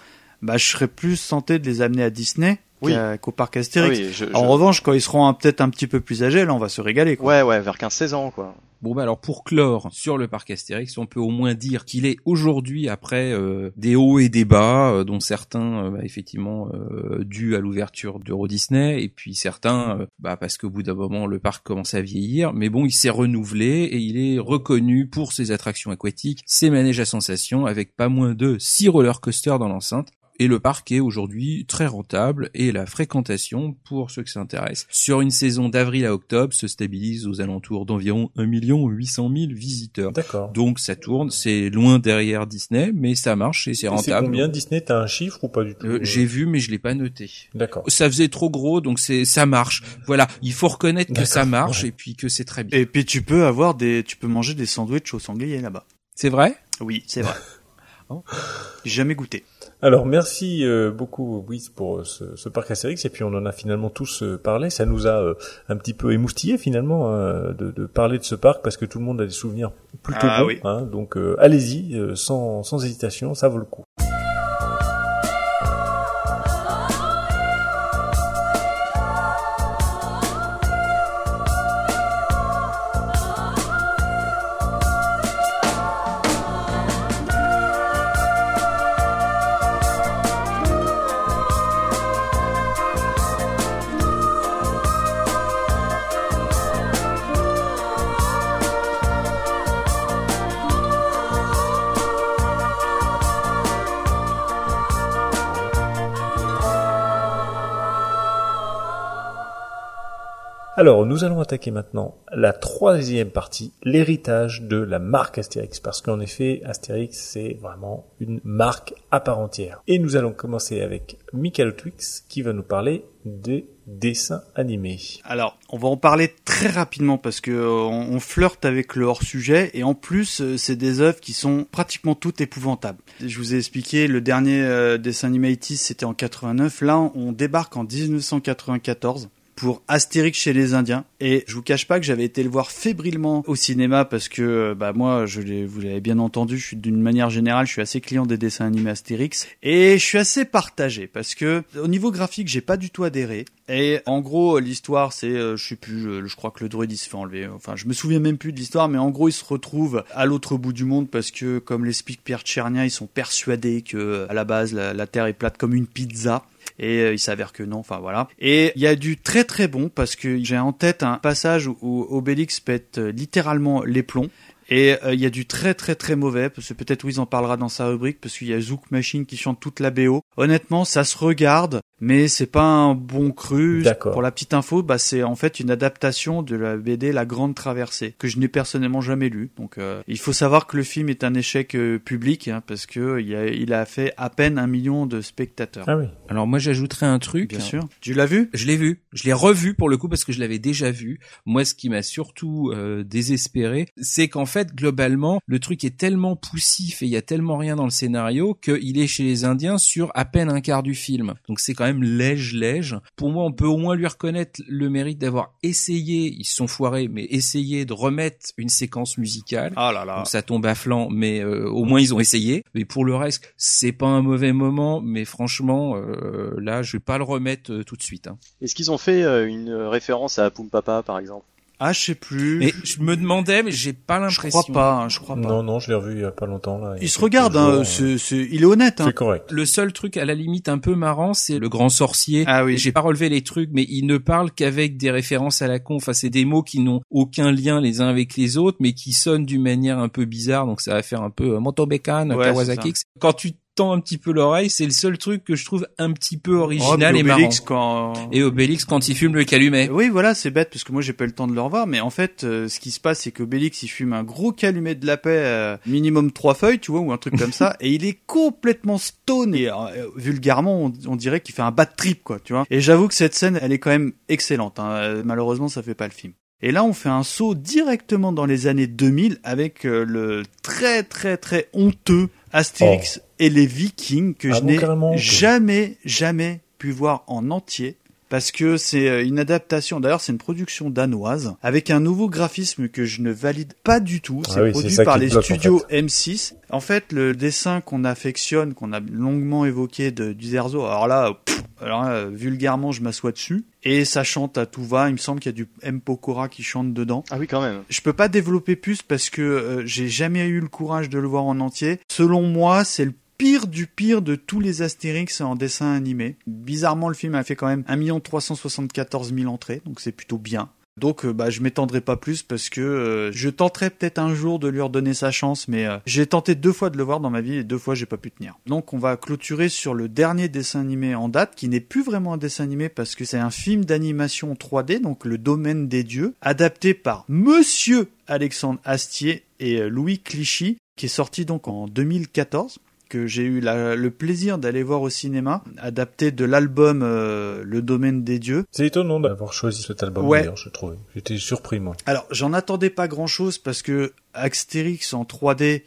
bah je serais plus tenté de les amener à Disney Oui. qu'au parc Astérix. Oui, je- En revanche quand ils seront peut-être un petit peu plus âgés là on va se régaler quoi. Ouais ouais, vers 15-16 ans quoi. Bon bah alors pour clore sur le parc Astérix, on peut au moins dire qu'il est aujourd'hui après euh, des hauts et des bas, euh, dont certains euh, bah, effectivement euh, dus à l'ouverture d'Euro Disney et puis certains euh, bah, parce qu'au bout d'un moment le parc commence à vieillir, mais bon il s'est renouvelé et il est reconnu pour ses attractions aquatiques, ses manèges à sensations avec pas moins de 6 roller coasters dans l'enceinte. Et le parc est aujourd'hui très rentable et la fréquentation, pour ceux que ça intéresse, sur une saison d'avril à octobre se stabilise aux alentours d'environ 1 800 000 visiteurs. D'accord. Donc ça tourne, c'est loin derrière Disney, mais ça marche et c'est Et c'est rentable. combien Disney T'as un chiffre ou pas du tout Euh, J'ai vu, mais je l'ai pas noté. D'accord. Ça faisait trop gros, donc c'est ça marche. Voilà, il faut reconnaître que ça marche ouais. et puis que c'est très bien. Et puis tu peux avoir des tu peux manger des sandwichs au sanglier là-bas. C'est vrai? Oui, c'est vrai. J'ai jamais goûté. Alors merci euh, beaucoup Wiz pour euh, ce, ce parc Astérix et puis on en a finalement tous euh, parlé. Ça nous a euh, un petit peu émoustillé finalement euh, de, de parler de ce parc parce que tout le monde a des souvenirs plutôt Ah bons. oui. hein. donc euh, allez-y euh, sans, sans hésitation, ça vaut le coup. Alors, nous allons attaquer maintenant la troisième partie, l'héritage de la marque Astérix, parce qu'en effet, Astérix, c'est vraiment une marque à part entière. Et nous allons commencer avec Michael Twix, qui va nous parler des dessins animés. Alors, on va en parler très rapidement parce que euh, on, flirte avec le hors-sujet et en plus, euh, c'est des œuvres qui sont pratiquement toutes épouvantables. Je vous ai expliqué, le dernier euh, dessin animé 80 c'était en 89. Là, on débarque en 1994 pour Astérix chez les Indiens. Et je vous cache pas que j'avais été le voir fébrilement au cinéma parce que euh, bah moi je vous l'avez bien entendu je suis d'une manière générale je suis assez client des dessins animés Astérix. Et je suis assez partagé parce que au niveau graphique j'ai pas du tout adhéré. Et en gros l'histoire c'est euh, je sais plus je crois que le druide il se fait enlever. Enfin je me souviens même plus de l'histoire mais en gros il se retrouve à l'autre bout du monde parce que comme l'explique Pierre Tchernia ils sont persuadés que à la base la terre est plate comme une pizza et euh, il s'avère que non, enfin voilà. Et il y a du très très bon parce que j'ai en tête un passage où Obélix pète euh, littéralement les plombs. Et euh, il y a du très très très mauvais, parce que peut-être Wiz en parlera dans sa rubrique, parce qu'il y a Zouk Machine qui chante toute la BO. Honnêtement, ça se regarde, mais c'est pas un bon cru. D'accord. Pour la petite info, bah c'est en fait une adaptation de la BD La Grande Traversée, que je n'ai personnellement jamais lu. Donc euh, il faut savoir que le film est un échec euh, public, hein, parce que il a, il a fait à peine un million de spectateurs. Ah oui. Alors moi j'ajouterais un truc. Bien sûr. Tu l'as vu? Je l'ai vu. Je l'ai revu pour le coup parce que je l'avais déjà vu. Moi ce qui m'a surtout euh, désespéré, c'est qu'en fait globalement le truc est tellement poussif et il y a tellement rien dans le scénario qu'il est chez les Indiens sur à peine un quart du film. Donc c'est quand même léger léger. Pour moi on peut au moins lui reconnaître le mérite d'avoir essayé, ils se sont foirés, mais essayé de remettre une séquence musicale. Ah là là. Donc ça tombe à flanc, mais euh, au moins ils ont essayé. Mais pour le reste, c'est pas un mauvais moment, mais franchement, euh, là, je vais pas le remettre euh, tout de suite. Hein. Est-ce qu'ils ont fait euh, une référence à Poum Papa par exemple? Ah, je sais plus. Mais je me demandais, mais j'ai pas je l'impression. crois pas, hein, je crois pas. Non, non, je l'ai revu il y a pas longtemps là. Il se regarde, hein, c'est, c'est, il est honnête. Hein. C'est correct. Le seul truc à la limite un peu marrant, c'est le grand sorcier. Ah oui. J'ai pas relevé les trucs, mais il ne parle qu'avec des références à la con. Enfin, c'est des mots qui n'ont aucun lien les uns avec les autres, mais qui sonnent d'une manière un peu bizarre. Donc ça va faire un peu euh, Motobekan, Ouais, Kawasaki. Quand tu tends un petit peu l'oreille, c'est le seul truc que je trouve un petit peu Oh, original et marrant. Obélix, quand... Et Obélix quand il fume le calumet. Oui, voilà, c'est bête parce que moi j'ai pas eu le temps de le revoir, mais en fait, euh, ce qui se passe, c'est qu'Obélix il fume un gros calumet de la paix, euh, minimum trois feuilles, tu vois, ou un truc comme ça, et il est complètement stone et euh, vulgairement, on, on dirait qu'il fait un bad trip, quoi, tu vois. Et j'avoue que cette scène, elle est quand même excellente. Hein. Euh, Malheureusement, ça fait pas le film. Et là, on fait un saut directement dans les années 2000 avec euh, le très très très honteux Astérix et les Vikings que Ah je bon, n'ai jamais jamais pu voir en entier parce que c'est euh, une adaptation. D'ailleurs, c'est une production danoise avec un nouveau graphisme que je ne valide pas du tout. Ah C'est oui, produit par les bloque, en studios M6. En fait, le dessin qu'on affectionne, qu'on a longuement évoqué de du Zerzo. Alors là, pff, alors là, vulgairement, je m'assois dessus et ça chante à tout va. Il me semble qu'il y a du M Pokora qui chante dedans. Ah oui, quand même. Je peux pas développer plus parce que euh, j'ai jamais eu le courage de le voir en entier. Selon moi, c'est le pire du pire de tous les Astérix en dessin animé. Bizarrement, le film a fait quand même 1 374 000 entrées, donc c'est plutôt bien. Donc euh, bah je m'étendrai pas plus parce que euh, je tenterai peut-être un jour de lui redonner sa chance mais euh, j'ai tenté deux fois de le voir dans ma vie et deux fois j'ai pas pu tenir. Donc on va clôturer sur le dernier dessin animé en date qui n'est plus vraiment un dessin animé parce que c'est un film d'animation 3D donc le domaine des dieux adapté par monsieur Alexandre Astier et Louis Clichy qui est sorti donc en 2014 que j'ai eu la- le plaisir d'aller voir au cinéma, adapté de l'album euh, Le Domaine des Dieux. C'est étonnant d'avoir choisi cet album, Ouais. d'ailleurs, je trouve. J'étais surpris, moi. Alors, j'en attendais pas grand chose parce que Astérix en 3D,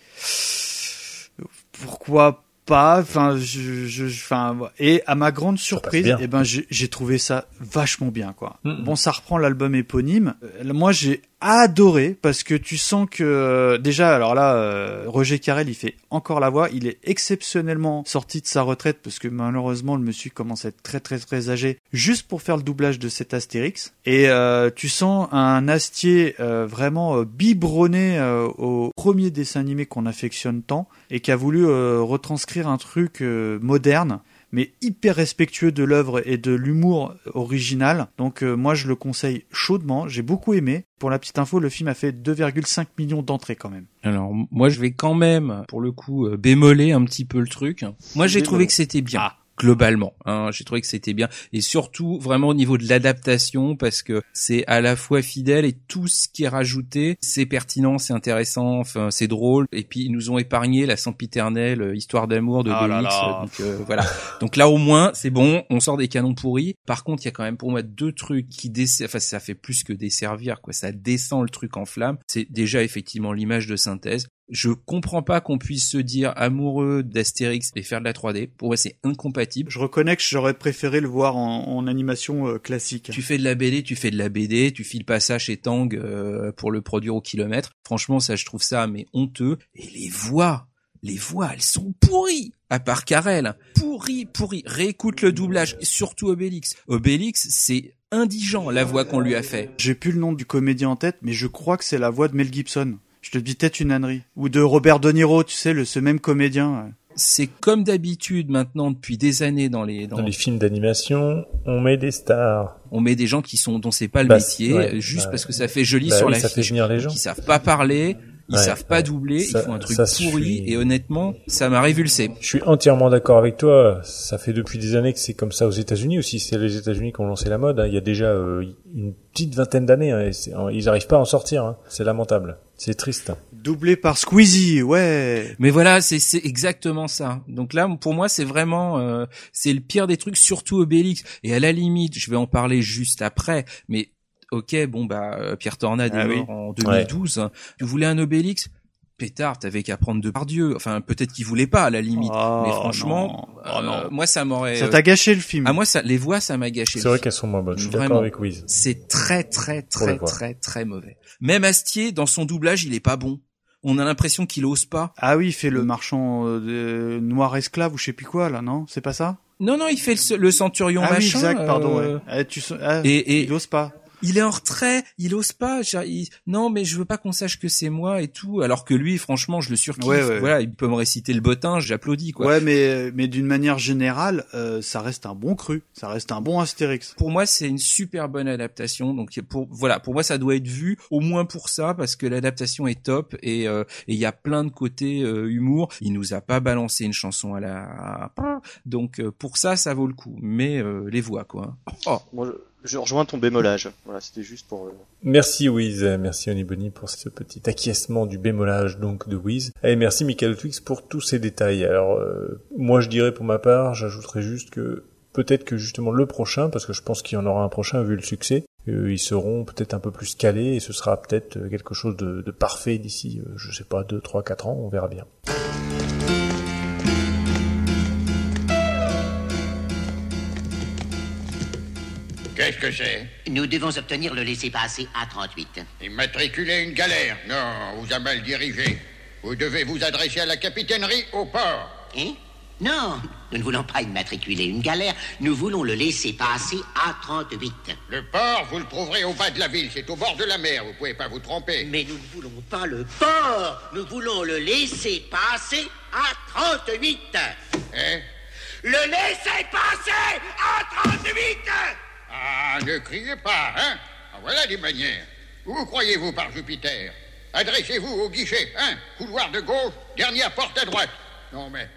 pourquoi pas? Enfin, je, je, enfin, et à ma grande surprise, eh ben, j'ai trouvé ça vachement bien, quoi. Mhm. Bon, ça reprend l'album éponyme. Euh, Moi, j'ai adoré parce que tu sens que euh, déjà, alors là, euh, Roger Carrel, il fait encore la voix. Il est exceptionnellement sorti de sa retraite parce que malheureusement, le monsieur commence à être très très très âgé, juste pour faire le doublage de cet Astérix. Et euh, tu sens un Astier euh, vraiment euh, biberonné euh, au premier dessin animé qu'on affectionne tant et qui a voulu retranscrire un truc moderne mais hyper respectueux de l'œuvre et de l'humour original. Donc euh, moi je le conseille chaudement, j'ai beaucoup aimé. Pour la petite info, le film a fait 2,5 millions d'entrées quand même. Alors moi je vais quand même pour le coup euh, bémoler un petit peu le truc. Moi j'ai trouvé que c'était bien. Ah. Globalement, hein, j'ai trouvé que c'était bien et surtout vraiment au niveau de l'adaptation parce que c'est à la fois fidèle et tout ce qui est rajouté c'est pertinent, c'est intéressant, enfin c'est drôle et puis ils nous ont épargné la sempiternelle euh, histoire d'amour de Ah donc euh, voilà. Donc là au moins c'est bon, on sort des canons pourris. Par contre il y a quand même pour moi deux trucs qui enfin ça fait plus que desservir quoi, ça descend le truc en flamme. C'est déjà effectivement l'image de synthèse. Je comprends pas qu'on puisse se dire amoureux d'Astérix et faire de la 3D. Pour moi, c'est incompatible. Je reconnais que j'aurais préféré le voir en, en animation euh, classique. Tu fais de la BD, tu fais de la BD, tu files pas ça chez Tang euh, pour le produire au kilomètre. Franchement, ça, je trouve ça mais honteux. Et les voix, les voix, elles sont pourries. À part Carrel, pourri, pourri. Réécoute le doublage, surtout Obélix. Obélix, c'est indigent la voix qu'on lui a fait. J'ai plus le nom du comédien en tête, mais je crois que c'est la voix de Mel Gibson. Je te dis peut-être une ânerie. Ou de Robert De Niro, tu sais, le, ce même comédien. C'est comme d'habitude maintenant depuis des années dans les Dans les films d'animation, on met des stars. on met des gens qui sont dont c'est pas le Bah, métier ouais, juste bah, parce que ça fait joli bah sur oui, la ça fait venir les gens. Qui savent pas parler, ils Ouais, savent pas ouais. doubler, Ça- ils font un truc pourri suit. et honnêtement, ça m'a révulsé. Je suis entièrement d'accord avec toi. Ça fait depuis des années que c'est comme ça aux États-Unis aussi. C'est les États-Unis qui ont lancé la mode. hein. Il y a déjà euh, une petite vingtaine d'années. hein, ils n'arrivent pas à en sortir. hein. C'est lamentable. C'est triste. Doublé par Squeezie, ouais. Mais voilà, c'est c'est exactement ça. Donc là, pour moi, c'est vraiment euh, c'est le pire des trucs, surtout Obélix. Et à la limite, je vais en parler juste après, mais ok, bon bah euh, Pierre Tornade Ah est oui. en 2012. hein. Tu voulais un Obélix? Pétard, t'avais qu'à prendre de Dieu. Enfin, peut-être qu'il voulait pas à la limite, Oh, mais franchement, non. Oh, euh, non. moi ça m'aurait. Ça euh, t'a gâché le film. Ah moi ça, les voix ça m'a gâché. C'est vrai qu'elles sont moins bonnes. Je suis Vraiment. d'accord avec Wiz. C'est très très très très très mauvais. Même Astier dans son doublage, il est pas bon. On a l'impression qu'il ose pas. Ah oui, il fait le marchand euh, de noir esclave ou je sais plus quoi là, non? C'est pas ça? Non non, il fait le, le centurion Ah oui, machin. exact, pardon. euh, Ouais. Ah, tu, ah, Et, et il ose pas. Il est en retrait, il ose pas. genre, il- Non, mais je veux pas qu'on sache que c'est moi et tout. Alors que lui, franchement, je le surkiffe. Ouais, ouais. Voilà, il peut me réciter le bottin, j'applaudis quoi. Ouais, mais mais d'une manière générale, euh, ça reste un bon cru, ça reste un bon Astérix. Pour moi, c'est une super bonne adaptation. Donc pour voilà, pour moi, ça doit être vu au moins pour ça parce que l'adaptation est top et euh, et il y a plein de côtés euh, humour. Il nous a pas balancé une chanson à la donc euh, pour ça, ça vaut le coup. Mais euh, les voix quoi. Oh. Moi, je, je rejoins ton bémolage. Voilà, c'était juste pour. euh, Merci Wiz, merci Oniboni pour ce petit acquiescement du bémolage donc de Wiz. Et merci Michael Twix pour tous ces détails. Alors euh, moi je dirais pour ma part, j'ajouterais juste que peut-être que justement le prochain, parce que je pense qu'il y en aura un prochain vu le succès, euh, ils seront peut-être un peu plus calés et ce sera peut-être quelque chose de, de parfait d'ici, euh, je sais pas, 2, 3, 4 ans, on verra bien. Qu'est-ce que c'est Nous devons obtenir le laissez-passer A38. Immatriculer une galère Non, vous a mal dirigé. Vous devez vous adresser à la capitainerie au port. Hein? Non, nous ne voulons pas immatriculer une galère, nous voulons le laisser-passer A38. Le port, vous le trouverez au bas de la ville, c'est au bord de la mer, vous pouvez pas vous tromper. Mais nous ne voulons pas le port, nous voulons le laisser-passer A38. Hein? Le laisser-passer A38 Ah, ne criez pas, hein Ah, Voilà des manières. Où croyez-vous par Jupiter? Adressez-vous au guichet, hein Couloir de gauche, dernière porte à droite. Non mais...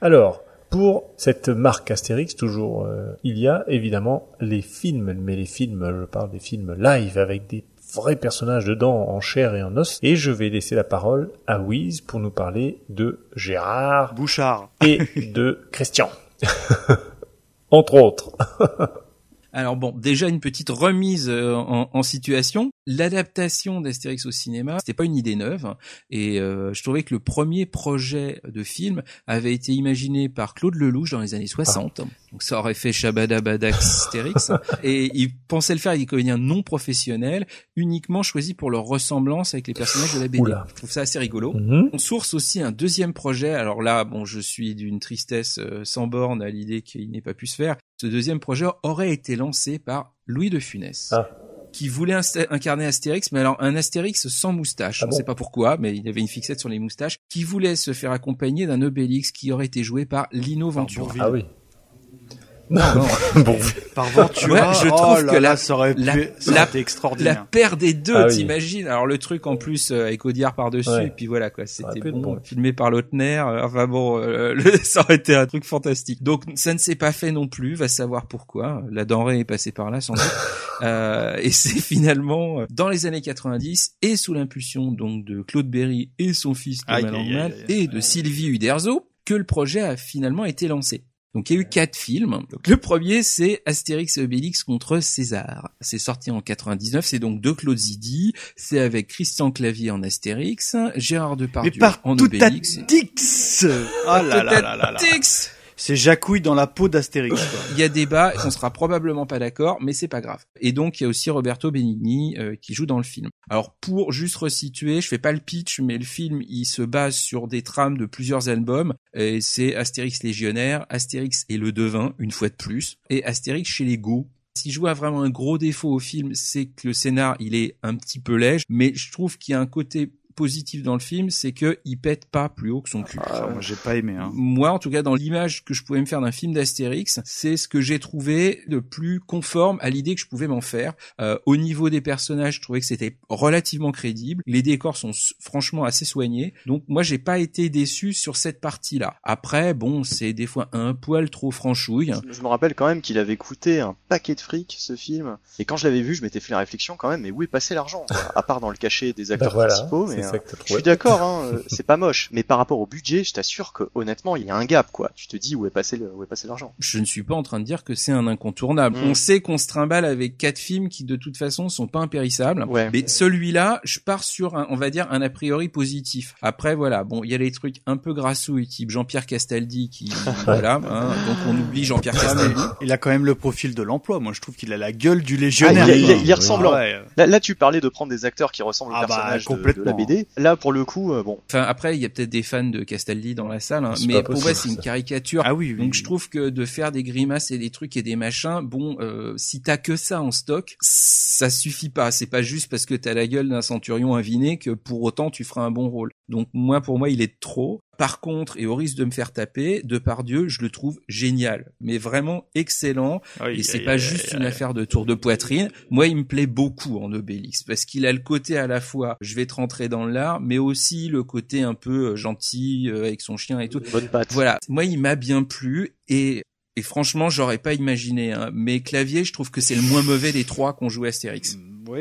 Alors, pour cette marque Astérix, toujours, euh, il y a évidemment les films, mais les films, je parle des films live avec des vrais personnages dedans en chair et en os. Et je vais laisser la parole à Wiz pour nous parler de Gérard Bouchard et de Christian. Entre autres. Alors bon, déjà une petite remise euh, en, en situation. L'adaptation d'Astérix au cinéma, c'était pas une idée neuve, hein, et euh, je trouvais que le premier projet de film avait été imaginé par Claude Lelouch dans les années 60. Donc ça aurait fait Shabadabada Astérix, et il pensait le faire avec des comédiens non professionnels, uniquement choisis pour leur ressemblance avec les personnages de la BD. Oula. Je trouve ça assez rigolo. Mhm. On source aussi un deuxième projet. Alors là, bon, je suis d'une tristesse euh, sans borne à l'idée qu'il n'ait pas pu se faire. Ce deuxième projet aurait été lancé par Louis de Funès. Ah. Qui voulait insta- incarner Astérix, mais alors un Astérix sans moustache. Ah On ne bon sait pas pourquoi, mais il avait une fixette sur les moustaches. Qui voulait se faire accompagner d'un Obélix qui aurait été joué par Lino Ventura. Ah oui. Non, non. bon. Par Ventura, Ouais, je oh trouve là que là, la, ça aurait pu- la, ça aurait la- été extraordinaire. La paire des deux, Ah oui. t'imagines Alors le truc en plus euh, avec Audiard par dessus, Ouais. et puis voilà quoi, c'était bon, bon. filmé par Lautner. euh, enfin bon, euh, le- ça aurait été un truc fantastique. Donc ça ne s'est pas fait non plus, va savoir pourquoi. La denrée est passée par là sans doute. Euh, et c'est finalement euh, dans les années 90 et sous l'impulsion donc de Claude Berry et son fils Thomas aïe, et de Sylvie Uderzo que le projet a finalement été lancé. Donc il y a eu quatre films. Donc, le premier c'est Astérix et Obélix contre César. C'est sorti en 99, c'est donc de Claude Zidi, c'est avec Christian Clavier en Astérix, Gérard Mais Depardieu par en Obélix. à Dix là là là là là. Tix C'est Jacouille dans la peau d'Astérix. Il y a débat, on sera probablement pas d'accord, mais c'est pas grave. Et donc il y a aussi Roberto Benigni euh, qui joue dans le film. Alors pour juste resituer, je fais pas le pitch, mais le film il se base sur des trames de plusieurs albums. Et c'est Astérix légionnaire, Astérix et le devin une fois de plus, et Astérix chez les Go. Si je vois vraiment un gros défaut au film, c'est que le scénar il est un petit peu léger, mais je trouve qu'il y a un côté positif dans le film, c'est que il pète pas plus haut que son cul. Ah, moi j'ai pas aimé. Hein. Moi, en tout cas, dans l'image que je pouvais me faire d'un film d'Astérix, c'est ce que j'ai trouvé de plus conforme à l'idée que je pouvais m'en faire. Euh, au niveau des personnages, je trouvais que c'était relativement crédible. Les décors sont franchement assez soignés. Donc, moi, j'ai pas été déçu sur cette partie-là. Après, bon, c'est des fois un poil trop franchouille. Je me rappelle quand même qu'il avait coûté un paquet de fric ce film. Et quand je l'avais vu, je m'étais fait la réflexion quand même, mais où est passé l'argent À part dans le cachet des acteurs Bah voilà, principaux. Mais, euh, je suis d'accord, hein, euh, c'est pas moche. Mais par rapport au budget, je t'assure que honnêtement, il y a un gap quoi. Tu te dis où est passé le, où est passé l'argent. je ne suis pas en train de dire que c'est un incontournable. Mm. On sait qu'on se trimballe avec quatre films qui de toute façon sont pas impérissables. Ouais. Mais celui-là, je pars sur un, on va dire un a priori positif. Après voilà, bon, il y a les trucs un peu grassouilles type Jean-Pierre Castaldi qui voilà, hein, donc on oublie Jean-Pierre Ah, Castaldi. il a quand même le profil de l'emploi. Moi je trouve qu'il a la gueule du Ah, légionnaire. il, il- ressemblant. Ah ouais. Là, là, tu parlais de prendre des acteurs qui ressemblent Ah aux bah, personnages de- de, complètement, la BD. BD. Là, pour le coup, euh, bon. Enfin, après, il y a peut-être des fans de Castaldi dans la salle, hein, mais pour moi, c'est une caricature. Ah oui, oui, Donc, oui. je trouve que de faire des grimaces et des trucs et des machins, bon, euh, si t'as que ça en stock, ça suffit pas. C'est pas juste parce que t'as la gueule d'un centurion aviné que pour autant tu feras un bon rôle. Donc, moi, pour moi, il est trop. Par contre, et au risque de me faire taper, Depardieu, je le trouve génial, mais vraiment excellent. Aïe, et c'est pas juste une affaire de tour de poitrine. Moi, il me plaît beaucoup en Obélix parce qu'il a le côté à la fois, je vais te rentrer dans l'art, mais aussi le côté un peu euh, gentil euh, avec son chien et tout. Bonne patte. Voilà. Moi, il m'a bien plu et et franchement, j'aurais pas imaginé. Hein. Mais clavier, je trouve que c'est le moins mauvais des trois qu'on joue Astérix.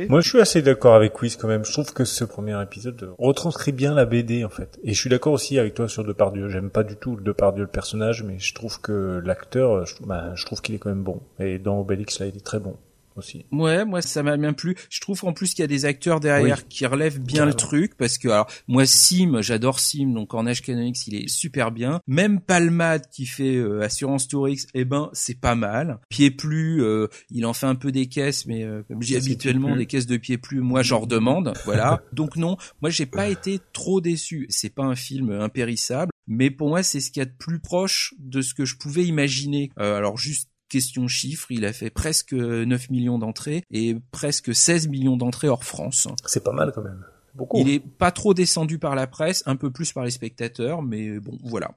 Moi, je suis assez d'accord avec Wiz quand même. Je trouve que ce premier épisode retranscrit bien la BD en fait. Et je suis d'accord aussi avec toi sur Depardieu. J'aime pas du tout Depardieu le personnage, mais je trouve que l'acteur, bah, je trouve qu'il est quand même bon. Et dans Obélix, là, il est très bon aussi. Ouais, moi ça m'a bien plu. Je trouve en plus qu'il y a des acteurs derrière Oui. qui relèvent bien Carrément. le truc parce que alors moi Sim, j'adore Sim donc en Age Canonix, il est super bien. Même Palmade qui fait euh, Assurance Tourix, eh ben c'est pas mal. Pied plus, euh, il en fait un peu des caisses mais euh, comme j'ai habituellement des caisses de pied plus, moi j'en redemande, voilà. Donc non, moi j'ai pas été trop déçu. C'est pas un film impérissable, mais pour moi c'est ce qu'il y a de plus proche de ce que je pouvais imaginer. Euh, alors juste question chiffre, il a fait presque 9 millions d'entrées et presque 16 millions d'entrées hors France. C'est pas mal quand même. Beaucoup. Il est pas trop descendu par la presse, un peu plus par les spectateurs, mais bon, voilà.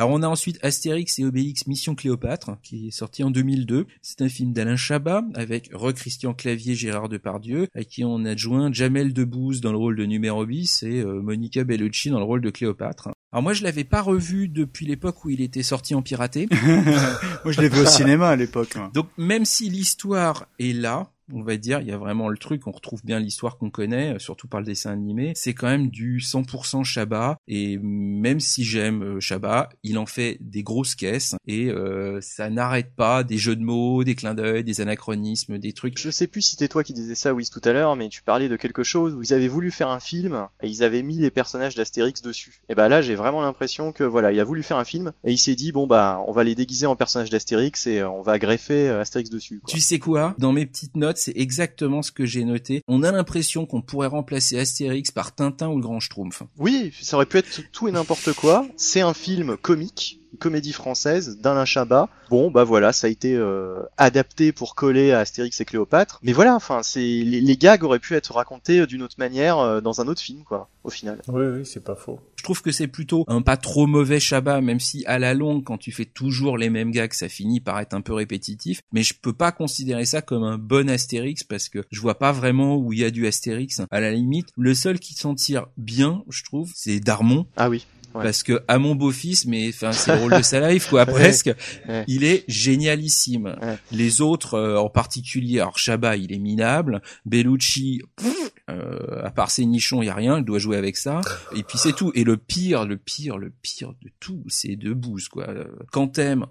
Alors on a ensuite Astérix et Obélix Mission Cléopâtre, qui est sorti en 2002. C'est un film d'Alain Chabat, avec Re Christian Clavier, Gérard Depardieu, à qui on adjoint Jamel Debbouze dans le rôle de numéro bis et euh, Monica Bellucci dans le rôle de Cléopâtre. Alors moi je l'avais pas revu depuis l'époque où il était sorti en piraté. Moi, je l'ai vu au cinéma à l'époque. Donc même si l'histoire est là, on va dire, il y a vraiment le truc, on retrouve bien l'histoire qu'on connaît, euh, surtout par le dessin animé, c'est quand même du 100% Chabat, et même si j'aime euh, Chabat, il en fait des grosses caisses, et euh, ça n'arrête pas des jeux de mots, des clins d'œil, des anachronismes, des trucs. Je sais plus si c'était toi qui disais ça, Wiz, tout à l'heure, mais tu parlais de quelque chose où ils avaient voulu faire un film et ils avaient mis les personnages d'Astérix dessus. Et bah là, j'ai vraiment l'impression que voilà, il a voulu faire un film et il s'est dit bon bah on va les déguiser en personnages d'Astérix et on va greffer Astérix dessus. Quoi. Tu sais quoi? Dans mes petites notes, c'est exactement ce que j'ai noté. On a l'impression qu'on pourrait remplacer Astérix par Tintin ou le Grand Schtroumpf. Oui, ça aurait pu être tout et n'importe quoi. C'est un film comique, comédie française d'Alain Chabat. Bon, bah voilà, ça a été euh, adapté pour coller à Astérix et Cléopâtre. Mais voilà, enfin, c'est les, les gags auraient pu être racontés d'une autre manière euh, dans un autre film, quoi, au final. Oui, oui, c'est pas faux. Je trouve que c'est plutôt un pas trop mauvais Chabat, même si à la longue, quand tu fais toujours les mêmes gags, ça finit par être un peu répétitif. Mais je peux pas considérer ça comme un bon Astérix parce que je vois pas vraiment où il y a du Astérix. À la limite, le seul qui s'en tire bien, je trouve, c'est Darmon. Ah oui. Ouais. Parce que à mon beau-fils, mais enfin c'est le rôle de sa life quoi, presque. Ouais. Il est génialissime. Ouais. Les autres, euh, en particulier, alors Chabat, il est minable. Bellucci, pff, euh, à part ses nichons, il y a rien. Il doit jouer avec ça. Et puis c'est tout. Et le pire, le pire, le pire de tout, c'est de bouse quoi. Euh, Quand t'aimes,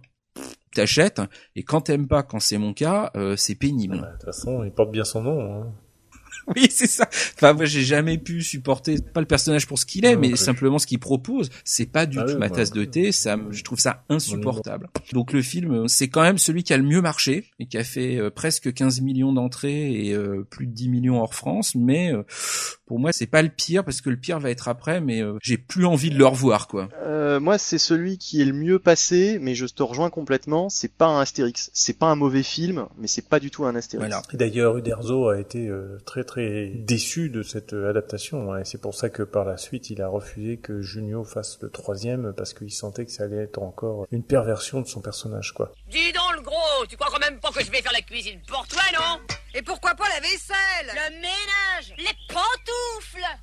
t'achètes. Et quand t'aimes pas, quand c'est mon cas, euh, c'est pénible. De toute façon, il porte bien son nom. Hein. Oui, c'est ça. Enfin, moi, j'ai jamais pu supporter pas le personnage pour ce qu'il est, Non, mais simplement ce qu'il propose. C'est pas du Ah tout oui, ma tasse de thé. Ça, me- je trouve ça insupportable. Donc le film, c'est quand même celui qui a le mieux marché et qui a fait euh, presque 15 millions d'entrées et euh, plus de 10 millions hors France. Mais euh, pour moi, c'est pas le pire parce que le pire va être après. Mais euh, j'ai plus envie de le revoir, quoi. Euh, moi, c'est celui qui est le mieux passé, mais je te rejoins complètement. C'est pas un Astérix, c'est pas un mauvais film, mais c'est pas du tout un Astérix. Voilà. Et d'ailleurs, Uderzo a été euh, très très déçu de cette adaptation, hein, et c'est pour ça que par la suite, il a refusé que Junio fasse le troisième, parce qu'il sentait que ça allait être encore une perversion de son personnage, quoi. Dis donc le gros, tu crois quand même pas que je vais faire la cuisine pour toi, non? Et pourquoi pas la vaisselle? Le ménage, les pantoufles!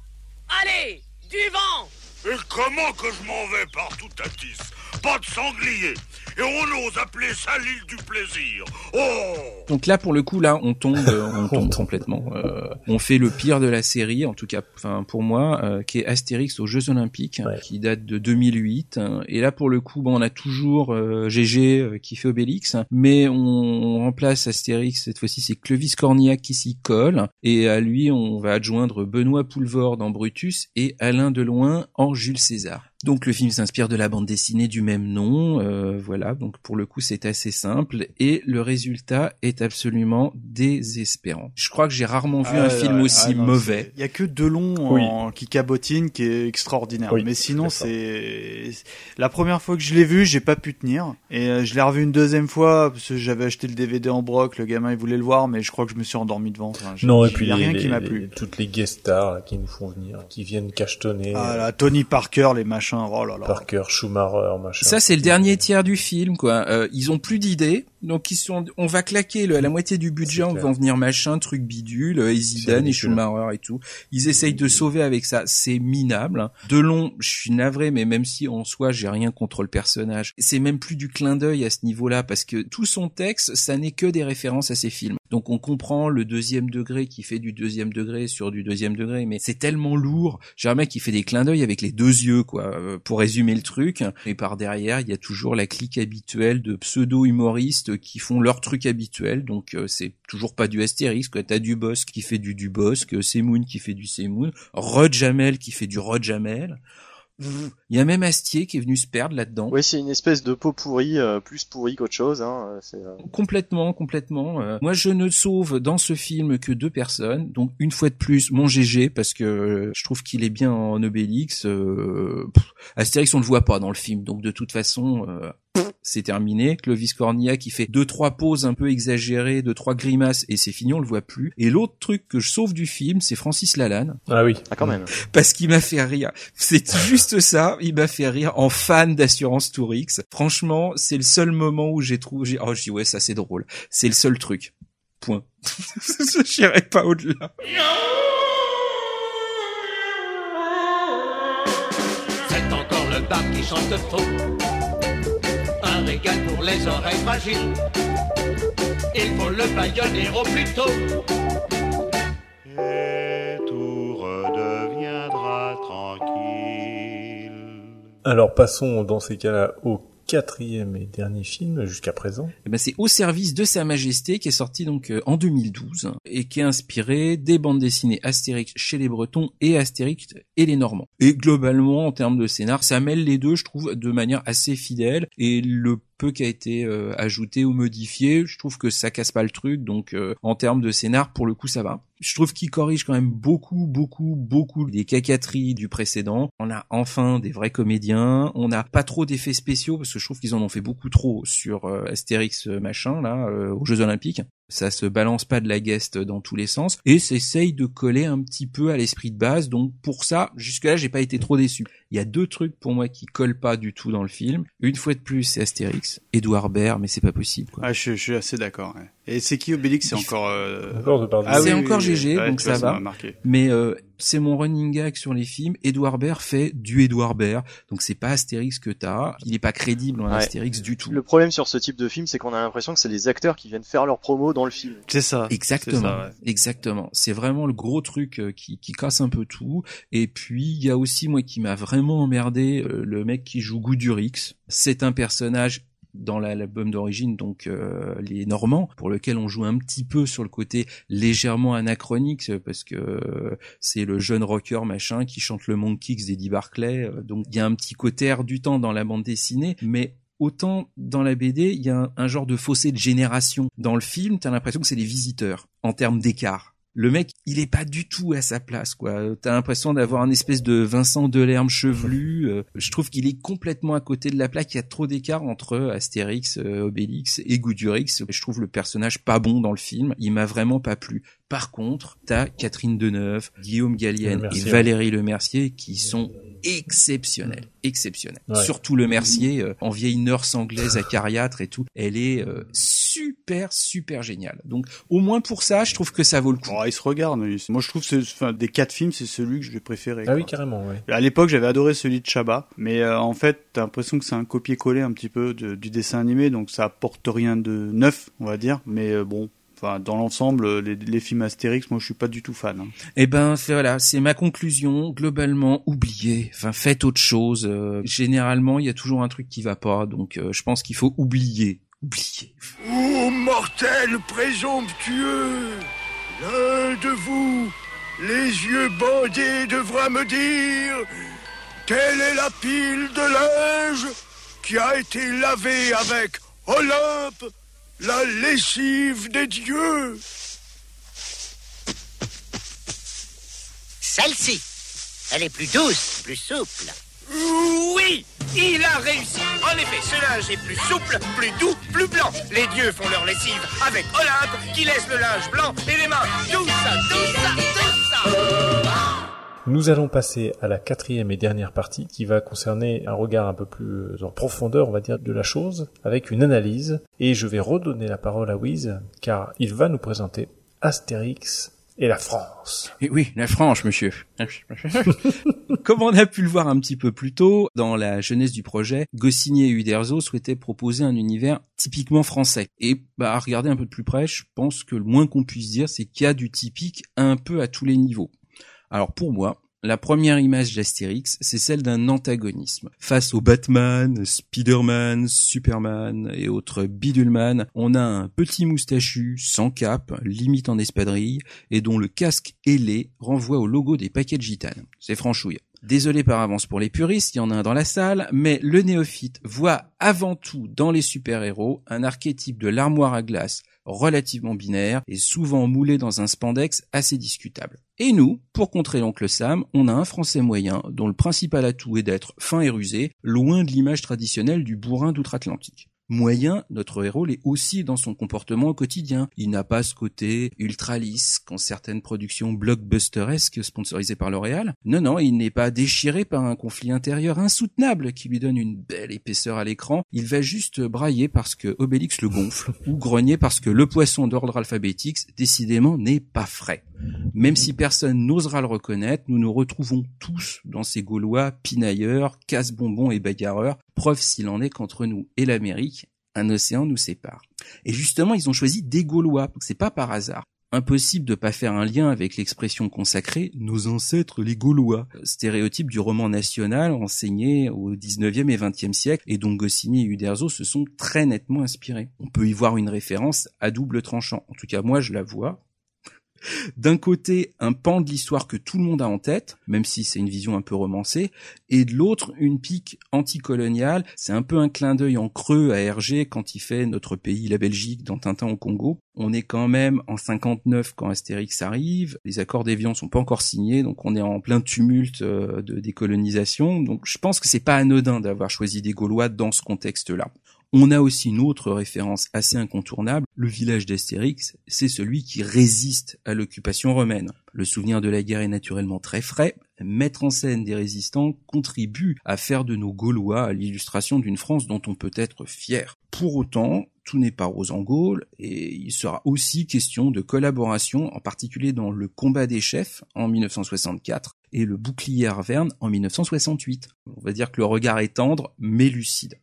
Allez, du vent! Et comment que je m'en vais partout à tisse Pas de sanglier et on ose appeler ça l'île du plaisir. Oh Donc là, pour le coup, là, on tombe, euh, on tombe complètement. Euh, on fait le pire de la série, en tout cas, enfin pour moi, euh, qui est Astérix aux Jeux Olympiques, qui date de 2008. hein. Et là, pour le coup, bon, on a toujours euh, GG euh, qui fait Obélix, mais on, on remplace Astérix cette fois-ci, c'est Clovis Cornillac qui s'y colle, et à lui, on va adjoindre Benoît Poulvord en Brutus et Alain Deloin en Jules César. Donc le film s'inspire de la bande dessinée du même nom, euh, voilà. Donc pour le coup c'est assez simple et le résultat est absolument désespérant. Je crois que j'ai rarement vu un Ah, film ouais, aussi ah, non, mauvais. Il y a que Delon Oui. en- qui cabotine qui est extraordinaire. Oui, Mais sinon, c'est la première fois que je l'ai vu, j'ai pas pu tenir. Et euh, je l'ai revu une deuxième fois parce que j'avais acheté le DVD en broc. Le gamin il voulait le voir, mais je crois que je me suis endormi devant. Enfin, Non, et puis y a rien les- qui m'a plu. toutes les guest stars là, qui nous font venir, qui viennent cachetonner. Ah là, Tony Parker, les machins. Oh là là. Parker, Schumacher, machin. Ça c'est le dernier tiers du film quoi. Euh, ils ont plus d'idées, donc ils sont, on va claquer le, la moitié du budget, on va en venir machin, truc bidule, et Zidane et. Schumacher et tout. Ils essayent de sauver avec ça, c'est minable. hein. Delon, je suis navré, mais même si en soi j'ai rien contre le personnage, c'est même plus du clin d'œil à ce niveau-là parce que tout son texte, ça n'est que des références à ses films. Donc on comprend le deuxième degré qui fait du deuxième degré sur du deuxième degré, mais c'est tellement lourd. J'ai un mec qui fait des clins d'œil avec les deux yeux, quoi, euh, pour résumer le truc. Et par derrière, il y a toujours la clique habituelle de pseudo-humoristes qui font leur truc habituel. Donc euh, c'est toujours pas du Astérix, quoi. T'as du Bosque qui fait du du Bosque, Semoun qui fait du Semoun, Rod Jamel qui fait du Rod Jamel. Il y a même Astier qui est venu se perdre là-dedans. Oui, c'est une espèce de peau pourrie, euh, plus pourrie qu'autre chose. Hein. euh, euh, Complètement, complètement. Euh, moi, je ne sauve dans ce film que deux personnes. Donc, une fois de plus, mon GG, parce que euh, je trouve qu'il est bien en Obélix. Euh, pff, Astérix, on le voit pas dans le film. Donc, de toute façon, euh, c'est terminé. Clovis Cornillac qui fait deux, trois poses un peu exagérées, deux, trois grimaces, et c'est fini, on le voit plus. Et l'autre truc que je sauve du film, c'est Francis Lalanne. Ah oui. Ah, quand même. Parce qu'il m'a fait rire. C'est juste ça. Il m'a fait rire en fan d'assurance Tourix. Franchement, c'est le seul moment où j'ai trouvé, j'ai- oh, je dis ouais, ça c'est drôle. C'est le seul truc. Point. Je n'irai pas au-delà. C'est encore le bar qui chante faux. Un régal pour les oreilles fragiles. Il faut le baïonner au plus tôt. Et tout redeviendra tranquille. Alors passons dans ces cas-là au quatrième et dernier film jusqu'à présent. Eh ben, c'est Au service de Sa Majesté qui est sorti donc euh, en 2012 et qui est inspiré des bandes dessinées Astérix chez les Bretons et Astérix et les Normands. Et globalement, en termes de scénar, ça mêle les deux, je trouve, de manière assez fidèle et le peu qui a été euh, ajouté ou modifié, je trouve que ça casse pas le truc. Donc, euh, en termes de scénar, pour le coup, ça va. Je trouve qu'il corrige quand même beaucoup, beaucoup, beaucoup des cacateries du précédent. On a enfin des vrais comédiens. On n'a pas trop d'effets spéciaux parce que je trouve qu'ils en ont fait beaucoup trop sur euh, Astérix euh, machin là aux Jeux Olympiques. Ça se balance pas de la guest dans tous les sens et s'essaye de coller un petit peu à l'esprit de base. Donc pour ça, jusque-là, j'ai pas été trop déçu. Il y a deux trucs pour moi qui collent pas du tout dans le film. Une fois de plus, c'est Astérix, Edouard Baird, mais c'est pas possible. Quoi. Ah, je, suis assez d'accord. Et c'est qui Obélix C'est encore. euh, Encore. Ah c'est oui, encore oui, oui. GG, Ouais, donc vois, ça va. m'a marqué. Mais euh, c'est mon running gag sur les films. Edouard Baird fait du Edouard Baird, donc c'est pas Astérix que t'as. Il est pas crédible en Ouais. Astérix du tout. Le problème sur ce type de film, c'est qu'on a l'impression que c'est les acteurs qui viennent faire leur promo dans le film. C'est ça. Exactement, C'est ça, ouais. exactement. C'est vraiment le gros truc euh, qui, qui casse un peu tout. Et puis il y a aussi moi qui m'a vraiment emmerdé euh, le mec qui joue Goudurix. C'est un personnage dans la- l'album d'origine, donc euh, les Normands, pour lequel on joue un petit peu sur le côté légèrement anachronique, euh, parce que euh, c'est le jeune rocker machin qui chante le Monkey X d'Eddie Barclay. euh, donc il y a un petit côté air du temps dans la bande dessinée, mais autant dans la BD, il y a un, un genre de fossé de génération. Dans le film, t'as l'impression que c'est les visiteurs, en termes d'écart. Le mec, il est pas du tout à sa place, quoi. T'as l'impression d'avoir un espèce de Vincent Delerme chevelu. euh, je trouve qu'il est complètement à côté de la plaque. Il y a trop d'écart entre Astérix, euh, Obélix et Goudurix. Je trouve le personnage pas bon dans le film. Il m'a vraiment pas plu. Par contre, t'as Catherine Deneuve, Guillaume Gallienne et Valérie Le Mercier qui sont exceptionnels, exceptionnels. Ouais. Surtout Le Mercier, euh, en vieille nurse anglaise acariâtre et tout, elle est euh, super, super géniale. Donc, au moins pour ça, je trouve que ça vaut le coup. Oh, il se regarde. Moi, je trouve que c'est- enfin, des quatre films, c'est celui que je vais préférer. Ah oui, carrément, ouais. À l'époque, j'avais adoré celui de Chabat, mais euh, en fait, t'as l'impression que c'est un copier-coller un petit peu de- du dessin animé, donc ça apporte rien de neuf, on va dire. Mais euh, bon, enfin, dans l'ensemble, les, les films Astérix, moi, je suis pas du tout fan. hein. Eh ben c'est- voilà, c'est ma conclusion. Globalement, oubliez. Enfin, faites autre chose. Euh, généralement, il y a toujours un truc qui va pas, donc euh, je pense qu'il faut oublier. Oublier. Ô mortel présomptueux, l'un de vous, les yeux bandés, devra me dire quelle est la pile de linge qui a été lavée avec Olympe, la lessive des dieux. Celle-ci. Elle est plus douce, plus souple. Oui, il a réussi. En effet, ce linge est plus souple, plus doux, plus blanc. Les dieux font leur lessive avec Olympe qui laisse le linge blanc et les mains. Tout ça, tout ça, tout ça. Nous allons passer à la quatrième et dernière partie qui va concerner un regard un peu plus en profondeur, on va dire, de la chose, avec une analyse. Et je vais redonner la parole à Wiz, car il va nous présenter Astérix et la France. Et oui, la France, monsieur. Comme on a pu le voir un petit peu plus tôt, dans la jeunesse du projet, Goscinny et Uderzo souhaitaient proposer un univers typiquement français. Et bah, à regarder un peu de plus près, je pense que le moins qu'on puisse dire, c'est qu'il y a du typique un peu à tous les niveaux. Alors pour moi, la première image d'Astérix, c'est celle d'un antagonisme. Face au Batman, Spider-Man, Superman et autres bidulman, on a un petit moustachu, sans cape, limite en espadrille, et dont le casque ailé renvoie au logo des paquets de gitanes. C'est franchouille. Désolé par avance pour les puristes, il y en a un dans la salle, mais le néophyte voit avant tout dans les super-héros un archétype de l'armoire à glace relativement binaire et souvent moulé dans un spandex assez discutable. Et nous, pour contrer l'oncle Sam, on a un français moyen dont le principal atout est d'être fin et rusé, loin de l'image traditionnelle du bourrin d'outre-Atlantique. Moyen, notre héros l'est aussi dans son comportement au quotidien. Il n'a pas ce côté ultra lisse qu'ont certaines productions blockbusteresques sponsorisées par L'Oréal. Non, non, il n'est pas déchiré par un conflit intérieur insoutenable qui lui donne une belle épaisseur à l'écran. Il va juste brailler parce que Obélix le gonfle ou grogner parce que le poisson d'ordre alphabétique décidément n'est pas frais. Même si personne n'osera le reconnaître, nous nous retrouvons tous dans ces Gaulois pinailleurs, casse-bonbons et bagarreurs, preuve s'il en est qu'entre nous et l'Amérique, un océan nous sépare. Et justement, ils ont choisi des Gaulois, c'est pas par hasard. Impossible de pas faire un lien avec l'expression consacrée nos ancêtres les Gaulois, stéréotype du roman national enseigné au 19e et 20e siècle et dont Goscinny et Uderzo se sont très nettement inspirés. On peut y voir une référence à double tranchant. En tout cas, moi je la vois. D'un côté, un pan de l'histoire que tout le monde a en tête, même si c'est une vision un peu romancée, et de l'autre, une pique anticoloniale. C'est un peu un clin d'œil en creux à Hergé quand il fait notre pays, la Belgique, dans Tintin au Congo. On est quand même en 59 quand Astérix arrive. Les accords d'Évian sont pas encore signés, donc on est en plein tumulte euh, de décolonisation. Donc je pense que c'est pas anodin d'avoir choisi des Gaulois dans ce contexte-là. On a aussi une autre référence assez incontournable. Le village d'Astérix, c'est celui qui résiste à l'occupation romaine. Le souvenir de la guerre est naturellement très frais. Mettre en scène des résistants contribue à faire de nos Gaulois l'illustration d'une France dont on peut être fier. Pour autant, tout n'est pas rose en Gaule et il sera aussi question de collaboration, en particulier dans le combat des chefs en 1964 et le bouclier Arverne en 1968. On va dire que le regard est tendre mais lucide.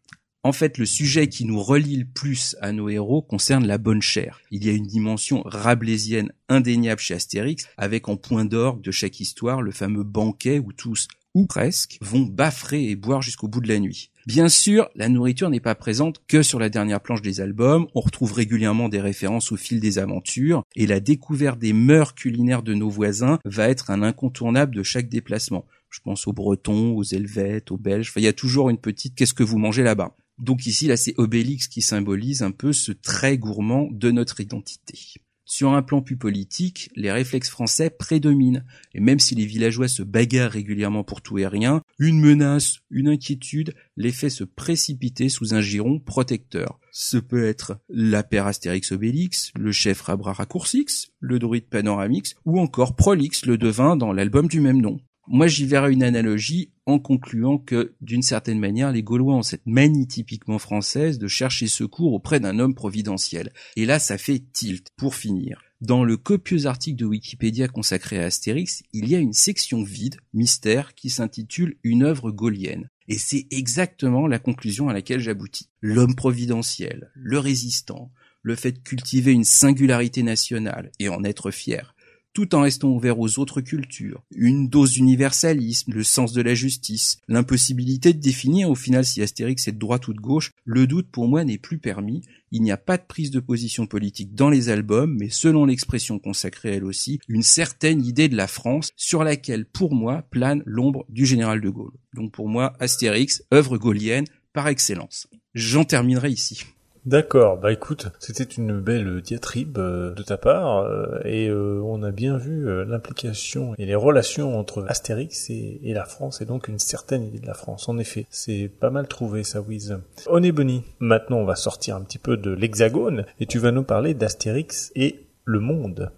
En fait, le sujet qui nous relie le plus à nos héros concerne la bonne chair. Il y a une dimension rabelaisienne indéniable chez Astérix, avec en point d'orgue de chaque histoire le fameux banquet où tous, ou presque, vont baffrer et boire jusqu'au bout de la nuit. Bien sûr, la nourriture n'est pas présente que sur la dernière planche des albums, on retrouve régulièrement des références au fil des aventures, et la découverte des mœurs culinaires de nos voisins va être un incontournable de chaque déplacement. Je pense aux Bretons, aux Helvètes, aux Belges, enfin, il y a toujours une petite qu'est-ce que vous mangez là-bas? Donc ici, là, c'est Obélix qui symbolise un peu ce trait gourmand de notre identité. Sur un plan plus politique, les réflexes français prédominent, et même si les villageois se bagarrent régulièrement pour tout et rien, une menace, une inquiétude les fait se précipiter sous un giron protecteur. Ce peut être la paire Astérix Obélix, le chef Rabra Raccourcix, le druide Panoramix, ou encore Prolix le devin dans l'album du même nom. Moi, j'y verrai une analogie en concluant que, d'une certaine manière, les Gaulois ont cette manie typiquement française de chercher secours auprès d'un homme providentiel. Et là, ça fait tilt, pour finir. Dans le copieux article de Wikipédia consacré à Astérix, il y a une section vide, mystère, qui s'intitule Une œuvre gaulienne. Et c'est exactement la conclusion à laquelle j'aboutis. L'homme providentiel, le résistant, le fait de cultiver une singularité nationale et en être fier, tout en restant ouvert aux autres cultures, une dose d'universalisme, le sens de la justice, l'impossibilité de définir au final si Astérix est de droite ou de gauche, le doute pour moi n'est plus permis, il n'y a pas de prise de position politique dans les albums, mais selon l'expression consacrée elle aussi, une certaine idée de la France sur laquelle pour moi plane l'ombre du général de Gaulle. Donc pour moi, Astérix, œuvre gaulienne par excellence. J'en terminerai ici. D'accord, bah écoute, c'était une belle diatribe euh, de ta part euh, et euh, on a bien vu l'implication et les relations entre Astérix et, la France et donc une certaine idée de la France. En effet, c'est pas mal trouvé ça, Wiz. On est Bonnie. Maintenant, on va sortir un petit peu de l'hexagone et tu vas nous parler d'Astérix et le monde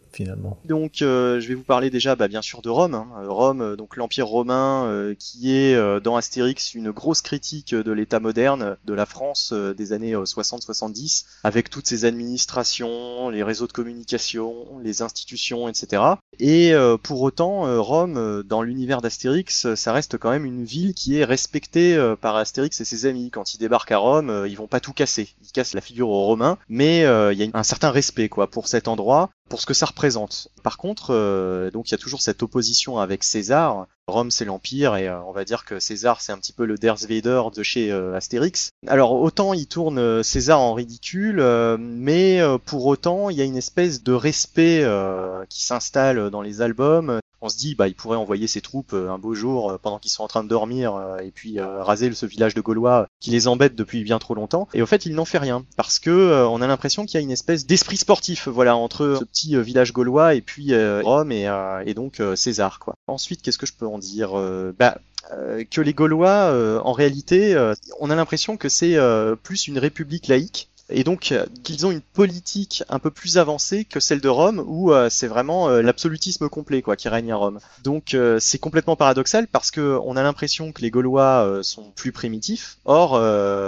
Donc euh, je vais vous parler déjà bah, bien sûr de Rome. Hein. Rome, euh, donc l'Empire romain euh, qui est dans Astérix une grosse critique de l'État moderne de la France des années 60-70 avec toutes ses administrations, les réseaux de communication, les institutions, etc. Et pour autant, Rome, dans l'univers d'Astérix, ça reste quand même une ville qui est respectée par Astérix et ses amis. Quand ils débarquent à Rome, ils vont pas tout casser. Ils cassent la figure aux Romains, mais il y a un certain respect quoi pour cet endroit pour ce que ça représente. Par contre, euh, donc il y a toujours cette opposition avec César. Rome c'est l'empire et euh, on va dire que César c'est un petit peu le Darth Vader de chez euh, Astérix. Alors autant il tourne César en ridicule, mais pour autant il y a une espèce de respect qui s'installe dans les albums on se dit bah il pourrait envoyer ses troupes euh, un beau jour euh, pendant qu'ils sont en train de dormir euh, et puis raser ce village de Gaulois qui les embête depuis bien trop longtemps et au fait il n'en fait rien parce que on a l'impression qu'il y a une espèce d'esprit sportif voilà entre ce petit village gaulois et puis Rome et, et donc César quoi. Ensuite qu'est-ce que je peux en dire bah que les Gaulois, en réalité, on a l'impression que c'est plus une république laïque et donc euh, qu'ils ont une politique un peu plus avancée que celle de Rome où euh, c'est vraiment euh, l'absolutisme complet quoi qui règne à Rome. Donc c'est complètement paradoxal parce que on a l'impression que les Gaulois sont plus primitifs. Or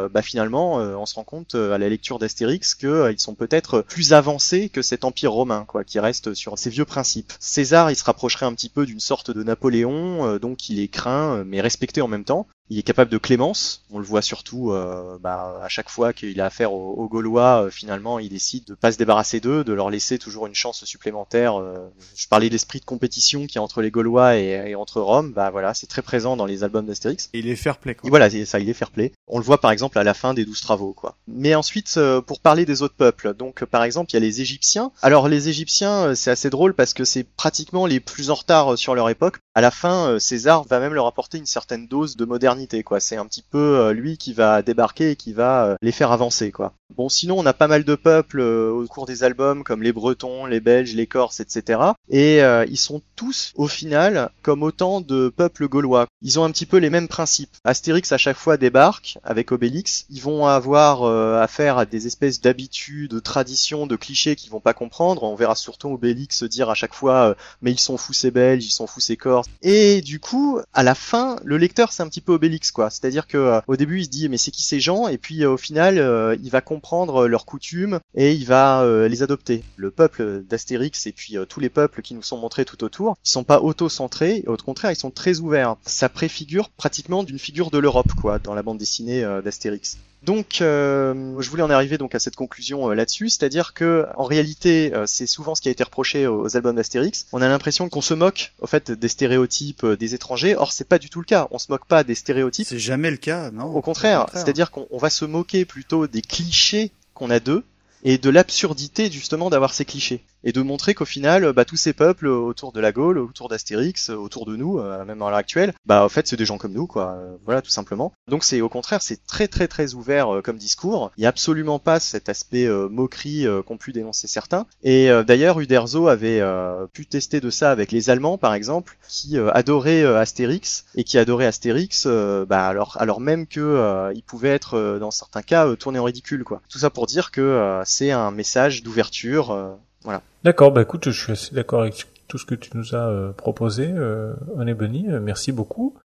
bah, finalement on se rend compte à la lecture d'Astérix qu'ils sont peut-être plus avancés que cet empire romain quoi qui reste sur ses vieux principes. César il se rapprocherait un petit peu d'une sorte de Napoléon donc il est craint mais respecté en même temps. Il est capable de clémence. On le voit surtout euh, bah, à chaque fois qu'il a affaire aux, Gaulois. Euh, finalement, il décide de pas se débarrasser d'eux, de leur laisser toujours une chance supplémentaire. Euh. je parlais d'esprit de compétition qui est entre les Gaulois et, entre Rome. Bah voilà, c'est très présent dans les albums d'Astérix. Il est fair play. Quoi. Et voilà, ça, il est fair play. On le voit par exemple à la fin des douze travaux, quoi. Mais ensuite, pour parler des autres peuples, donc par exemple, il y a les Égyptiens. Alors les Égyptiens, c'est assez drôle parce que c'est pratiquement les plus en retard sur leur époque. À la fin, César va même leur apporter une certaine dose de modernité quoi. C'est un petit peu euh, lui qui va débarquer et qui va euh, les faire avancer quoi. Bon, sinon on a pas mal de peuples euh, au cours des albums comme les Bretons, les Belges, les Corses, etc. Et ils sont tous au final comme autant de peuples gaulois. Ils ont un petit peu les mêmes principes. Astérix à chaque fois débarque avec Obélix. Ils vont avoir affaire à des espèces d'habitudes, de traditions, de clichés qu'ils vont pas comprendre. On verra surtout Obélix dire à chaque fois mais ils sont fous ces Belges, ils sont fous ces Corses. Et du coup, à la fin, le lecteur c'est un petit peu Obélix quoi. C'est-à-dire que euh, au début il se dit mais c'est qui ces gens? Et puis euh, au final euh, il va comprendre leurs coutumes et il va les adopter. Le peuple d'Astérix et puis tous les peuples qui nous sont montrés tout autour, ils sont pas auto-centrés, au contraire ils sont très ouverts. Ça préfigure pratiquement d'une figure de l'Europe quoi dans la bande dessinée d'Astérix. Donc, euh, je voulais en arriver donc à cette conclusion euh, là-dessus, c'est-à-dire que en réalité, euh, c'est souvent ce qui a été reproché aux, albums d'Astérix. On a l'impression qu'on se moque, au fait, des stéréotypes des étrangers. Or, c'est pas du tout le cas. On se moque pas des stéréotypes. C'est jamais le cas, non Au contraire, c'est-à-dire qu'on va se moquer plutôt des clichés qu'on a d'eux et de l'absurdité justement d'avoir ces clichés. Et de montrer qu'au final, bah, tous ces peuples autour de la Gaule, autour d'Astérix, autour de nous, euh, même à l'heure actuelle, bah en fait c'est des gens comme nous, quoi. Euh, voilà, tout simplement. Donc c'est au contraire, c'est très très très ouvert euh, comme discours. Il n'y a absolument pas cet aspect moquerie qu'ont pu dénoncer certains. Et d'ailleurs, Uderzo avait pu tester de ça avec les Allemands, par exemple, qui adoraient Astérix et qui adoraient Astérix, bah alors alors même que il pouvait être dans certains cas tourné en ridicule, quoi. Tout ça pour dire que c'est un message d'ouverture. Voilà. D'accord, bah écoute, je suis assez d'accord avec tout ce que tu nous as euh, proposé, euh, Ebony. Euh, merci beaucoup.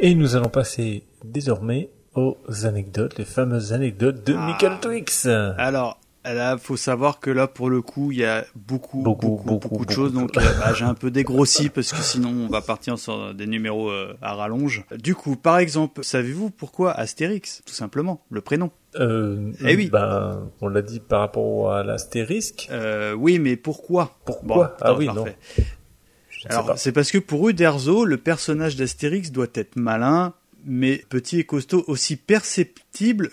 Et nous allons passer désormais aux anecdotes, les fameuses anecdotes de Ah. Michael Twix. Alors, là, faut savoir que là, pour le coup, il y a beaucoup, beaucoup, beaucoup, beaucoup, de choses. Donc, euh, bah, j'ai un peu dégrossi parce que sinon, on va partir sur des numéros euh, à rallonge. Du coup, par exemple, savez-vous pourquoi Astérix Tout simplement, le prénom? Euh, Eh oui. Ben, on l'a dit par rapport à l'astérisque. Euh, oui, mais pourquoi? Pourquoi? Ah oui, non. parfait. Pas. Alors, c'est parce que pour Uderzo, le personnage d'Astérix doit être malin, mais petit et costaud, aussi perceptible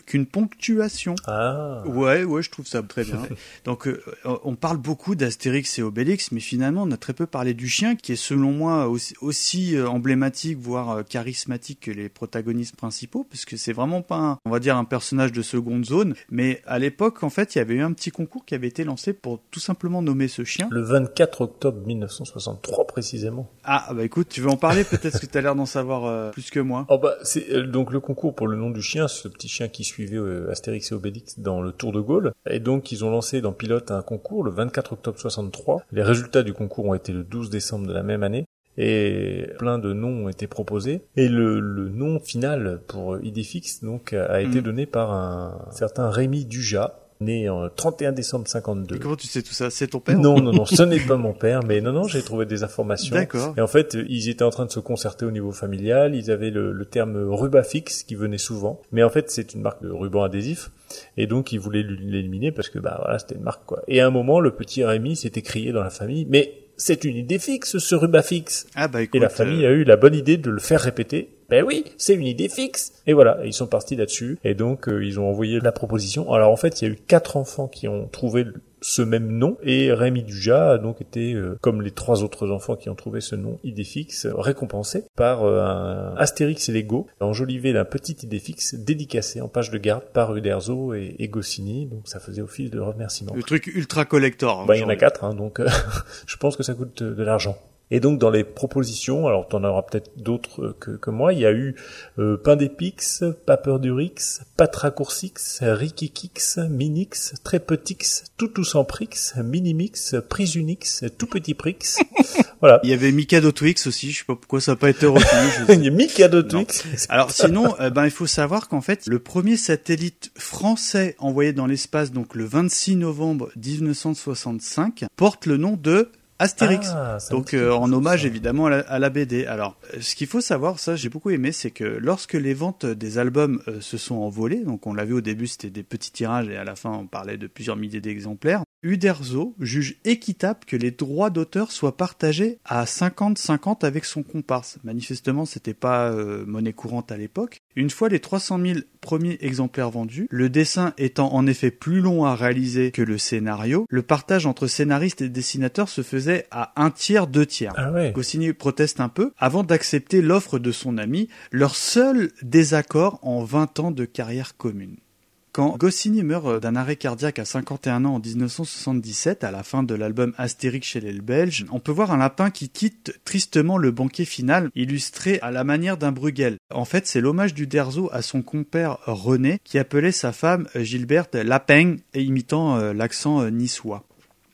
qu'une ponctuation. Ah. Ouais, ouais, je trouve ça très bien. Donc, euh, on parle beaucoup d'Astérix et Obélix, mais finalement, on a très peu parlé du chien, qui est selon moi aussi, aussi, euh, emblématique, voire euh, charismatique que les protagonistes principaux, parce que c'est vraiment pas, un- on va dire, un personnage de seconde zone. Mais à l'époque, en fait, il y avait eu un petit concours qui avait été lancé pour tout simplement nommer ce chien. Le 24 octobre 1963 précisément. Ah, bah écoute, tu veux en parler? Peut-être que tu as l'air d'en savoir euh, plus que moi. Oh bah c'est euh, donc le concours pour le nom du chien, ce petit qui suivait euh, Astérix et Obélix dans le Tour de Gaulle. Et donc ils ont lancé dans Pilote un concours le 24 octobre 63. Les résultats du concours ont été le 12 décembre de la même année. Et plein de noms ont été proposés. Et le, le nom final pour Idéfix donc a été Mm. donné par un certain Rémi Dujat, né en 31 décembre 52. Et comment tu sais tout ça? C'est ton père Non, non, non, ce n'est pas mon père, mais non, non, j'ai trouvé des informations. D'accord. Et en fait, ils étaient en train de se concerter au niveau familial. Ils avaient le, le terme rubafix qui venait souvent, mais en fait, c'est une marque de ruban adhésif. Et donc, ils voulaient l'éliminer parce que, bah, voilà, c'était une marque, quoi. Et à un moment, le petit Rémi s'était crié dans la famille, mais c'est une idée fixe, ce rubafix. Ah bah écoute, Et la famille euh, a eu la bonne idée de le faire répéter. Ben oui, c'est une idée fixe. Et voilà, ils sont partis là-dessus. Et donc, euh, ils ont envoyé la proposition. Alors en fait, il y a eu quatre enfants qui ont trouvé ce même nom. Et Rémi Dujat a donc été, euh, comme les trois autres enfants qui ont trouvé ce nom idée fixe, récompensé par euh, un Astérix et Lego, enjolivé d'un petit idée fixe dédicacé en page de garde par Uderzo et, et Goscinny. Donc ça faisait office de remerciement. le truc ultra collector. hein, Bah, il y en a quatre, hein, donc euh, je pense que ça coûte de l'argent. Et donc dans les propositions, alors tu en auras peut-être d'autres euh, que, que moi, il y a eu euh, Pain d'Épix, Paperdurix, Patracoursix, Rikikix, Minix, Très Petix, Toutou sans Prix, Minimix, Prisunix, Tout Petit Prix. voilà. Il y avait Mikado Twix aussi, je sais pas pourquoi ça n'a pas été retenu. Il y a Mikado Twix. Alors sinon, euh, ben il faut savoir qu'en fait, le premier satellite français envoyé dans l'espace, donc le 26 novembre 1965, porte le nom de Astérix. Ah, donc euh, en hommage ça. évidemment à la, à la BD. Alors, ce qu'il faut savoir, ça j'ai beaucoup aimé, c'est que lorsque les ventes des albums euh, se sont envolées, donc on l'a vu au début, c'était des petits tirages et à la fin on parlait de plusieurs milliers d'exemplaires. Uderzo juge équitable que les droits d'auteur soient partagés à 50-50 avec son comparse. Manifestement, c'était pas euh, monnaie courante à l'époque. Une fois les 300 000 premiers exemplaires vendus, le dessin étant en effet plus long à réaliser que le scénario, le partage entre scénaristes et dessinateurs se faisait à un tiers, deux tiers. Ah ouais. Goscinny proteste un peu avant d'accepter l'offre de son ami, leur seul désaccord en 20 ans de carrière commune. Quand Goscinny meurt euh, d'un arrêt cardiaque à 51 ans en 1977, à la fin de l'album Astérix chez les Belges, on peut voir un lapin qui quitte tristement le banquet final, illustré à la manière d'un Bruegel. En fait, c'est l'hommage du Derzo à son compère René, qui appelait sa femme Gilberte Lapin, imitant euh, l'accent euh, niçois.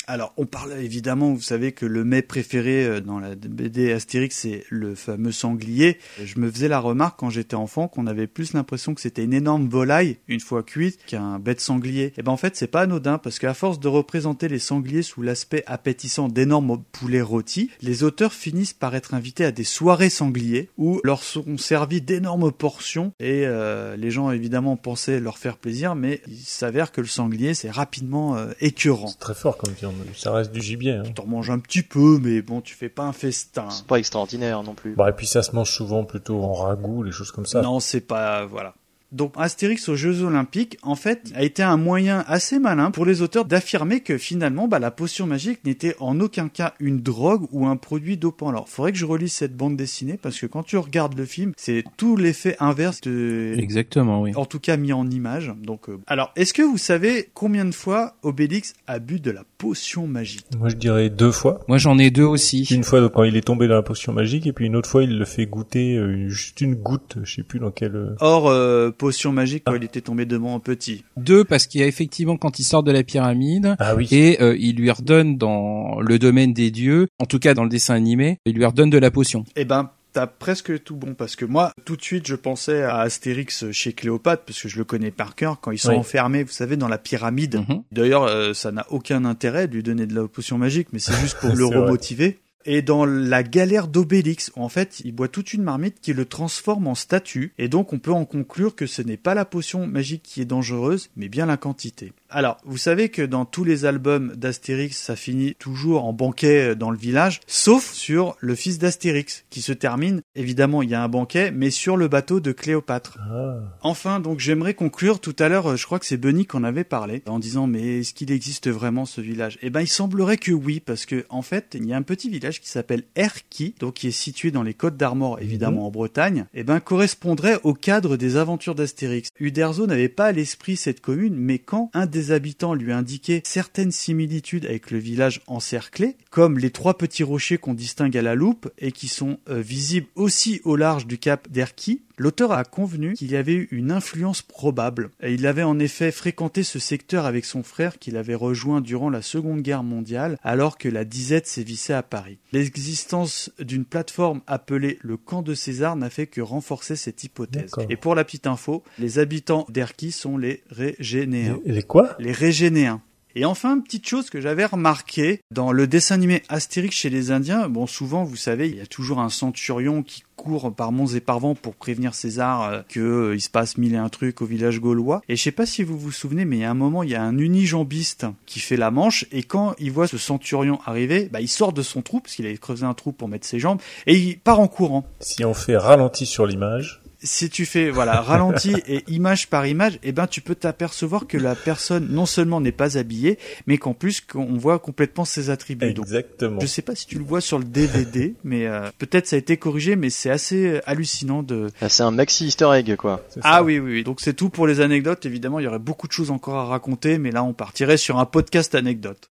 Alors, on parle évidemment, vous savez que le mets préféré euh, dans la BD Astérix, c'est le fameux sanglier. Je me faisais la remarque quand j'étais enfant qu'on avait plus l'impression que c'était une énorme volaille, une fois cuite, qu'un bête sanglier. Et ben en fait, c'est pas anodin, parce qu'à force de représenter les sangliers sous l'aspect appétissant d'énormes poulets rôtis, les auteurs finissent par être invités à des soirées sangliers, où leur sont servis d'énormes portions, et euh, les gens évidemment pensaient leur faire plaisir, mais il s'avère que le sanglier, c'est rapidement euh, écœurant. C'est très fort comme Ça reste du gibier. Hein. T'en manges un petit peu, mais bon, tu fais pas un festin. C'est pas extraordinaire non plus. Bah, et puis ça se mange souvent plutôt en ragoût, des choses comme ça. Non, c'est pas, voilà. Donc Astérix aux Jeux Olympiques, en fait, a été un moyen assez malin pour les auteurs d'affirmer que finalement, bah, la potion magique n'était en aucun cas une drogue ou un produit dopant. Alors, faudrait que je relise cette bande dessinée parce que quand tu regardes le film, c'est tout l'effet inverse de. Exactement, oui. En tout cas, mis en image. Donc, euh, alors, est-ce que vous savez combien de fois Obélix a bu de la potion magique? Moi, je dirais deux fois. Moi, j'en ai deux aussi. Une fois quand il est tombé dans la potion magique, et puis une autre fois, il le fait goûter euh, juste une goutte, je sais plus dans quelle. euh, Or, euh, potion magique quand il était tombé devant un petit. Deux, parce qu'il y a effectivement quand il sort de la pyramide, Ah oui. et euh, il lui redonne dans le domaine des dieux, en tout cas dans le dessin animé, il lui redonne de la potion. Eh ben, t'as presque tout bon parce que moi, tout de suite, je pensais à Astérix chez Cléopâtre parce que je le connais par cœur quand ils sont Oui. enfermés, vous savez, dans la pyramide. Mhm. D'ailleurs, euh, ça n'a aucun intérêt de lui donner de la potion magique, mais c'est juste pour le remotiver. Et dans la galère d'Obélix, en fait, il boit toute une marmite qui le transforme en statue, et donc on peut en conclure que ce n'est pas la potion magique qui est dangereuse, mais bien la quantité. Alors, vous savez que dans tous les albums d'Astérix, ça finit toujours en banquet dans le village, sauf sur le fils d'Astérix, qui se termine, évidemment, il y a un banquet, mais sur le bateau de Cléopâtre. Ah. Enfin, donc j'aimerais conclure. Tout à l'heure, euh, je crois que c'est Benny qu'on avait parlé, en disant mais est-ce qu'il existe vraiment ce village? Eh ben, il semblerait que oui, parce que en fait, il y a un petit village qui s'appelle Erquy, donc qui est situé dans les Côtes d'Armor, évidemment en Bretagne. Eh ben, correspondrait au cadre des aventures d'Astérix. Uderzo n'avait pas à l'esprit cette commune, mais quand un des habitants lui indiquait certaines similitudes avec le village encerclé, comme les trois petits rochers qu'on distingue à la loupe et qui sont euh, visibles aussi au large du cap d'Erquy, L'auteur a convenu qu'il y avait eu une influence probable. Et il avait en effet fréquenté ce secteur avec son frère qu'il avait rejoint durant la Seconde Guerre mondiale alors que la disette sévissait à Paris. L'existence d'une plateforme appelée le camp de César n'a fait que renforcer cette hypothèse. Et pour la petite info, les habitants d'Erquy sont les Régénéens. Les, les quoi? Les Régénéens. Et enfin, petite chose que j'avais remarqué dans le dessin animé Astérix chez les Indiens, bon souvent vous savez, il y a toujours un centurion qui court par monts et par vents pour prévenir César euh, que euh, se passe mille et un trucs au village gaulois. Et je sais pas si vous vous souvenez, mais il y a un moment, il y a un unijambiste qui fait la manche et quand il voit ce centurion arriver, bah, il sort de son trou parce qu'il avait creusé un trou pour mettre ses jambes et il part en courant Si on fait ralenti sur l'image, si tu fais voilà ralenti et image par image, eh ben tu peux t'apercevoir que la personne non seulement n'est pas habillée, mais qu'en plus qu'on voit complètement ses attributs. Donc, exactement. je sais pas si tu le vois sur le DVD, mais euh, peut-être ça a été corrigé, mais c'est assez euh, hallucinant de. Ah, C'est un maxi easter egg, quoi. Ah oui, oui. Donc c'est tout pour les anecdotes. Évidemment, il y aurait beaucoup de choses encore à raconter, mais là, on partirait sur un podcast anecdote.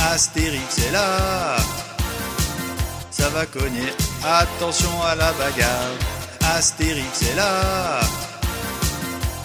Astérix est là, ça va cogner. Attention à la bagarre. Astérix est là,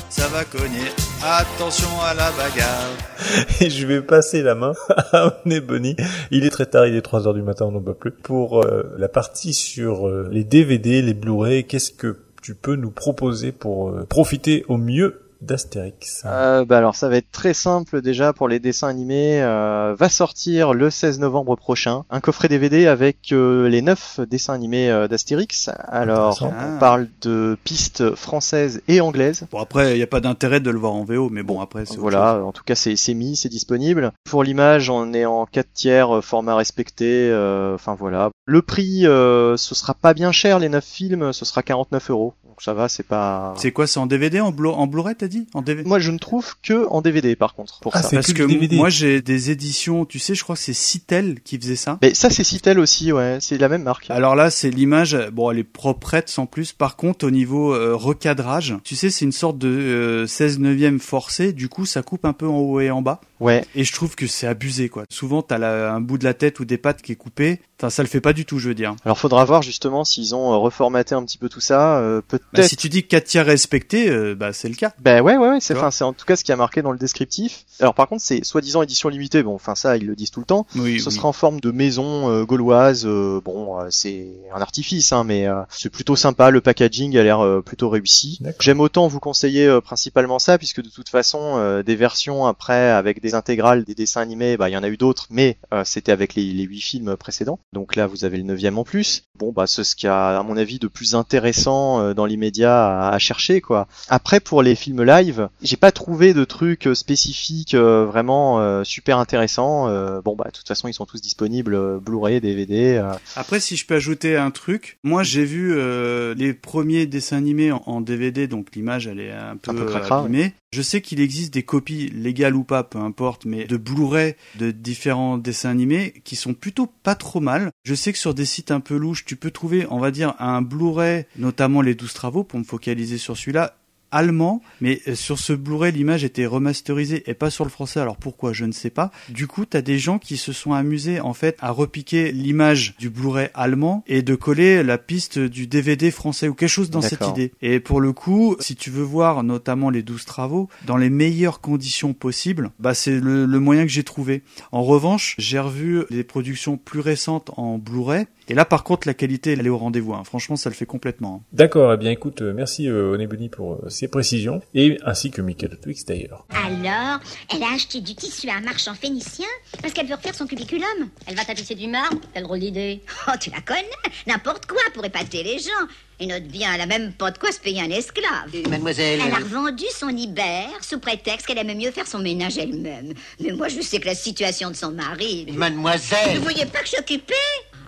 ça va cogner. Attention à la bagarre. Et je vais passer la main à Oné Bonnie. Il est très tard, il est 3 heures du matin, on n'en peut plus. Pour euh, la partie sur euh, les DVD, les Blu-ray, qu'est-ce que tu peux nous proposer pour euh, profiter au mieux d'Astérix Euh, bah alors ça va être très simple déjà pour les dessins animés. Euh, va sortir le 16 novembre prochain un coffret DVD avec euh, les 9 dessins animés euh, d'Astérix. Alors on parle de pistes françaises et anglaises. Bon après, il n'y a pas d'intérêt de le voir en VO, mais bon après c'est autre Voilà, en tout cas c'est c'est mis, c'est disponible. Pour l'image, on est en 4 tiers, euh, format respecté, euh, enfin voilà. Le prix, euh, ce sera pas bien cher, les 9 films, ce sera 49 euros. Donc ça va, c'est pas... C'est quoi, c'est en DVD, en Blu- en Blu-ray, t'as dit, en DVD? Moi je ne trouve que en DVD par contre, pour Ah, ça. c'est Parce que DVD. moi j'ai des éditions, tu sais, je crois que c'est Citel qui faisait ça. Mais ça c'est Citel aussi, ouais, c'est la même marque. Alors là, c'est l'image, bon, elle est proprette sans plus. Par contre, au niveau euh, recadrage, tu sais, c'est une sorte de euh, 16 neuvième forcé. Du coup, ça coupe un peu en haut et en bas. Ouais, Et je trouve que c'est abusé, quoi. Souvent, t'as la- un bout de la tête ou des pattes qui est coupé. Enfin, ça le fait pas du tout, je veux dire. alors faudra voir justement s'ils ont euh, reformaté un petit peu tout ça. Euh, peut- Bah, si tu dis 4 tiers respectés, euh, bah c'est le cas. Ben ouais, ouais, ouais, c'est, enfin, en tout cas ce qui a marqué dans le descriptif. Alors par contre, c'est soi-disant édition limitée. Bon, enfin ça, ils le disent tout le temps. Oui, Ce oui. sera en forme de maison euh, gauloise. euh, bon, euh, c'est un artifice, hein, mais euh, c'est plutôt sympa. Le packaging a l'air euh, plutôt réussi. J'aime autant vous conseiller euh, principalement ça, puisque de toute façon, euh, des versions après avec des intégrales, des dessins animés, bah il y en a eu d'autres, mais euh, c'était avec les, les 8 films précédents. Donc là, vous avez le neuvième en plus. Bon, bah c'est ce qui a, à mon avis, de plus intéressant euh, dans l'immédiat à, à chercher, quoi. Après, pour les films live, j'ai pas trouvé de trucs euh, spécifiques euh, vraiment euh, super intéressants. Bon, bah de toute façon, ils sont tous disponibles Blu-ray, DVD. Après, si je peux ajouter un truc, moi j'ai vu euh, les premiers dessins animés en, en DVD, donc l'image elle est un peu, Un peu cracra, abîmée. Je sais qu'il existe des copies légales ou pas, peu importe, mais de Blu-ray de différents dessins animés qui sont plutôt pas trop mal. Je sais que sur des sites un peu louches, tu peux trouver, on va dire, un Blu-ray, notamment les 12 travaux, pour me focaliser sur celui-là, allemand, mais euh, sur ce Blu-ray, l'image était remasterisée et pas sur le français. Alors pourquoi? Je ne sais pas. Du coup, t'as des gens qui se sont amusés en fait à repiquer l'image du Blu-ray allemand et de coller la piste du DVD français ou quelque chose dans cette idée. Et pour le coup, si tu veux voir notamment les 12 travaux dans les meilleures conditions possibles, bah c'est le, le moyen que j'ai trouvé. En revanche, j'ai revu les productions plus récentes en Blu-ray et là par contre la qualité elle est au rendez-vous. hein. Franchement, ça le fait complètement. hein. D'accord, eh bien écoute, euh, merci euh, pour euh, ces précisions, et ainsi que Michael Twix d'ailleurs. Alors, elle a acheté du tissu à un marchand phénicien parce qu'elle veut refaire son cubiculum. Elle va tapisser du marbre Quelle drôle d'idée. Oh, tu la connais N'importe quoi pour épater les gens. Et note bien, elle a même pas de quoi se payer un esclave. mademoiselle, Elle a revendu son Iber sous prétexte qu'elle aimait mieux faire son ménage elle-même. Mais moi, je sais que la situation de son mari... Mademoiselle Vous voyez pas que je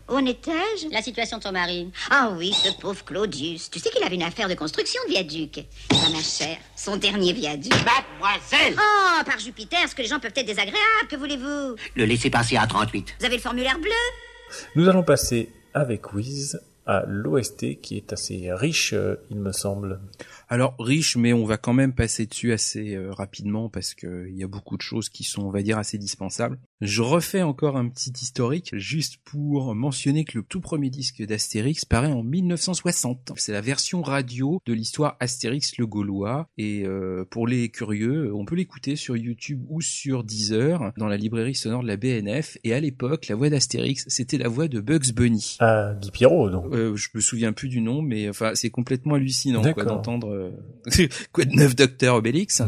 en étais-je? La situation de son mari. Ah oui, ce pauvre Claudius. Tu sais qu'il avait une affaire de construction de viaduc. Ah, ma chère, son dernier viaduc. Mademoiselle Oh, par Jupiter, ce que les gens peuvent être désagréables, que voulez-vous? Le laisser passer à 38. Vous avez le formulaire bleu? Nous allons passer avec Wiz à l'OST qui est assez riche, euh, il me semble. Alors riche, mais on va quand même passer dessus assez euh, rapidement parce que il y a beaucoup de choses qui sont, on va dire, assez dispensables. Je refais encore un petit historique juste pour mentionner que le tout premier disque d'Astérix paraît en 1960. C'est la version radio de l'histoire Astérix le Gaulois et euh, pour les curieux, on peut l'écouter sur YouTube ou sur Deezer dans la librairie sonore de la BNF. Et à l'époque, la voix d'Astérix, c'était la voix de Bugs Bunny. Ah, Guy Pierrot, donc. Euh, je me souviens plus du nom, mais enfin c'est complètement hallucinant quoi d'entendre euh, quoi de neuf Docteur Obélix?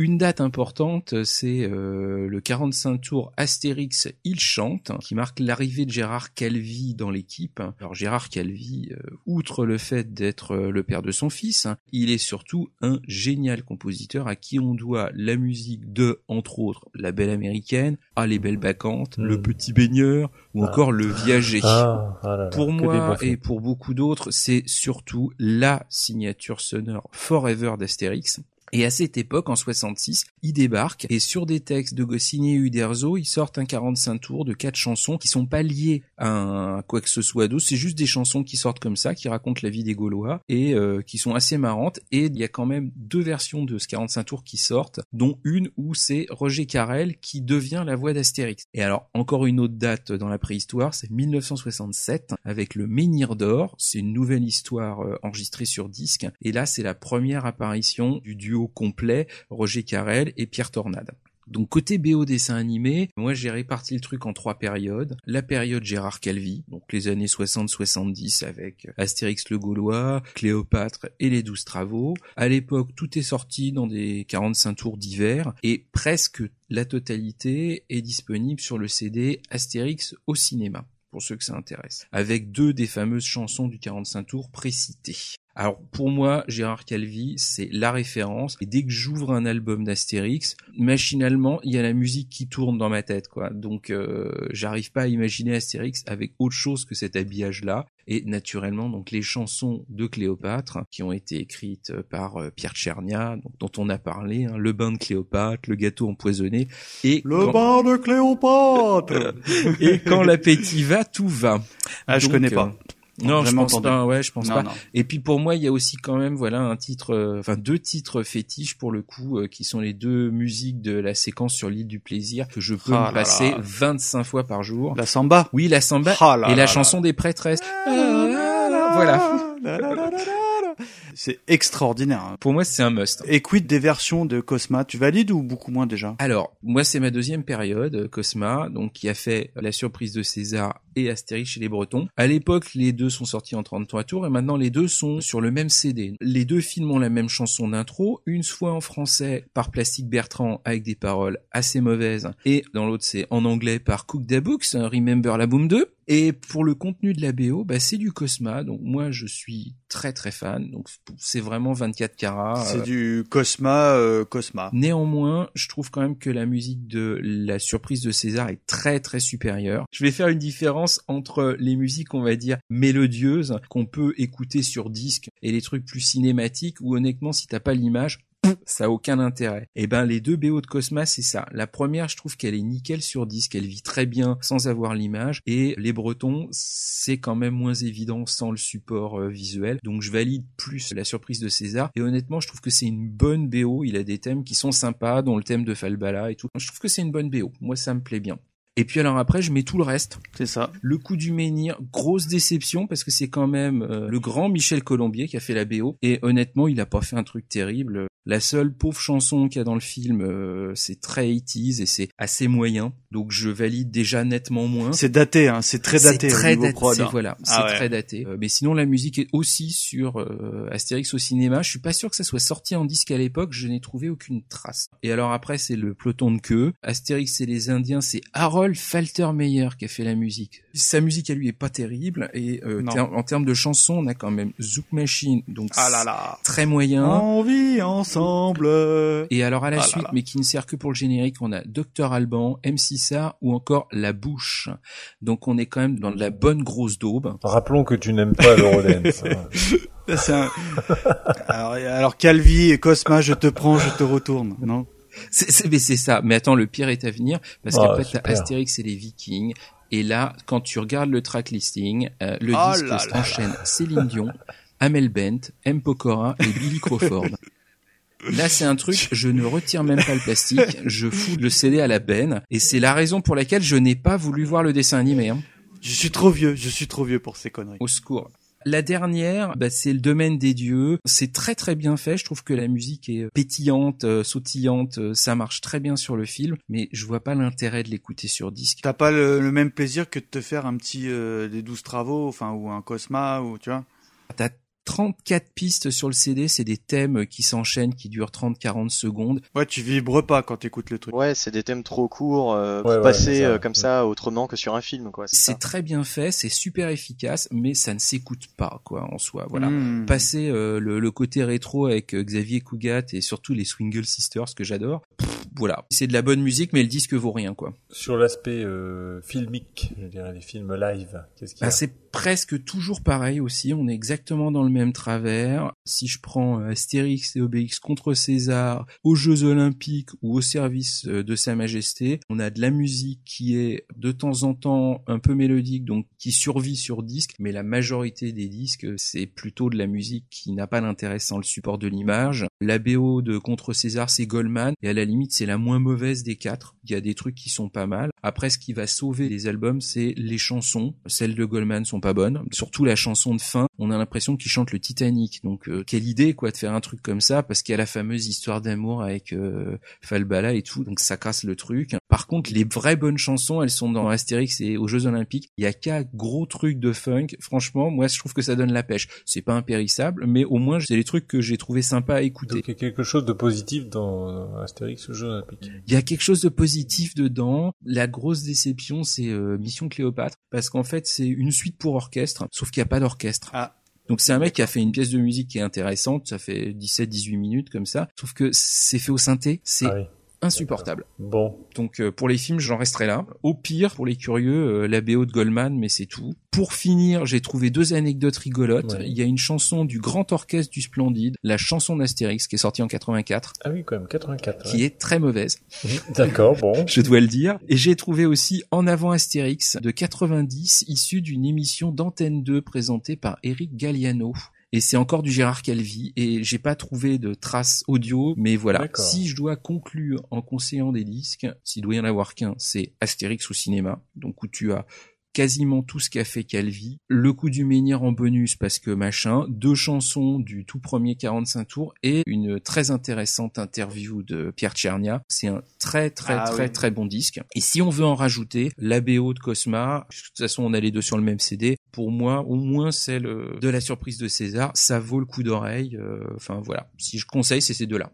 Une date importante, c'est euh, le 45 tours Astérix il chante, qui marque l'arrivée de Gérard Calvi dans l'équipe. Alors Gérard Calvi, euh, outre le fait d'être euh, le père de son fils, hein, il est surtout un génial compositeur à qui on doit la musique de, entre autres, La Belle Américaine, Ah les Belles Bacchantes, Le Petit Baigneur ou Ah. encore Le Viager. Ah, ah là là, Pour moi et pour beaucoup d'autres, c'est surtout la signature sonore forever d'Astérix. Et à cette époque, en 66, il débarque et sur des textes de Goscinny et Uderzo, ils sortent un 45 tours de quatre chansons qui sont pas liées à quoi que ce soit d'autre. C'est juste des chansons qui sortent comme ça, qui racontent la vie des Gaulois et euh, qui sont assez marrantes. Et il y a quand même deux versions de ce 45 tours qui sortent, dont une où c'est Roger Carrel qui devient la voix d'Astérix. Et alors, encore une autre date dans la préhistoire, c'est 1967 avec le Menhir d'Or. C'est une nouvelle histoire euh, enregistrée sur disque. Et là, c'est la première apparition du duo complet Roger Carrel et Pierre Tornade. Donc côté BO dessin animé, moi j'ai réparti le truc en trois périodes. La période Gérard Calvi, donc les années 60-70 avec Astérix le Gaulois, Cléopâtre et les douze travaux. À l'époque, tout est sorti dans des 45 tours d'hiver et presque la totalité est disponible sur le CD Astérix au cinéma pour ceux que ça intéresse, avec deux des fameuses chansons du 45 tours précitées. Alors pour moi, Gérard Calvi, c'est la référence. Et dès que j'ouvre un album d'Astérix, machinalement, il y a la musique qui tourne dans ma tête, quoi. Donc euh, j'arrive pas à imaginer Astérix avec autre chose que cet habillage-là. Et naturellement, donc les chansons de Cléopâtre, qui ont été écrites par euh, Pierre Tchernia, donc, dont on a parlé, hein, le bain de Cléopâtre, le gâteau empoisonné, et Le quand- bain de Cléopâtre et quand l'appétit va, tout va. Ah, je Donc, connais euh, pas. Non, je pense entendu. pas. Ouais, je pense Non, pas. non. Et puis pour moi, il y a aussi quand même, voilà, un titre, euh, enfin deux titres fétiches pour le coup, euh, qui sont les deux musiques de la séquence sur l'île du plaisir que je peux Ah me passer là. 25 fois par jour. La samba? Oui, la samba Ah et la chanson des prêtresses. voilà. C'est extraordinaire. hein. Pour moi, c'est un must. Et quid des versions de Cosma? Tu valides ou beaucoup moins déjà? Alors, moi, c'est ma deuxième période, euh, Cosma, donc qui a fait La surprise de César et Astérix chez les Bretons. À l'époque, les deux sont sortis en 33 tours et maintenant les deux sont sur le même CD. Les deux films ont la même chanson d'intro, une fois en français par Plastique Bertrand avec des paroles assez mauvaises et dans l'autre c'est en anglais par Cook Da Books, hein, Remember la Boom 2. Et pour le contenu de la BO, bah, c'est du Cosma, donc moi je suis très très fan, donc c'est vraiment 24 carats. C'est euh, du Cosma, euh, Cosma. Néanmoins, je trouve quand même que la musique de la surprise de César est très très supérieure. Je vais faire une différence entre les musiques, on va dire, mélodieuses qu'on peut écouter sur disque et les trucs plus cinématiques où honnêtement, si t'as pas l'image, ça a aucun intérêt. Et ben les deux BO de Cosma c'est ça. La première, je trouve qu'elle est nickel sur disque, elle vit très bien sans avoir l'image et les Bretons, c'est quand même moins évident sans le support euh, visuel. Donc je valide plus la surprise de César et honnêtement, je trouve que c'est une bonne BO, il a des thèmes qui sont sympas dont le thème de Falbala et tout. Je trouve que c'est une bonne BO. Moi ça me plaît bien. Et puis alors après, je mets tout le reste. C'est ça. Le coup du menhir, grosse déception parce que c'est quand même euh, le grand Michel Colombier qui a fait la BO. Et honnêtement, il a pas fait un truc terrible. La seule pauvre chanson qu'il y a dans le film, euh, c'est très 80s et c'est assez moyen. Donc je valide déjà nettement moins. C'est daté, hein. C'est très daté. C'est très daté. prod, hein. Voilà, Ah c'est ouais. très daté. Euh, mais sinon, la musique est aussi sur euh, Astérix au cinéma. Je suis pas sûr que ça soit sorti en disque à l'époque. Je n'ai trouvé aucune trace. Et alors après, c'est le peloton de queue. Astérix et les Indiens, c'est Harold Faltermeyer qui a fait la musique. Sa musique à lui est pas terrible. Et euh, ter- en termes de chansons, on a quand même Zouk Machine, donc Ah là là. très moyen. On vit ensemble. Et alors à la Ah suite, là. mais qui ne sert que pour le générique, on a Dr Alban, MC Sar ou encore La Bouche. Donc on est quand même dans de la bonne grosse daube. Rappelons que tu n'aimes pas l'Eurodance. hein. Un- alors, alors Calvi et Cosma, je te prends, je te retourne, non? C'est, c'est, mais c'est ça. Mais attends, le pire est à venir parce Ah, qu'après super. t'as Astérix et les Vikings. Et là, quand tu regardes le track listing, euh, le Oh disque là là enchaîne Céline Dion, Amel Bent, M. Pokora et Billy Crawford. Là, c'est un truc, je ne retire même pas le plastique, je fous le CD à la benne, et c'est la raison pour laquelle je n'ai pas voulu voir le dessin animé. Hein. Je suis trop vieux, je suis trop vieux pour ces conneries. Au secours. La dernière, bah, c'est le domaine des dieux. C'est très très bien fait. Je trouve que la musique est pétillante, euh, sautillante. euh, Ça marche très bien sur le film, mais je vois pas l'intérêt de l'écouter sur disque. T'as pas le, le même plaisir que de te faire un petit euh, des 12 travaux, enfin ou un Cosma ou tu vois? T'as 34 pistes sur le CD, c'est des thèmes qui s'enchaînent, qui durent 30-40 secondes. Ouais, tu vibres pas quand t'écoutes le truc. Ouais, c'est des thèmes trop courts euh, pour Ouais, ouais, passer c'est ça. euh, comme ça autrement que sur un film, quoi. C'est très bien fait, c'est super efficace, mais ça ne s'écoute pas, quoi, en soi. Voilà. Mmh. Passer euh, le, le côté rétro avec euh, Xavier Cougat et surtout les Swingle Sisters que j'adore. Voilà, c'est de la bonne musique, mais le disque vaut rien, quoi. Sur l'aspect euh, filmique, je dirais les films live, qu'est-ce qu'il y a? C'est presque toujours pareil aussi. On est exactement dans le même travers. Si je prends euh, Astérix et Obélix contre César aux Jeux Olympiques ou au service euh, de Sa Majesté, on a de la musique qui est de temps en temps un peu mélodique, donc qui survit sur disque, mais la majorité des disques, c'est plutôt de la musique qui n'a pas d'intérêt sans le support de l'image. La BO de Contre César, c'est Goldman, et à la limite, c'est la moins mauvaise des quatre. Il y a des trucs qui sont pas mal. Après, ce qui va sauver les albums, c'est les chansons. Celles de Goldman sont pas bonnes. Surtout la chanson de fin, on a l'impression qu'il chante le Titanic. Donc, euh, quelle idée, quoi, de faire un truc comme ça, parce qu'il y a la fameuse histoire d'amour avec euh, Falbala et tout, donc ça casse le truc. Par contre, les vraies bonnes chansons, elles sont dans Astérix et aux Jeux Olympiques. Il y a qu'un gros truc de funk. Franchement, moi, je trouve que ça donne la pêche. C'est pas impérissable, mais au moins, c'est les trucs que j'ai trouvé sympa à écouter. Donc il y a quelque chose de positif dans Astérix aux Jeux Olympiques. Il y a quelque chose de positif dedans. La grosse déception, c'est euh, Mission Cléopâtre, parce qu'en fait, c'est une suite pour orchestre, sauf qu'il n'y a pas d'orchestre. Ah. Donc c'est un mec qui a fait une pièce de musique qui est intéressante, ça fait 17-18 minutes comme ça, sauf que c'est fait au synthé, c'est Ah oui. Insupportable. Bon, Donc euh, pour les films, j'en resterai là. Au pire, pour les curieux, euh, la BO de Goldman, mais c'est tout. Pour finir, j'ai trouvé deux anecdotes rigolotes. Ouais. Il y a une chanson du Grand Orchestre du Splendide, la chanson d'Astérix, qui est sortie en 84, ah oui quand même 84. qui est très mauvaise. D'accord, bon. je dois le dire. Et j'ai trouvé aussi En avant Astérix de 90, issu d'une émission d'Antenne 2 présentée par Eric Galliano. Et c'est encore du Gérard Calvi. Et j'ai pas trouvé de traces audio, mais voilà. Si je dois conclure en conseillant des disques, s'il doit y en avoir qu'un, c'est Astérix au cinéma, donc où tu as quasiment tout ce qu'a fait Calvi, le coup du menhir en bonus parce que machin, deux chansons du tout premier 45 tours et une très intéressante interview de Pierre Tchernia. C'est un très très Ah très oui. très bon disque. Et si on veut en rajouter, la BO de Cosma, de toute façon on a les deux sur le même CD, pour moi au moins celle de la surprise de César, ça vaut le coup d'oreille. euh, Enfin voilà, si je conseille c'est ces deux-là.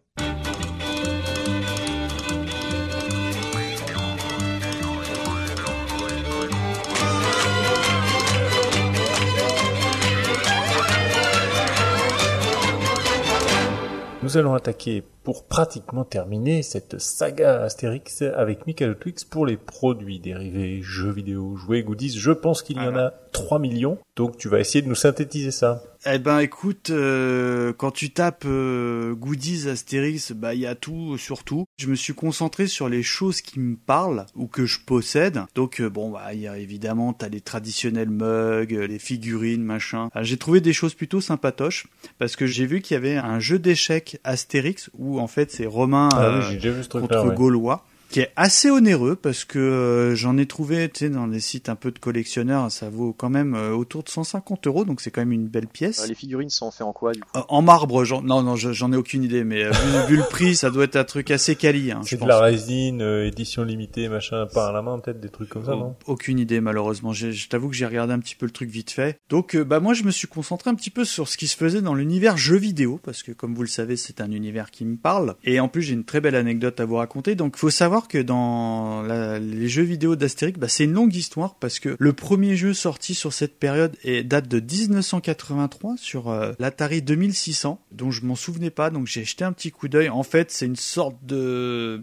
Nous allons attaquer pour pratiquement terminer cette saga Astérix avec Michael Twix pour les produits dérivés, jeux vidéo, jouets, goodies. Je pense qu'il y en a 3 millions, donc tu vas essayer de nous synthétiser ça. Eh ben écoute, euh, quand tu tapes euh, goodies Astérix, bah il y a tout sur tout. Je me suis concentré sur les choses qui me parlent ou que je possède. Donc euh, bon bah il y a évidemment t'as les traditionnels mugs, euh, les figurines, machin. Ah, J'ai trouvé des choses plutôt sympatoches parce que j'ai vu qu'il y avait un jeu d'échecs Astérix où en fait c'est Romain Ah oui, euh, contre. Gaulois qui est assez onéreux parce que euh, j'en ai trouvé tu sais dans les sites un peu de collectionneurs ça vaut quand même euh, autour de 150 euros donc c'est quand même une belle pièce Euh, les figurines sont faites en quoi du coup? Euh, En marbre, j'en- non, non, je- j'en ai aucune idée, mais euh, vu, vu le prix, ça doit être un truc assez quali. Hein, je C'est de pense. la résine, euh, édition limitée, machin, pas à la main, peut-être des trucs comme ça, non? Aucune idée malheureusement. J'ai- Je t'avoue que j'ai regardé un petit peu le truc vite fait. Donc euh, bah moi je me suis concentré un petit peu sur ce qui se faisait dans l'univers jeux vidéo parce que comme vous le savez c'est un univers qui me parle et en plus j'ai une très belle anecdote à vous raconter. Donc faut savoir que dans les jeux vidéo d'Astérix bah, c'est une longue histoire parce que le premier jeu sorti sur cette période date de 1983 sur euh, l'Atari 2600 dont je m'en souvenais pas donc j'ai jeté un petit coup d'œil. En fait c'est une sorte de,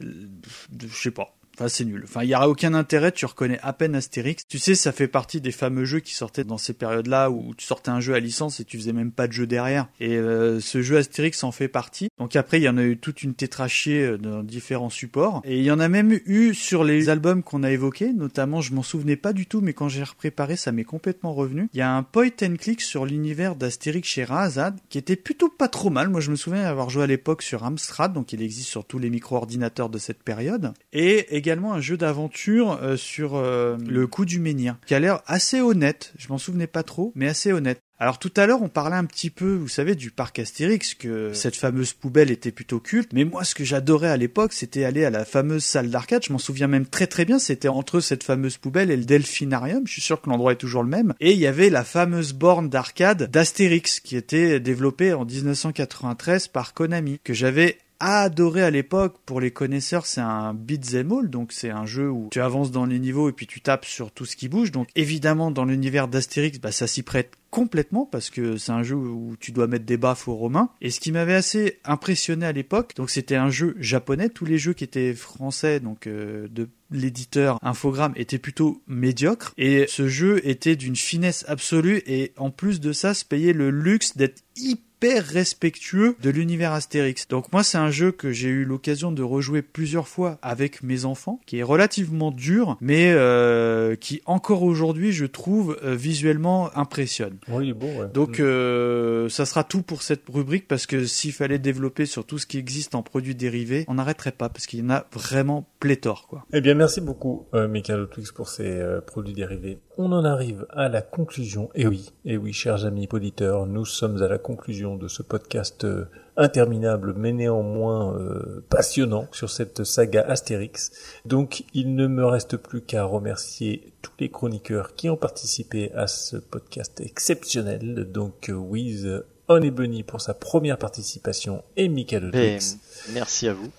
de je sais pas Enfin, c'est nul. Enfin, il y aura aucun intérêt. Tu reconnais à peine Astérix. Tu sais, ça fait partie des fameux jeux qui sortaient dans ces périodes-là où tu sortais un jeu à licence et tu faisais même pas de jeu derrière. Et euh, ce jeu Astérix en fait partie. Donc après, il y en a eu toute une tétrachée euh, dans différents supports. Et il y en a même eu sur les albums qu'on a évoqués. Notamment, je m'en souvenais pas du tout, mais quand j'ai repréparé, ça m'est complètement revenu. Il y a un point and click sur l'univers d'Astérix chez Razad qui était plutôt pas trop mal. Moi, je me souviens avoir joué à l'époque sur Amstrad, donc il existe sur tous les micro-ordinateurs de cette période. Et également un jeu d'aventure euh, sur euh, le coup du menhir, qui a l'air assez honnête. Je m'en souvenais pas trop, mais assez honnête. Alors tout à l'heure, on parlait un petit peu, vous savez, du parc Astérix, que cette fameuse poubelle était plutôt culte. Mais moi, ce que j'adorais à l'époque, c'était aller à la fameuse salle d'arcade. Je m'en souviens même très très bien. C'était entre cette fameuse poubelle et le Delphinarium. Je suis sûr que l'endroit est toujours le même. Et il y avait la fameuse borne d'arcade d'Astérix, qui était développée en 1993 par Konami, que j'avais adoré à l'époque. Pour les connaisseurs, c'est un beat'em all, donc c'est un jeu où tu avances dans les niveaux et puis tu tapes sur tout ce qui bouge. Donc évidemment, dans l'univers d'Astérix, bah, ça s'y prête complètement parce que c'est un jeu où tu dois mettre des baffes aux Romains. Et ce qui m'avait assez impressionné à l'époque, donc c'était un jeu japonais. Tous les jeux qui étaient français, donc euh, de l'éditeur Infogrames était plutôt médiocre et ce jeu était d'une finesse absolue et en plus de ça se payait le luxe d'être hyper respectueux de l'univers Astérix. Donc moi c'est un jeu que j'ai eu l'occasion de rejouer plusieurs fois avec mes enfants, qui est relativement dur, mais euh, qui encore aujourd'hui je trouve euh, visuellement impressionne. Oui, bon, ouais. Donc euh, ça sera tout pour cette rubrique parce que s'il fallait développer sur tout ce qui existe en produits dérivés, on n'arrêterait pas parce qu'il y en a vraiment pléthore quoi. Eh bien, merci beaucoup, Michael Twix, pour ces produits dérivés. On en arrive à la conclusion. Et oui, et oui, chers amis auditeurs, nous sommes à la conclusion de ce podcast euh, interminable, mais néanmoins euh, passionnant sur cette saga Astérix. Donc, il ne me reste plus qu'à remercier tous les chroniqueurs qui ont participé à ce podcast exceptionnel. Donc, euh, Wiz, On et Bunny pour sa première participation et Michael Twix. merci à vous.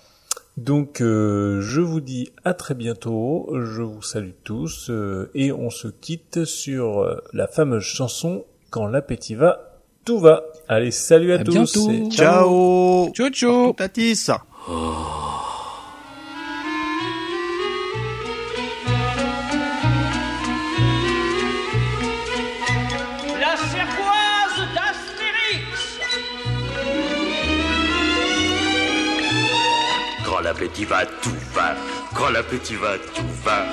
Donc euh, je vous dis à très bientôt, je vous salue tous euh, et on se quitte sur la fameuse chanson Quand l'appétit va, tout va. Allez, salut à, À tous. bientôt. et Ciao Ciao ciao Tatis La cervoise d'Astérix Quand l'appétit va, tout va. Quand l'appétit va, tout va.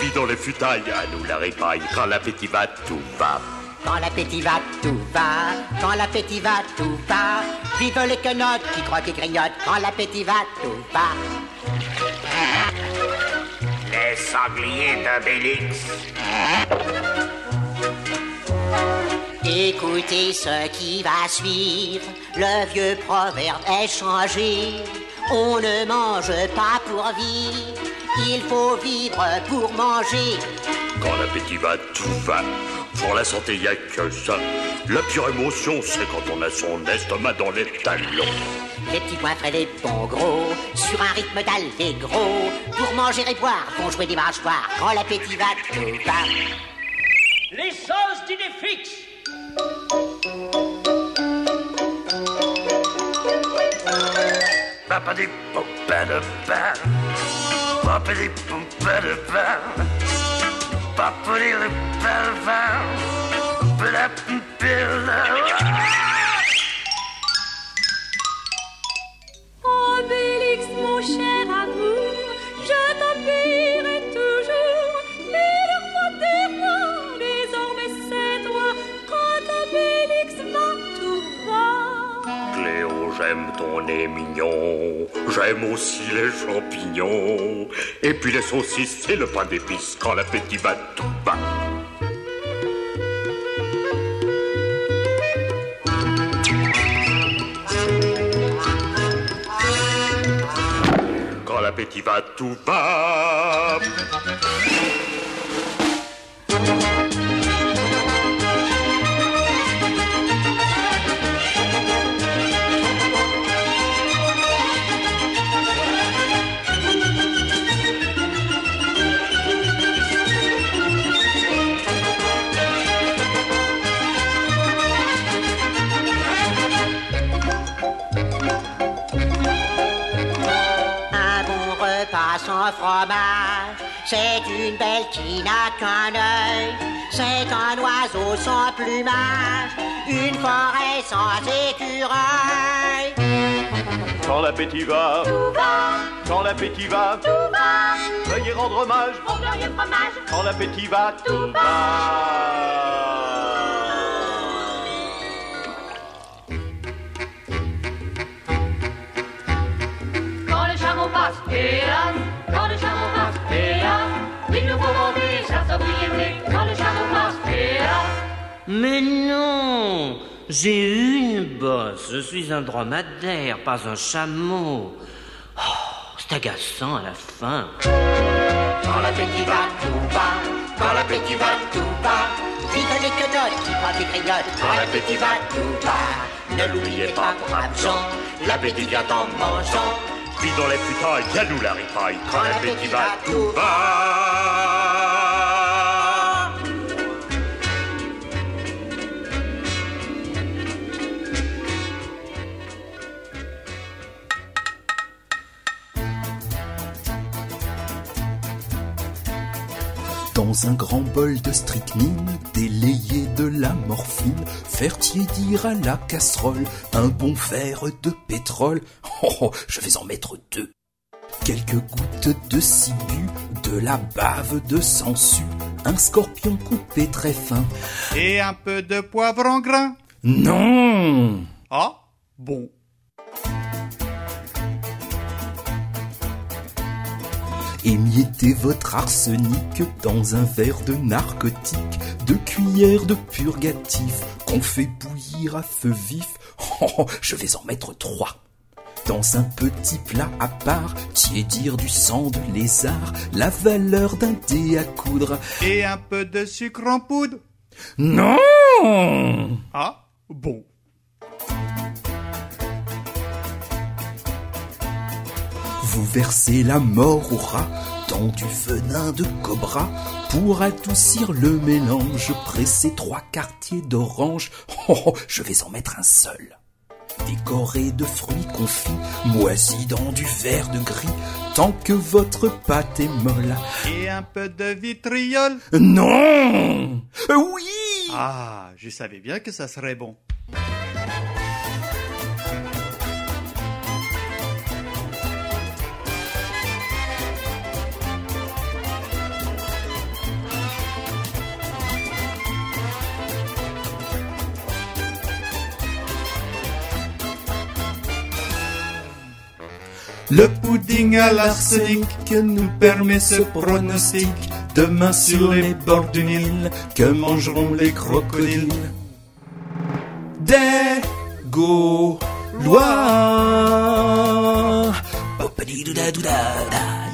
Vidons les futailles, à nous la répaille. Quand l'appétit va, tout va. Quand l'appétit va, tout va. Quand l'appétit va, tout va. Vive les quenottes qui croient qu'ils grignotent. Quand l'appétit va, tout va. Les sangliers d'Obélix. Écoutez ce qui va suivre, le vieux proverbe est changé. On ne mange pas pour vivre, il faut vivre pour manger. Quand l'appétit va, tout va. Pour la santé, y a que ça. La pire émotion, c'est quand on a son estomac dans les talons. Les petits points frais, des bons gros, sur un rythme d'allegro. Pour manger et boire, font jouer des mâchoires, quand l'appétit va, tout va. Les sauces d'idées fixes. Papa des pompas de pain. Papa des pompas de pain. Papa des pompas de pain. Papa Obélix, mon cher amour, je t'appuierai toujours. Et le roi des rois, désormais c'est toi. Quand Obélix va, tout va. Cléo, j'aime ton nez mignon. J'aime aussi les champignons. Et puis les saucisses et le pain d'épices. Quand l'appétit va, tout va. Quand l'appétit va, tout va. Fromage, c'est une belle qui n'a qu'un œil. C'est un oiseau sans plumage, une forêt sans écureuil. Quand l'appétit va, quand l'appétit va, veuillez rendre hommage. Quand l'appétit va, tout va. Mais non J'ai eu une bosse. Je suis un dromadaire, pas un chameau. Oh, c'est agaçant à la fin. Quand l'appétit va, tout va. Quand l'appétit va, tout va. Vive les quenottes qui prend des grignotes. Quand l'appétit va, tout va. Ne l'oubliez pas, braves gens. L'appétit vient en mangeant. Puis dans les putailles, y a nous la ripaille. Quand l'appétit va, tout va. Dans un grand bol de strychnine, délayé de la morphine, faire tiédir à la casserole un bon verre de pétrole. Oh, oh, je vais en mettre deux. Quelques gouttes de cibu, de la bave de sangsue, un scorpion coupé très fin. Et un peu de poivre en grain. Non Ah, bon. Émiettez votre arsenic dans un verre de narcotique, deux cuillères de purgatif qu'on fait bouillir à feu vif. Oh, oh, je vais en mettre trois. Dans un petit plat à part, tiédir du sang de lézard, la valeur d'un dé à coudre. Et un peu de sucre en poudre. Non Ah, bon. Vous versez la mort au rat dans du venin de cobra pour adoucir le mélange. Pressez trois quartiers d'orange. Oh, oh, je vais en mettre un seul. Décoré de fruits confits, moisis dans du verre de gris, tant que votre pâte est molle. Et un peu de vitriol. Non Oui Ah, je savais bien que ça serait bon. Le pudding à l'arsenic nous permet ce pronostic. Demain sur les bords du Nil, que mangeront les crocodiles? Des Gaulois.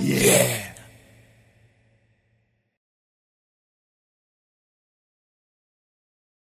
Yeah.